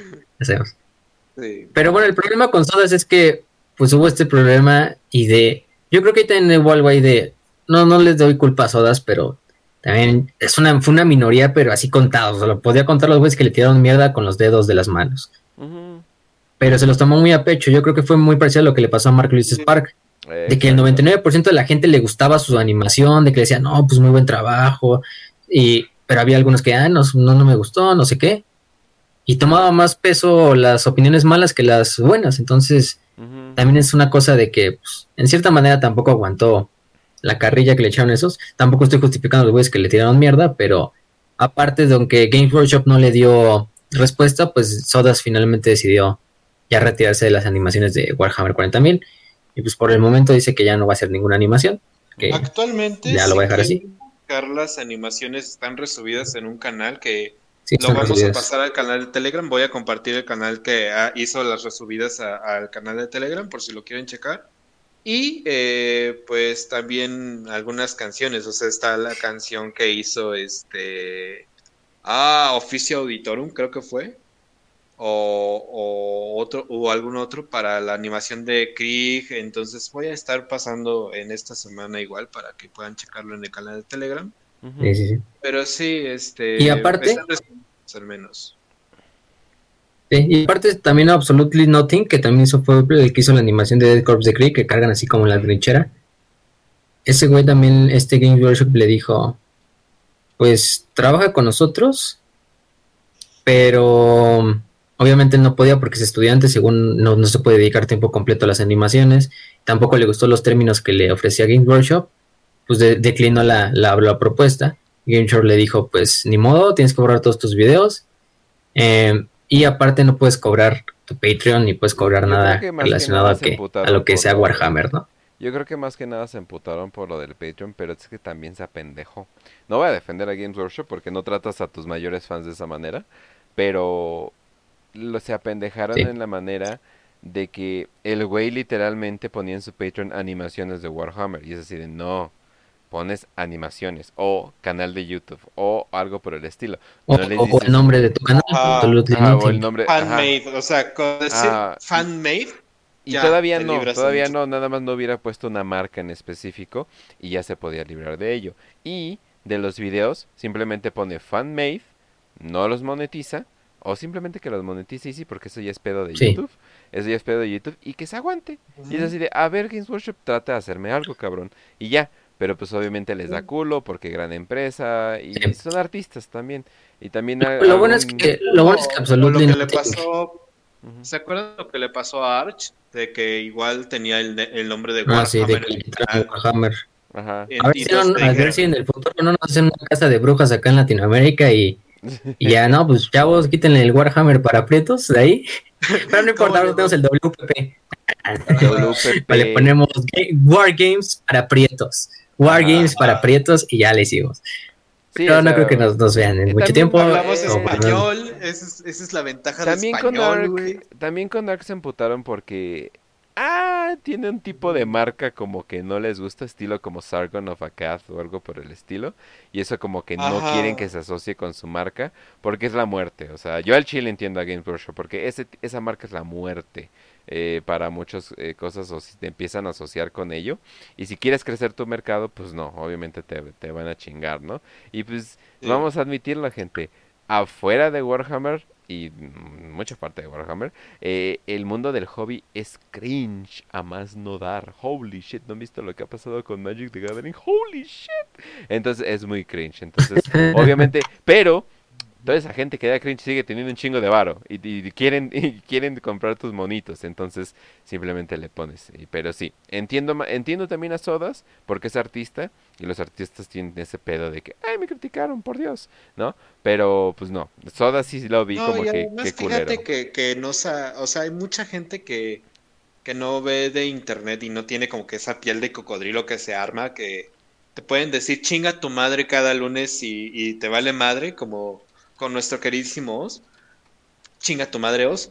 Sí. Pero bueno, el problema con Sodas es que pues hubo este problema y de... Yo creo que ahí también hubo algo ahí de... No, no les doy culpa a Sodas, pero también es una, fue una minoría, pero así contados. O sea, lo podía contar los güeyes que le tiraron mierda con los dedos de las manos. Pero se los tomó muy a pecho. Yo creo que fue muy parecido a lo que le pasó a Mark Lewis Spark. De que el 99% de la gente le gustaba su animación, de que le decían, no, pues muy buen trabajo. Y, pero había algunos que, ah, no, no, no me gustó, no sé qué. Y tomaba más peso las opiniones malas que las buenas. Entonces, También es una cosa de que, pues, en cierta manera, tampoco aguantó la carrilla que le echaron esos. Tampoco estoy justificando a los güeyes que le tiraron mierda, pero aparte de aunque Games Workshop no le dio respuesta, pues Sodas finalmente decidió ya retirarse de las animaciones de Warhammer 40.000. Y pues por el momento dice que ya no va a hacer ninguna animación. Que Actualmente, Ya lo voy a dejar buscar las animaciones están resubidas en un canal que sí, lo vamos a pasar al canal de Telegram. Voy a compartir el canal que hizo las resubidas al canal de Telegram por si lo quieren checar. Y eh, pues también algunas canciones. O sea, está la canción que hizo este. Ah, Oficio Auditorum, creo que fue. O, o otro, o algún otro para la animación de Krieg. Entonces voy a estar pasando en esta semana igual para que puedan checarlo en el canal de Telegram. Sí, sí, sí. Pero sí, este. Y aparte- están al menos. Y aparte también Absolutely Nothing, que también hizo, fue el que hizo la animación de Dead Corps de Creek, que cargan así como la trinchera. Ese güey también, este Game Workshop le dijo, pues trabaja con nosotros, pero obviamente no podía porque es estudiante, según no, no se puede dedicar tiempo completo a las animaciones, tampoco le gustó los términos que le ofrecía Game Workshop, pues de- declinó la, la propuesta. Game Workshop le dijo, pues ni modo, tienes que borrar todos tus videos. Eh, y aparte no puedes cobrar tu Patreon ni puedes cobrar Yo nada más que relacionado nada a, que, a lo que sea Warhammer, ¿no? Yo creo que más que nada se emputaron por lo del Patreon, pero es que también se apendejó. No voy a defender a Games Workshop porque no tratas a tus mayores fans de esa manera, pero lo, se apendejaron Sí. en la manera de que el güey literalmente ponía en su Patreon animaciones de Warhammer. Y es así de, no, pones animaciones o canal de YouTube o algo por el estilo. O, No les o dices- el nombre de tu canal, Ah, Ah, o el nombre. Fanmade, o sea, con decir Ah, fanmade, Y Ya, todavía no, todavía no, nada más no hubiera puesto una marca en específico y ya se podía librar de ello. Y de los videos, simplemente pone fanmade, no los monetiza, o simplemente que los monetice y sí, porque eso ya es pedo de Sí. YouTube. Eso ya es pedo de YouTube y que se aguante. Y es así de, a ver, Games Workshop trata de hacerme algo, cabrón. Y ya, pero pues obviamente les da culo porque gran empresa y Sí. son artistas también. Y también Lo, bueno es que, lo bueno es que lo le pasó, Ujú. ¿se acuerdan lo que le pasó a Arch? De que igual tenía el, el nombre de Ah, sí, de Warhammer que el quitaron canal. Warhammer. Ajá. En- A ver, si no- a ver si en el futuro no nos hacen una casa de brujas acá en Latinoamérica y, <laughs> y ya, no, pues chavos, quítenle el Warhammer para prietos de ahí. <laughs> <laughs> Pero no importa, ahora tenemos el WPP. WPP. Le ponemos War Games para prietos. War Ah. Games para prietos y ya le hicimos. Sí, Pero no sea, creo que nos, nos vean en mucho también tiempo. Hablamos Eh, español, esa es, esa es la ventaja También de con español, Ark, güey. también con Ark se emputaron porque ah, tiene un tipo de marca como que no les gusta, estilo como Sargon of Akkad o algo por el estilo. Y eso como que no quieren que se asocie con su marca porque es la muerte. O sea, yo al chile entiendo a Games Workshop porque ese, esa marca es la muerte. Eh, para muchas eh, cosas o si te empiezan a asociar con ello. Y si quieres crecer tu mercado, pues no, obviamente te, te van a chingar, ¿no? Y pues Sí. vamos a admitirlo, gente. Afuera de Warhammer y mm, mucha parte de Warhammer, eh, el mundo del hobby es cringe a más no dar. Holy shit, ¿no han visto lo que ha pasado con Magic the Gathering? Holy shit. Entonces es muy cringe. Entonces, <laughs> obviamente, pero toda esa gente que da cringe sigue teniendo un chingo de varo y, y quieren <laughs> y quieren comprar tus monitos, entonces simplemente le pones. Pero sí, entiendo entiendo también a Sodas porque es artista y los artistas tienen ese pedo de que, ay, me criticaron, por Dios, ¿no? Pero pues no, Sodas sí lo vi No, como y que, que culero. fíjate que, que no o sea, hay mucha gente que, que no ve de internet y no tiene como que esa piel de cocodrilo que se arma, que te pueden decir chinga tu madre cada lunes y, y te vale madre, como con nuestro queridísimo Oz, chinga tu madre Oz,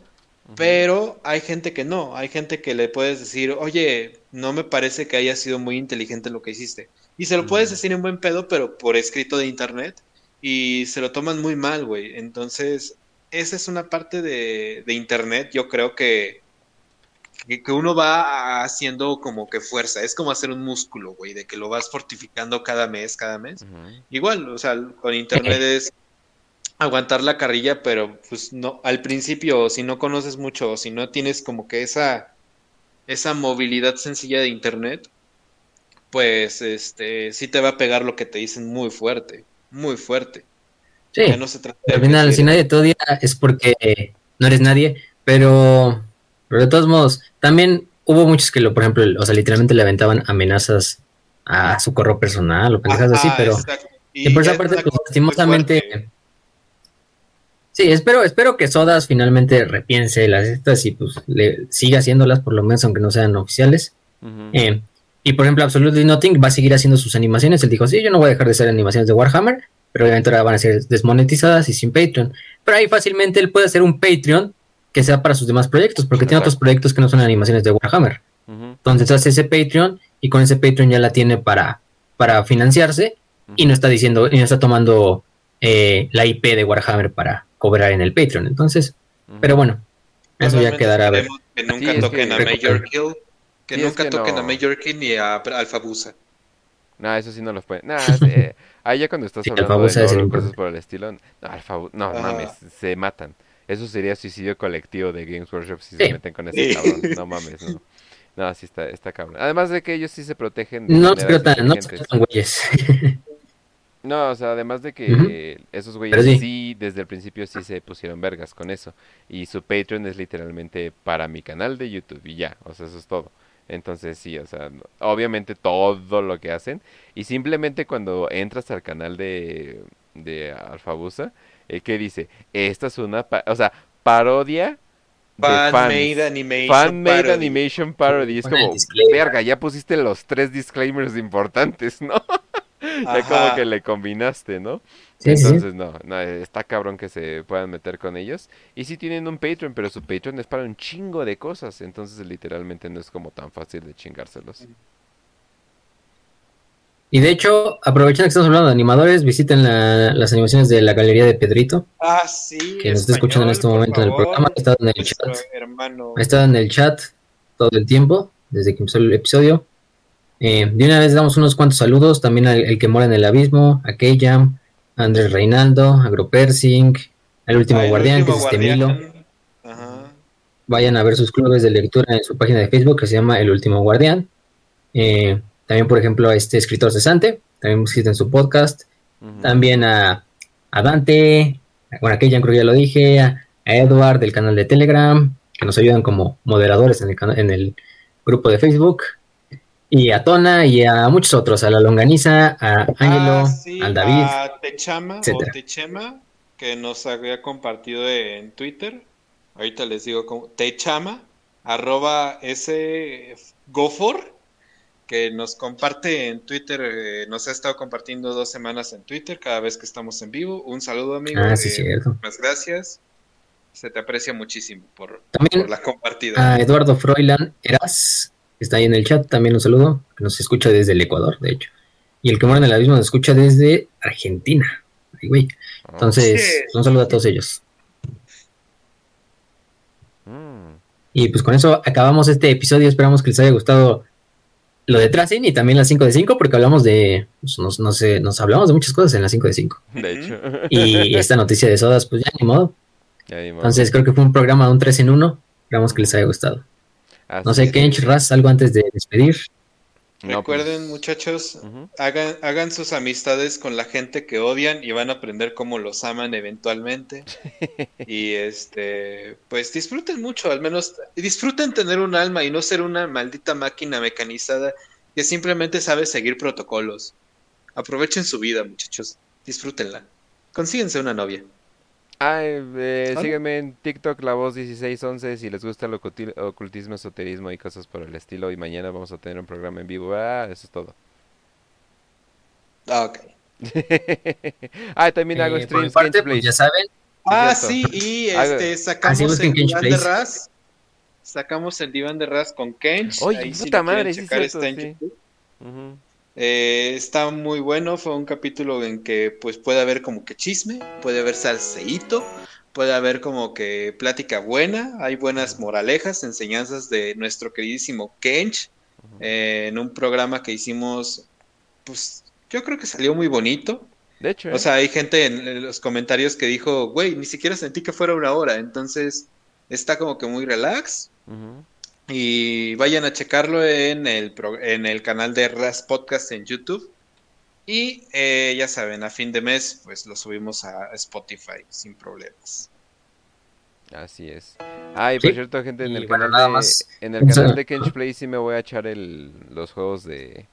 pero hay gente que no, hay gente que le puedes decir, oye, no me parece que haya sido muy inteligente lo que hiciste. Y se lo puedes decir en buen pedo, pero por escrito de internet, y se lo toman muy mal, güey. Entonces, esa es una parte de, de internet, yo creo que, que, que uno va haciendo como que fuerza, es como hacer un músculo, güey, de que lo vas fortificando cada mes, cada mes. Igual, o sea, con internet <laughs> es aguantar la carrilla, pero pues no, al principio, si no conoces mucho, si no tienes como que esa, esa movilidad sencilla de internet, pues este sí te va a pegar lo que te dicen muy fuerte, muy fuerte. Sí, Ya no se trata de al final, si nadie te odia es porque no eres nadie, pero, pero de todos modos, también hubo muchos que, lo, por ejemplo, o sea, literalmente le aventaban amenazas a su correo personal o pendejas así, pero y por esa es parte, pues, lastimosamente. Sí, espero, espero que Sodas finalmente repiense las estas y pues le siga haciéndolas, por lo menos aunque no sean oficiales. Eh, y por ejemplo, Absolutely Nothing va a seguir haciendo sus animaciones. Él dijo, sí, yo no voy a dejar de hacer animaciones de Warhammer, pero obviamente ahora van a ser desmonetizadas y sin Patreon. Pero ahí fácilmente él puede hacer un Patreon que sea para sus demás proyectos, porque tiene otros proyectos que no son animaciones de Warhammer. Entonces hace ese Patreon y con ese Patreon ya la tiene para, para financiarse y no está diciendo, y no está tomando eh, la IP de Warhammer para cobrar en el Patreon. Entonces, Ujú. pero bueno, eso ya quedará a ver. Que nunca es toquen que- a Major Kill, que Sí, es nunca que toquen no. a Major Kill ni a Alpha Busa. No, eso sí no los pueden. Nah, eh, ahí ya cuando estás Sí, hablando Alfabusa de es cosas por el estilo. No, Alfabu- no Ajá. mames, se matan. Eso sería suicidio colectivo de Games Workshop si Sí. se meten con ese Sí. cabrón. No <laughs> mames, no. No, sí está, está cabrón. Además de que ellos sí se protegen de No tratan, no tratan güeyes. <laughs> No, o sea, además de que esos güeyes sí. sí. desde el principio sí se pusieron vergas con eso. Y su Patreon es literalmente para mi canal de YouTube y ya, o sea, eso es todo. Entonces sí, o sea, obviamente todo lo que hacen. Y simplemente cuando entras al canal de, de Alfabusa, eh, ¿qué dice? Esta es una, pa- o sea, parodia de Fan fans. made animation. Fan made parody. animation parody. Es como, verga, ya pusiste los tres disclaimers importantes, <laughs> ¿no? <laughs> ya como que le combinaste, ¿no? Sí, sí, sí. Entonces, no, no, está cabrón que se puedan meter con ellos. Y sí tienen un Patreon, pero su Patreon es para un chingo de cosas. Entonces, literalmente no es como tan fácil de chingárselos. Y de hecho, aprovechando que estamos hablando de animadores, visiten la- las animaciones de la galería de Pedrito, Ah, sí. que nos está escuchando en este momento en el programa. estado en el chat. hermano. Ha estado en el chat todo el tiempo, desde que empezó el episodio. Eh, de una vez damos unos cuantos saludos también al el que mora en el abismo, a Keyam, a Andrés Reinaldo, a Gropersing, al último Ah, guardián, último que es este guardián. Milo. Ajá. Vayan a ver sus clubes de lectura en su página de Facebook que se llama El Último Guardián. Eh, también, por ejemplo, a este escritor cesante, también visiten su podcast. También a, a Dante, bueno, aquí ya creo que ya lo dije, a, a Edward del canal de Telegram, que nos ayudan como moderadores en el, en el grupo de Facebook. Y a Tona y a muchos otros, a la Longaniza, a Ángelo, Ah, sí, al David. A Techama etcétera. o Techema, que nos había compartido en Twitter. Ahorita les digo cómo. Techama, arroba ese Gofor, que nos comparte en Twitter. eh, nos ha estado compartiendo dos semanas en Twitter cada vez que estamos en vivo. Un saludo, amigo. Ah, sí, eh, cierto. Muchas gracias. Se te aprecia muchísimo por, También por la compartida. a Eduardo Froilan Eras, está ahí en el chat, también un saludo, que nos escucha desde el Ecuador, de hecho. Y el que muere en el abismo nos escucha desde Argentina. Ay, güey. Oh, Entonces, Sí. un saludo a todos ellos. mm. Y pues con eso acabamos este episodio. Esperamos que les haya gustado lo de Tracing y también las 5 de 5, porque hablamos de. pues, nos, no sé, nos hablamos de muchas cosas en las 5 de 5. De hecho. Y esta noticia de sodas, pues ya ni modo. Ya ni modo. Entonces creo que fue un programa de un 3 en 1. Esperamos que les haya gustado. Así No sé. Kench, Raz, algo antes de despedir. No, Recuerden, pues, muchachos, hagan sus amistades con la gente que odian y van a aprender cómo los aman eventualmente. <laughs> Y este, pues disfruten mucho, al menos disfruten tener un alma y no ser una maldita máquina mecanizada que simplemente sabe seguir protocolos. Aprovechen su vida, muchachos, disfrútenla. Consíguense una novia. Ah, eh, sígueme en TikTok, la voz 1611, si les gusta el oculti- ocultismo, esoterismo y cosas por el estilo. Y mañana vamos a tener un programa en vivo. Ah, eso es todo. Ah, ok. <laughs> ah, también hago Eh, por mi streams, parte, pues ya saben. Ah, sí, y este, sacamos el diván de. Raz. Sacamos el diván de Raz con Kench. Oye, ahí puta madre, sí cierto, está en sí. YouTube. Ujú. Eh, está muy bueno, fue un capítulo en que pues puede haber como que chisme, puede haber salseíto, puede haber como que plática buena, hay buenas moralejas, enseñanzas de nuestro queridísimo Kench eh, en un programa que hicimos, pues yo creo que salió muy bonito. De hecho, O ¿eh? sea, hay gente en, los comentarios que dijo, güey, ni siquiera sentí que fuera una hora, entonces está como que muy relax. Ujú. Y vayan a checarlo en el, pro- en el canal de Ras Podcast en YouTube. Y eh, ya saben, a fin de mes, pues lo subimos a Spotify sin problemas. Así es. Ah, y por Sí. cierto, gente, en Y el bueno, canal nada de, más. en el canal de Kench Play sí me voy a echar el, los juegos de,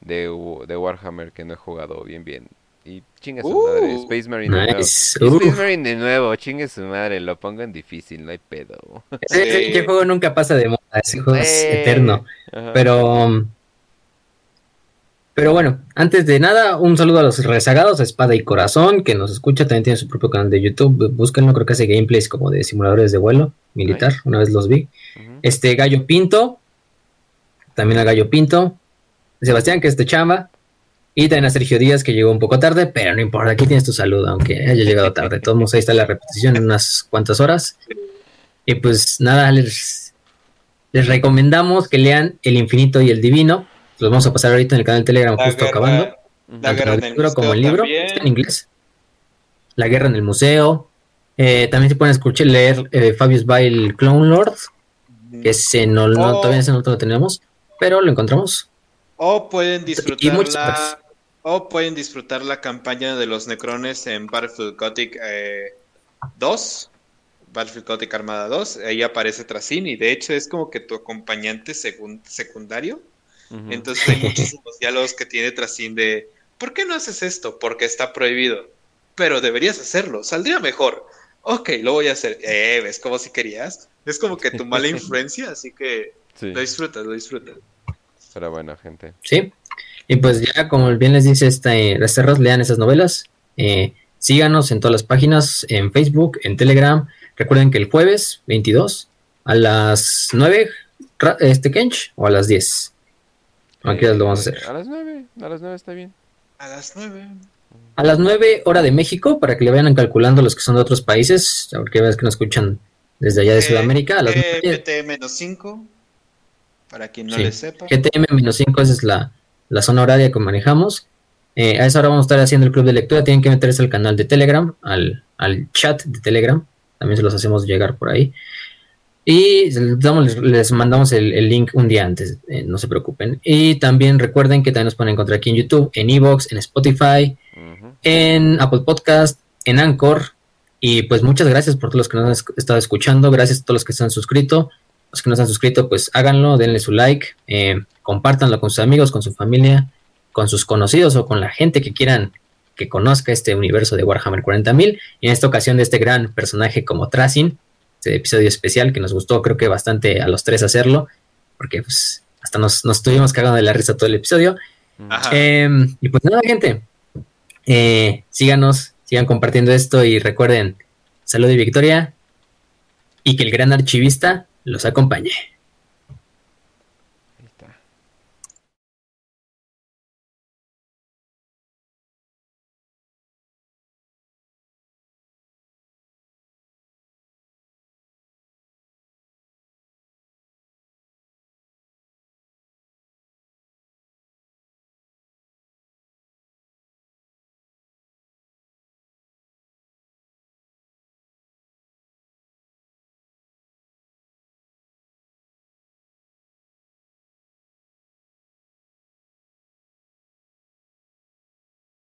de Warhammer que no he jugado bien bien. Y chinga su Uh. madre, Space Marine de nuevo. Y Uh, Space Marine de nuevo, chingue su madre, lo pongo en difícil, no hay pedo. <laughs> Sí. ese juego nunca pasa de moda. Ese juego es Eh. eterno. Ajá. Pero. Pero bueno, antes de nada, un saludo a los rezagados, a Espada y Corazón, que nos escucha, también tiene su propio canal de YouTube. Búsquenlo, creo que hace gameplays como de simuladores de vuelo militar. Nice. Una vez los vi. Este Gallo Pinto, también a Gallo Pinto, Sebastián, que es de chamba, y también a Sergio Díaz, que llegó un poco tarde, pero no importa, aquí tienes tu saludo, aunque haya llegado tarde. De Todos ahí está la repetición en unas cuantas horas. Y pues nada, les, les recomendamos que lean El Infinito y el Divino. Los vamos a pasar ahorita en el canal de Telegram, La justo guerra- acabando. La Tanto guerra en en el libro como el libro, también. está en inglés. La guerra en el museo. Eh, también se pueden escuchar leer eh, Fabius Bile Clone Lord, que ese no, no- Oh. todavía ese no lo tenemos, pero lo encontramos. O pueden Y disfrutar muchos la. O pueden disfrutar la campaña de los Necrones en Battlefield Gothic eh, 2. Battlefield Gothic Armada 2. Ahí aparece Tracin y de hecho es como que tu acompañante secundario. Entonces hay muchísimos <laughs> diálogos que tiene Tracin de ¿por qué no haces esto? Porque está prohibido. Pero deberías hacerlo, saldría mejor. Ok, lo voy a hacer. Eh, ¿ves como si querías? Es como que tu mala <laughs> influencia, así que Sí, lo disfrutas, lo disfrutas. pero bueno, gente. Sí. Y pues ya, como bien les dice este, este Ross, lean esas novelas. Eh, síganos en todas las páginas, en Facebook, en Telegram. Recuerden que el jueves 22 a las 9, ra- este Kench, o a las 10. ¿A qué horas lo vamos a Eh, hacer? A las nueve, a las nueve está bien. A las nueve. A las 9 hora de México, para que le vayan calculando los que son de otros países, porque ves que nos escuchan desde allá de Eh, Sudamérica. A las eh, 9, PT-5, para quien no Sí. le sepa. GTM-5, esa es la, la zona horaria que manejamos. Eh, a esa hora vamos a estar haciendo el club de lectura. Tienen que meterse al canal de Telegram, al, al chat de Telegram. También se los hacemos llegar por ahí. Y les, damos- les mandamos el, el link un día antes, eh, no se preocupen. Y también recuerden que también nos pueden encontrar aquí en YouTube, en Evox, en Spotify, en Apple Podcast, en Anchor. Y pues muchas gracias por todos los que nos han estado escuchando. Gracias a todos los que se han suscrito. Los que no se han suscrito, pues háganlo, denle su like, eh, compártanlo con sus amigos, con su familia, con sus conocidos o con la gente que quieran que conozca este universo de Warhammer 40.000. Y en esta ocasión de este gran personaje como Tracin, este episodio especial que nos gustó, creo que bastante a los tres hacerlo, porque pues hasta nos, nos estuvimos cagando de la risa todo el episodio. Eh, y pues nada, gente. Eh, síganos, sigan compartiendo esto y recuerden, salud y victoria. Y que el gran archivista los acompañe.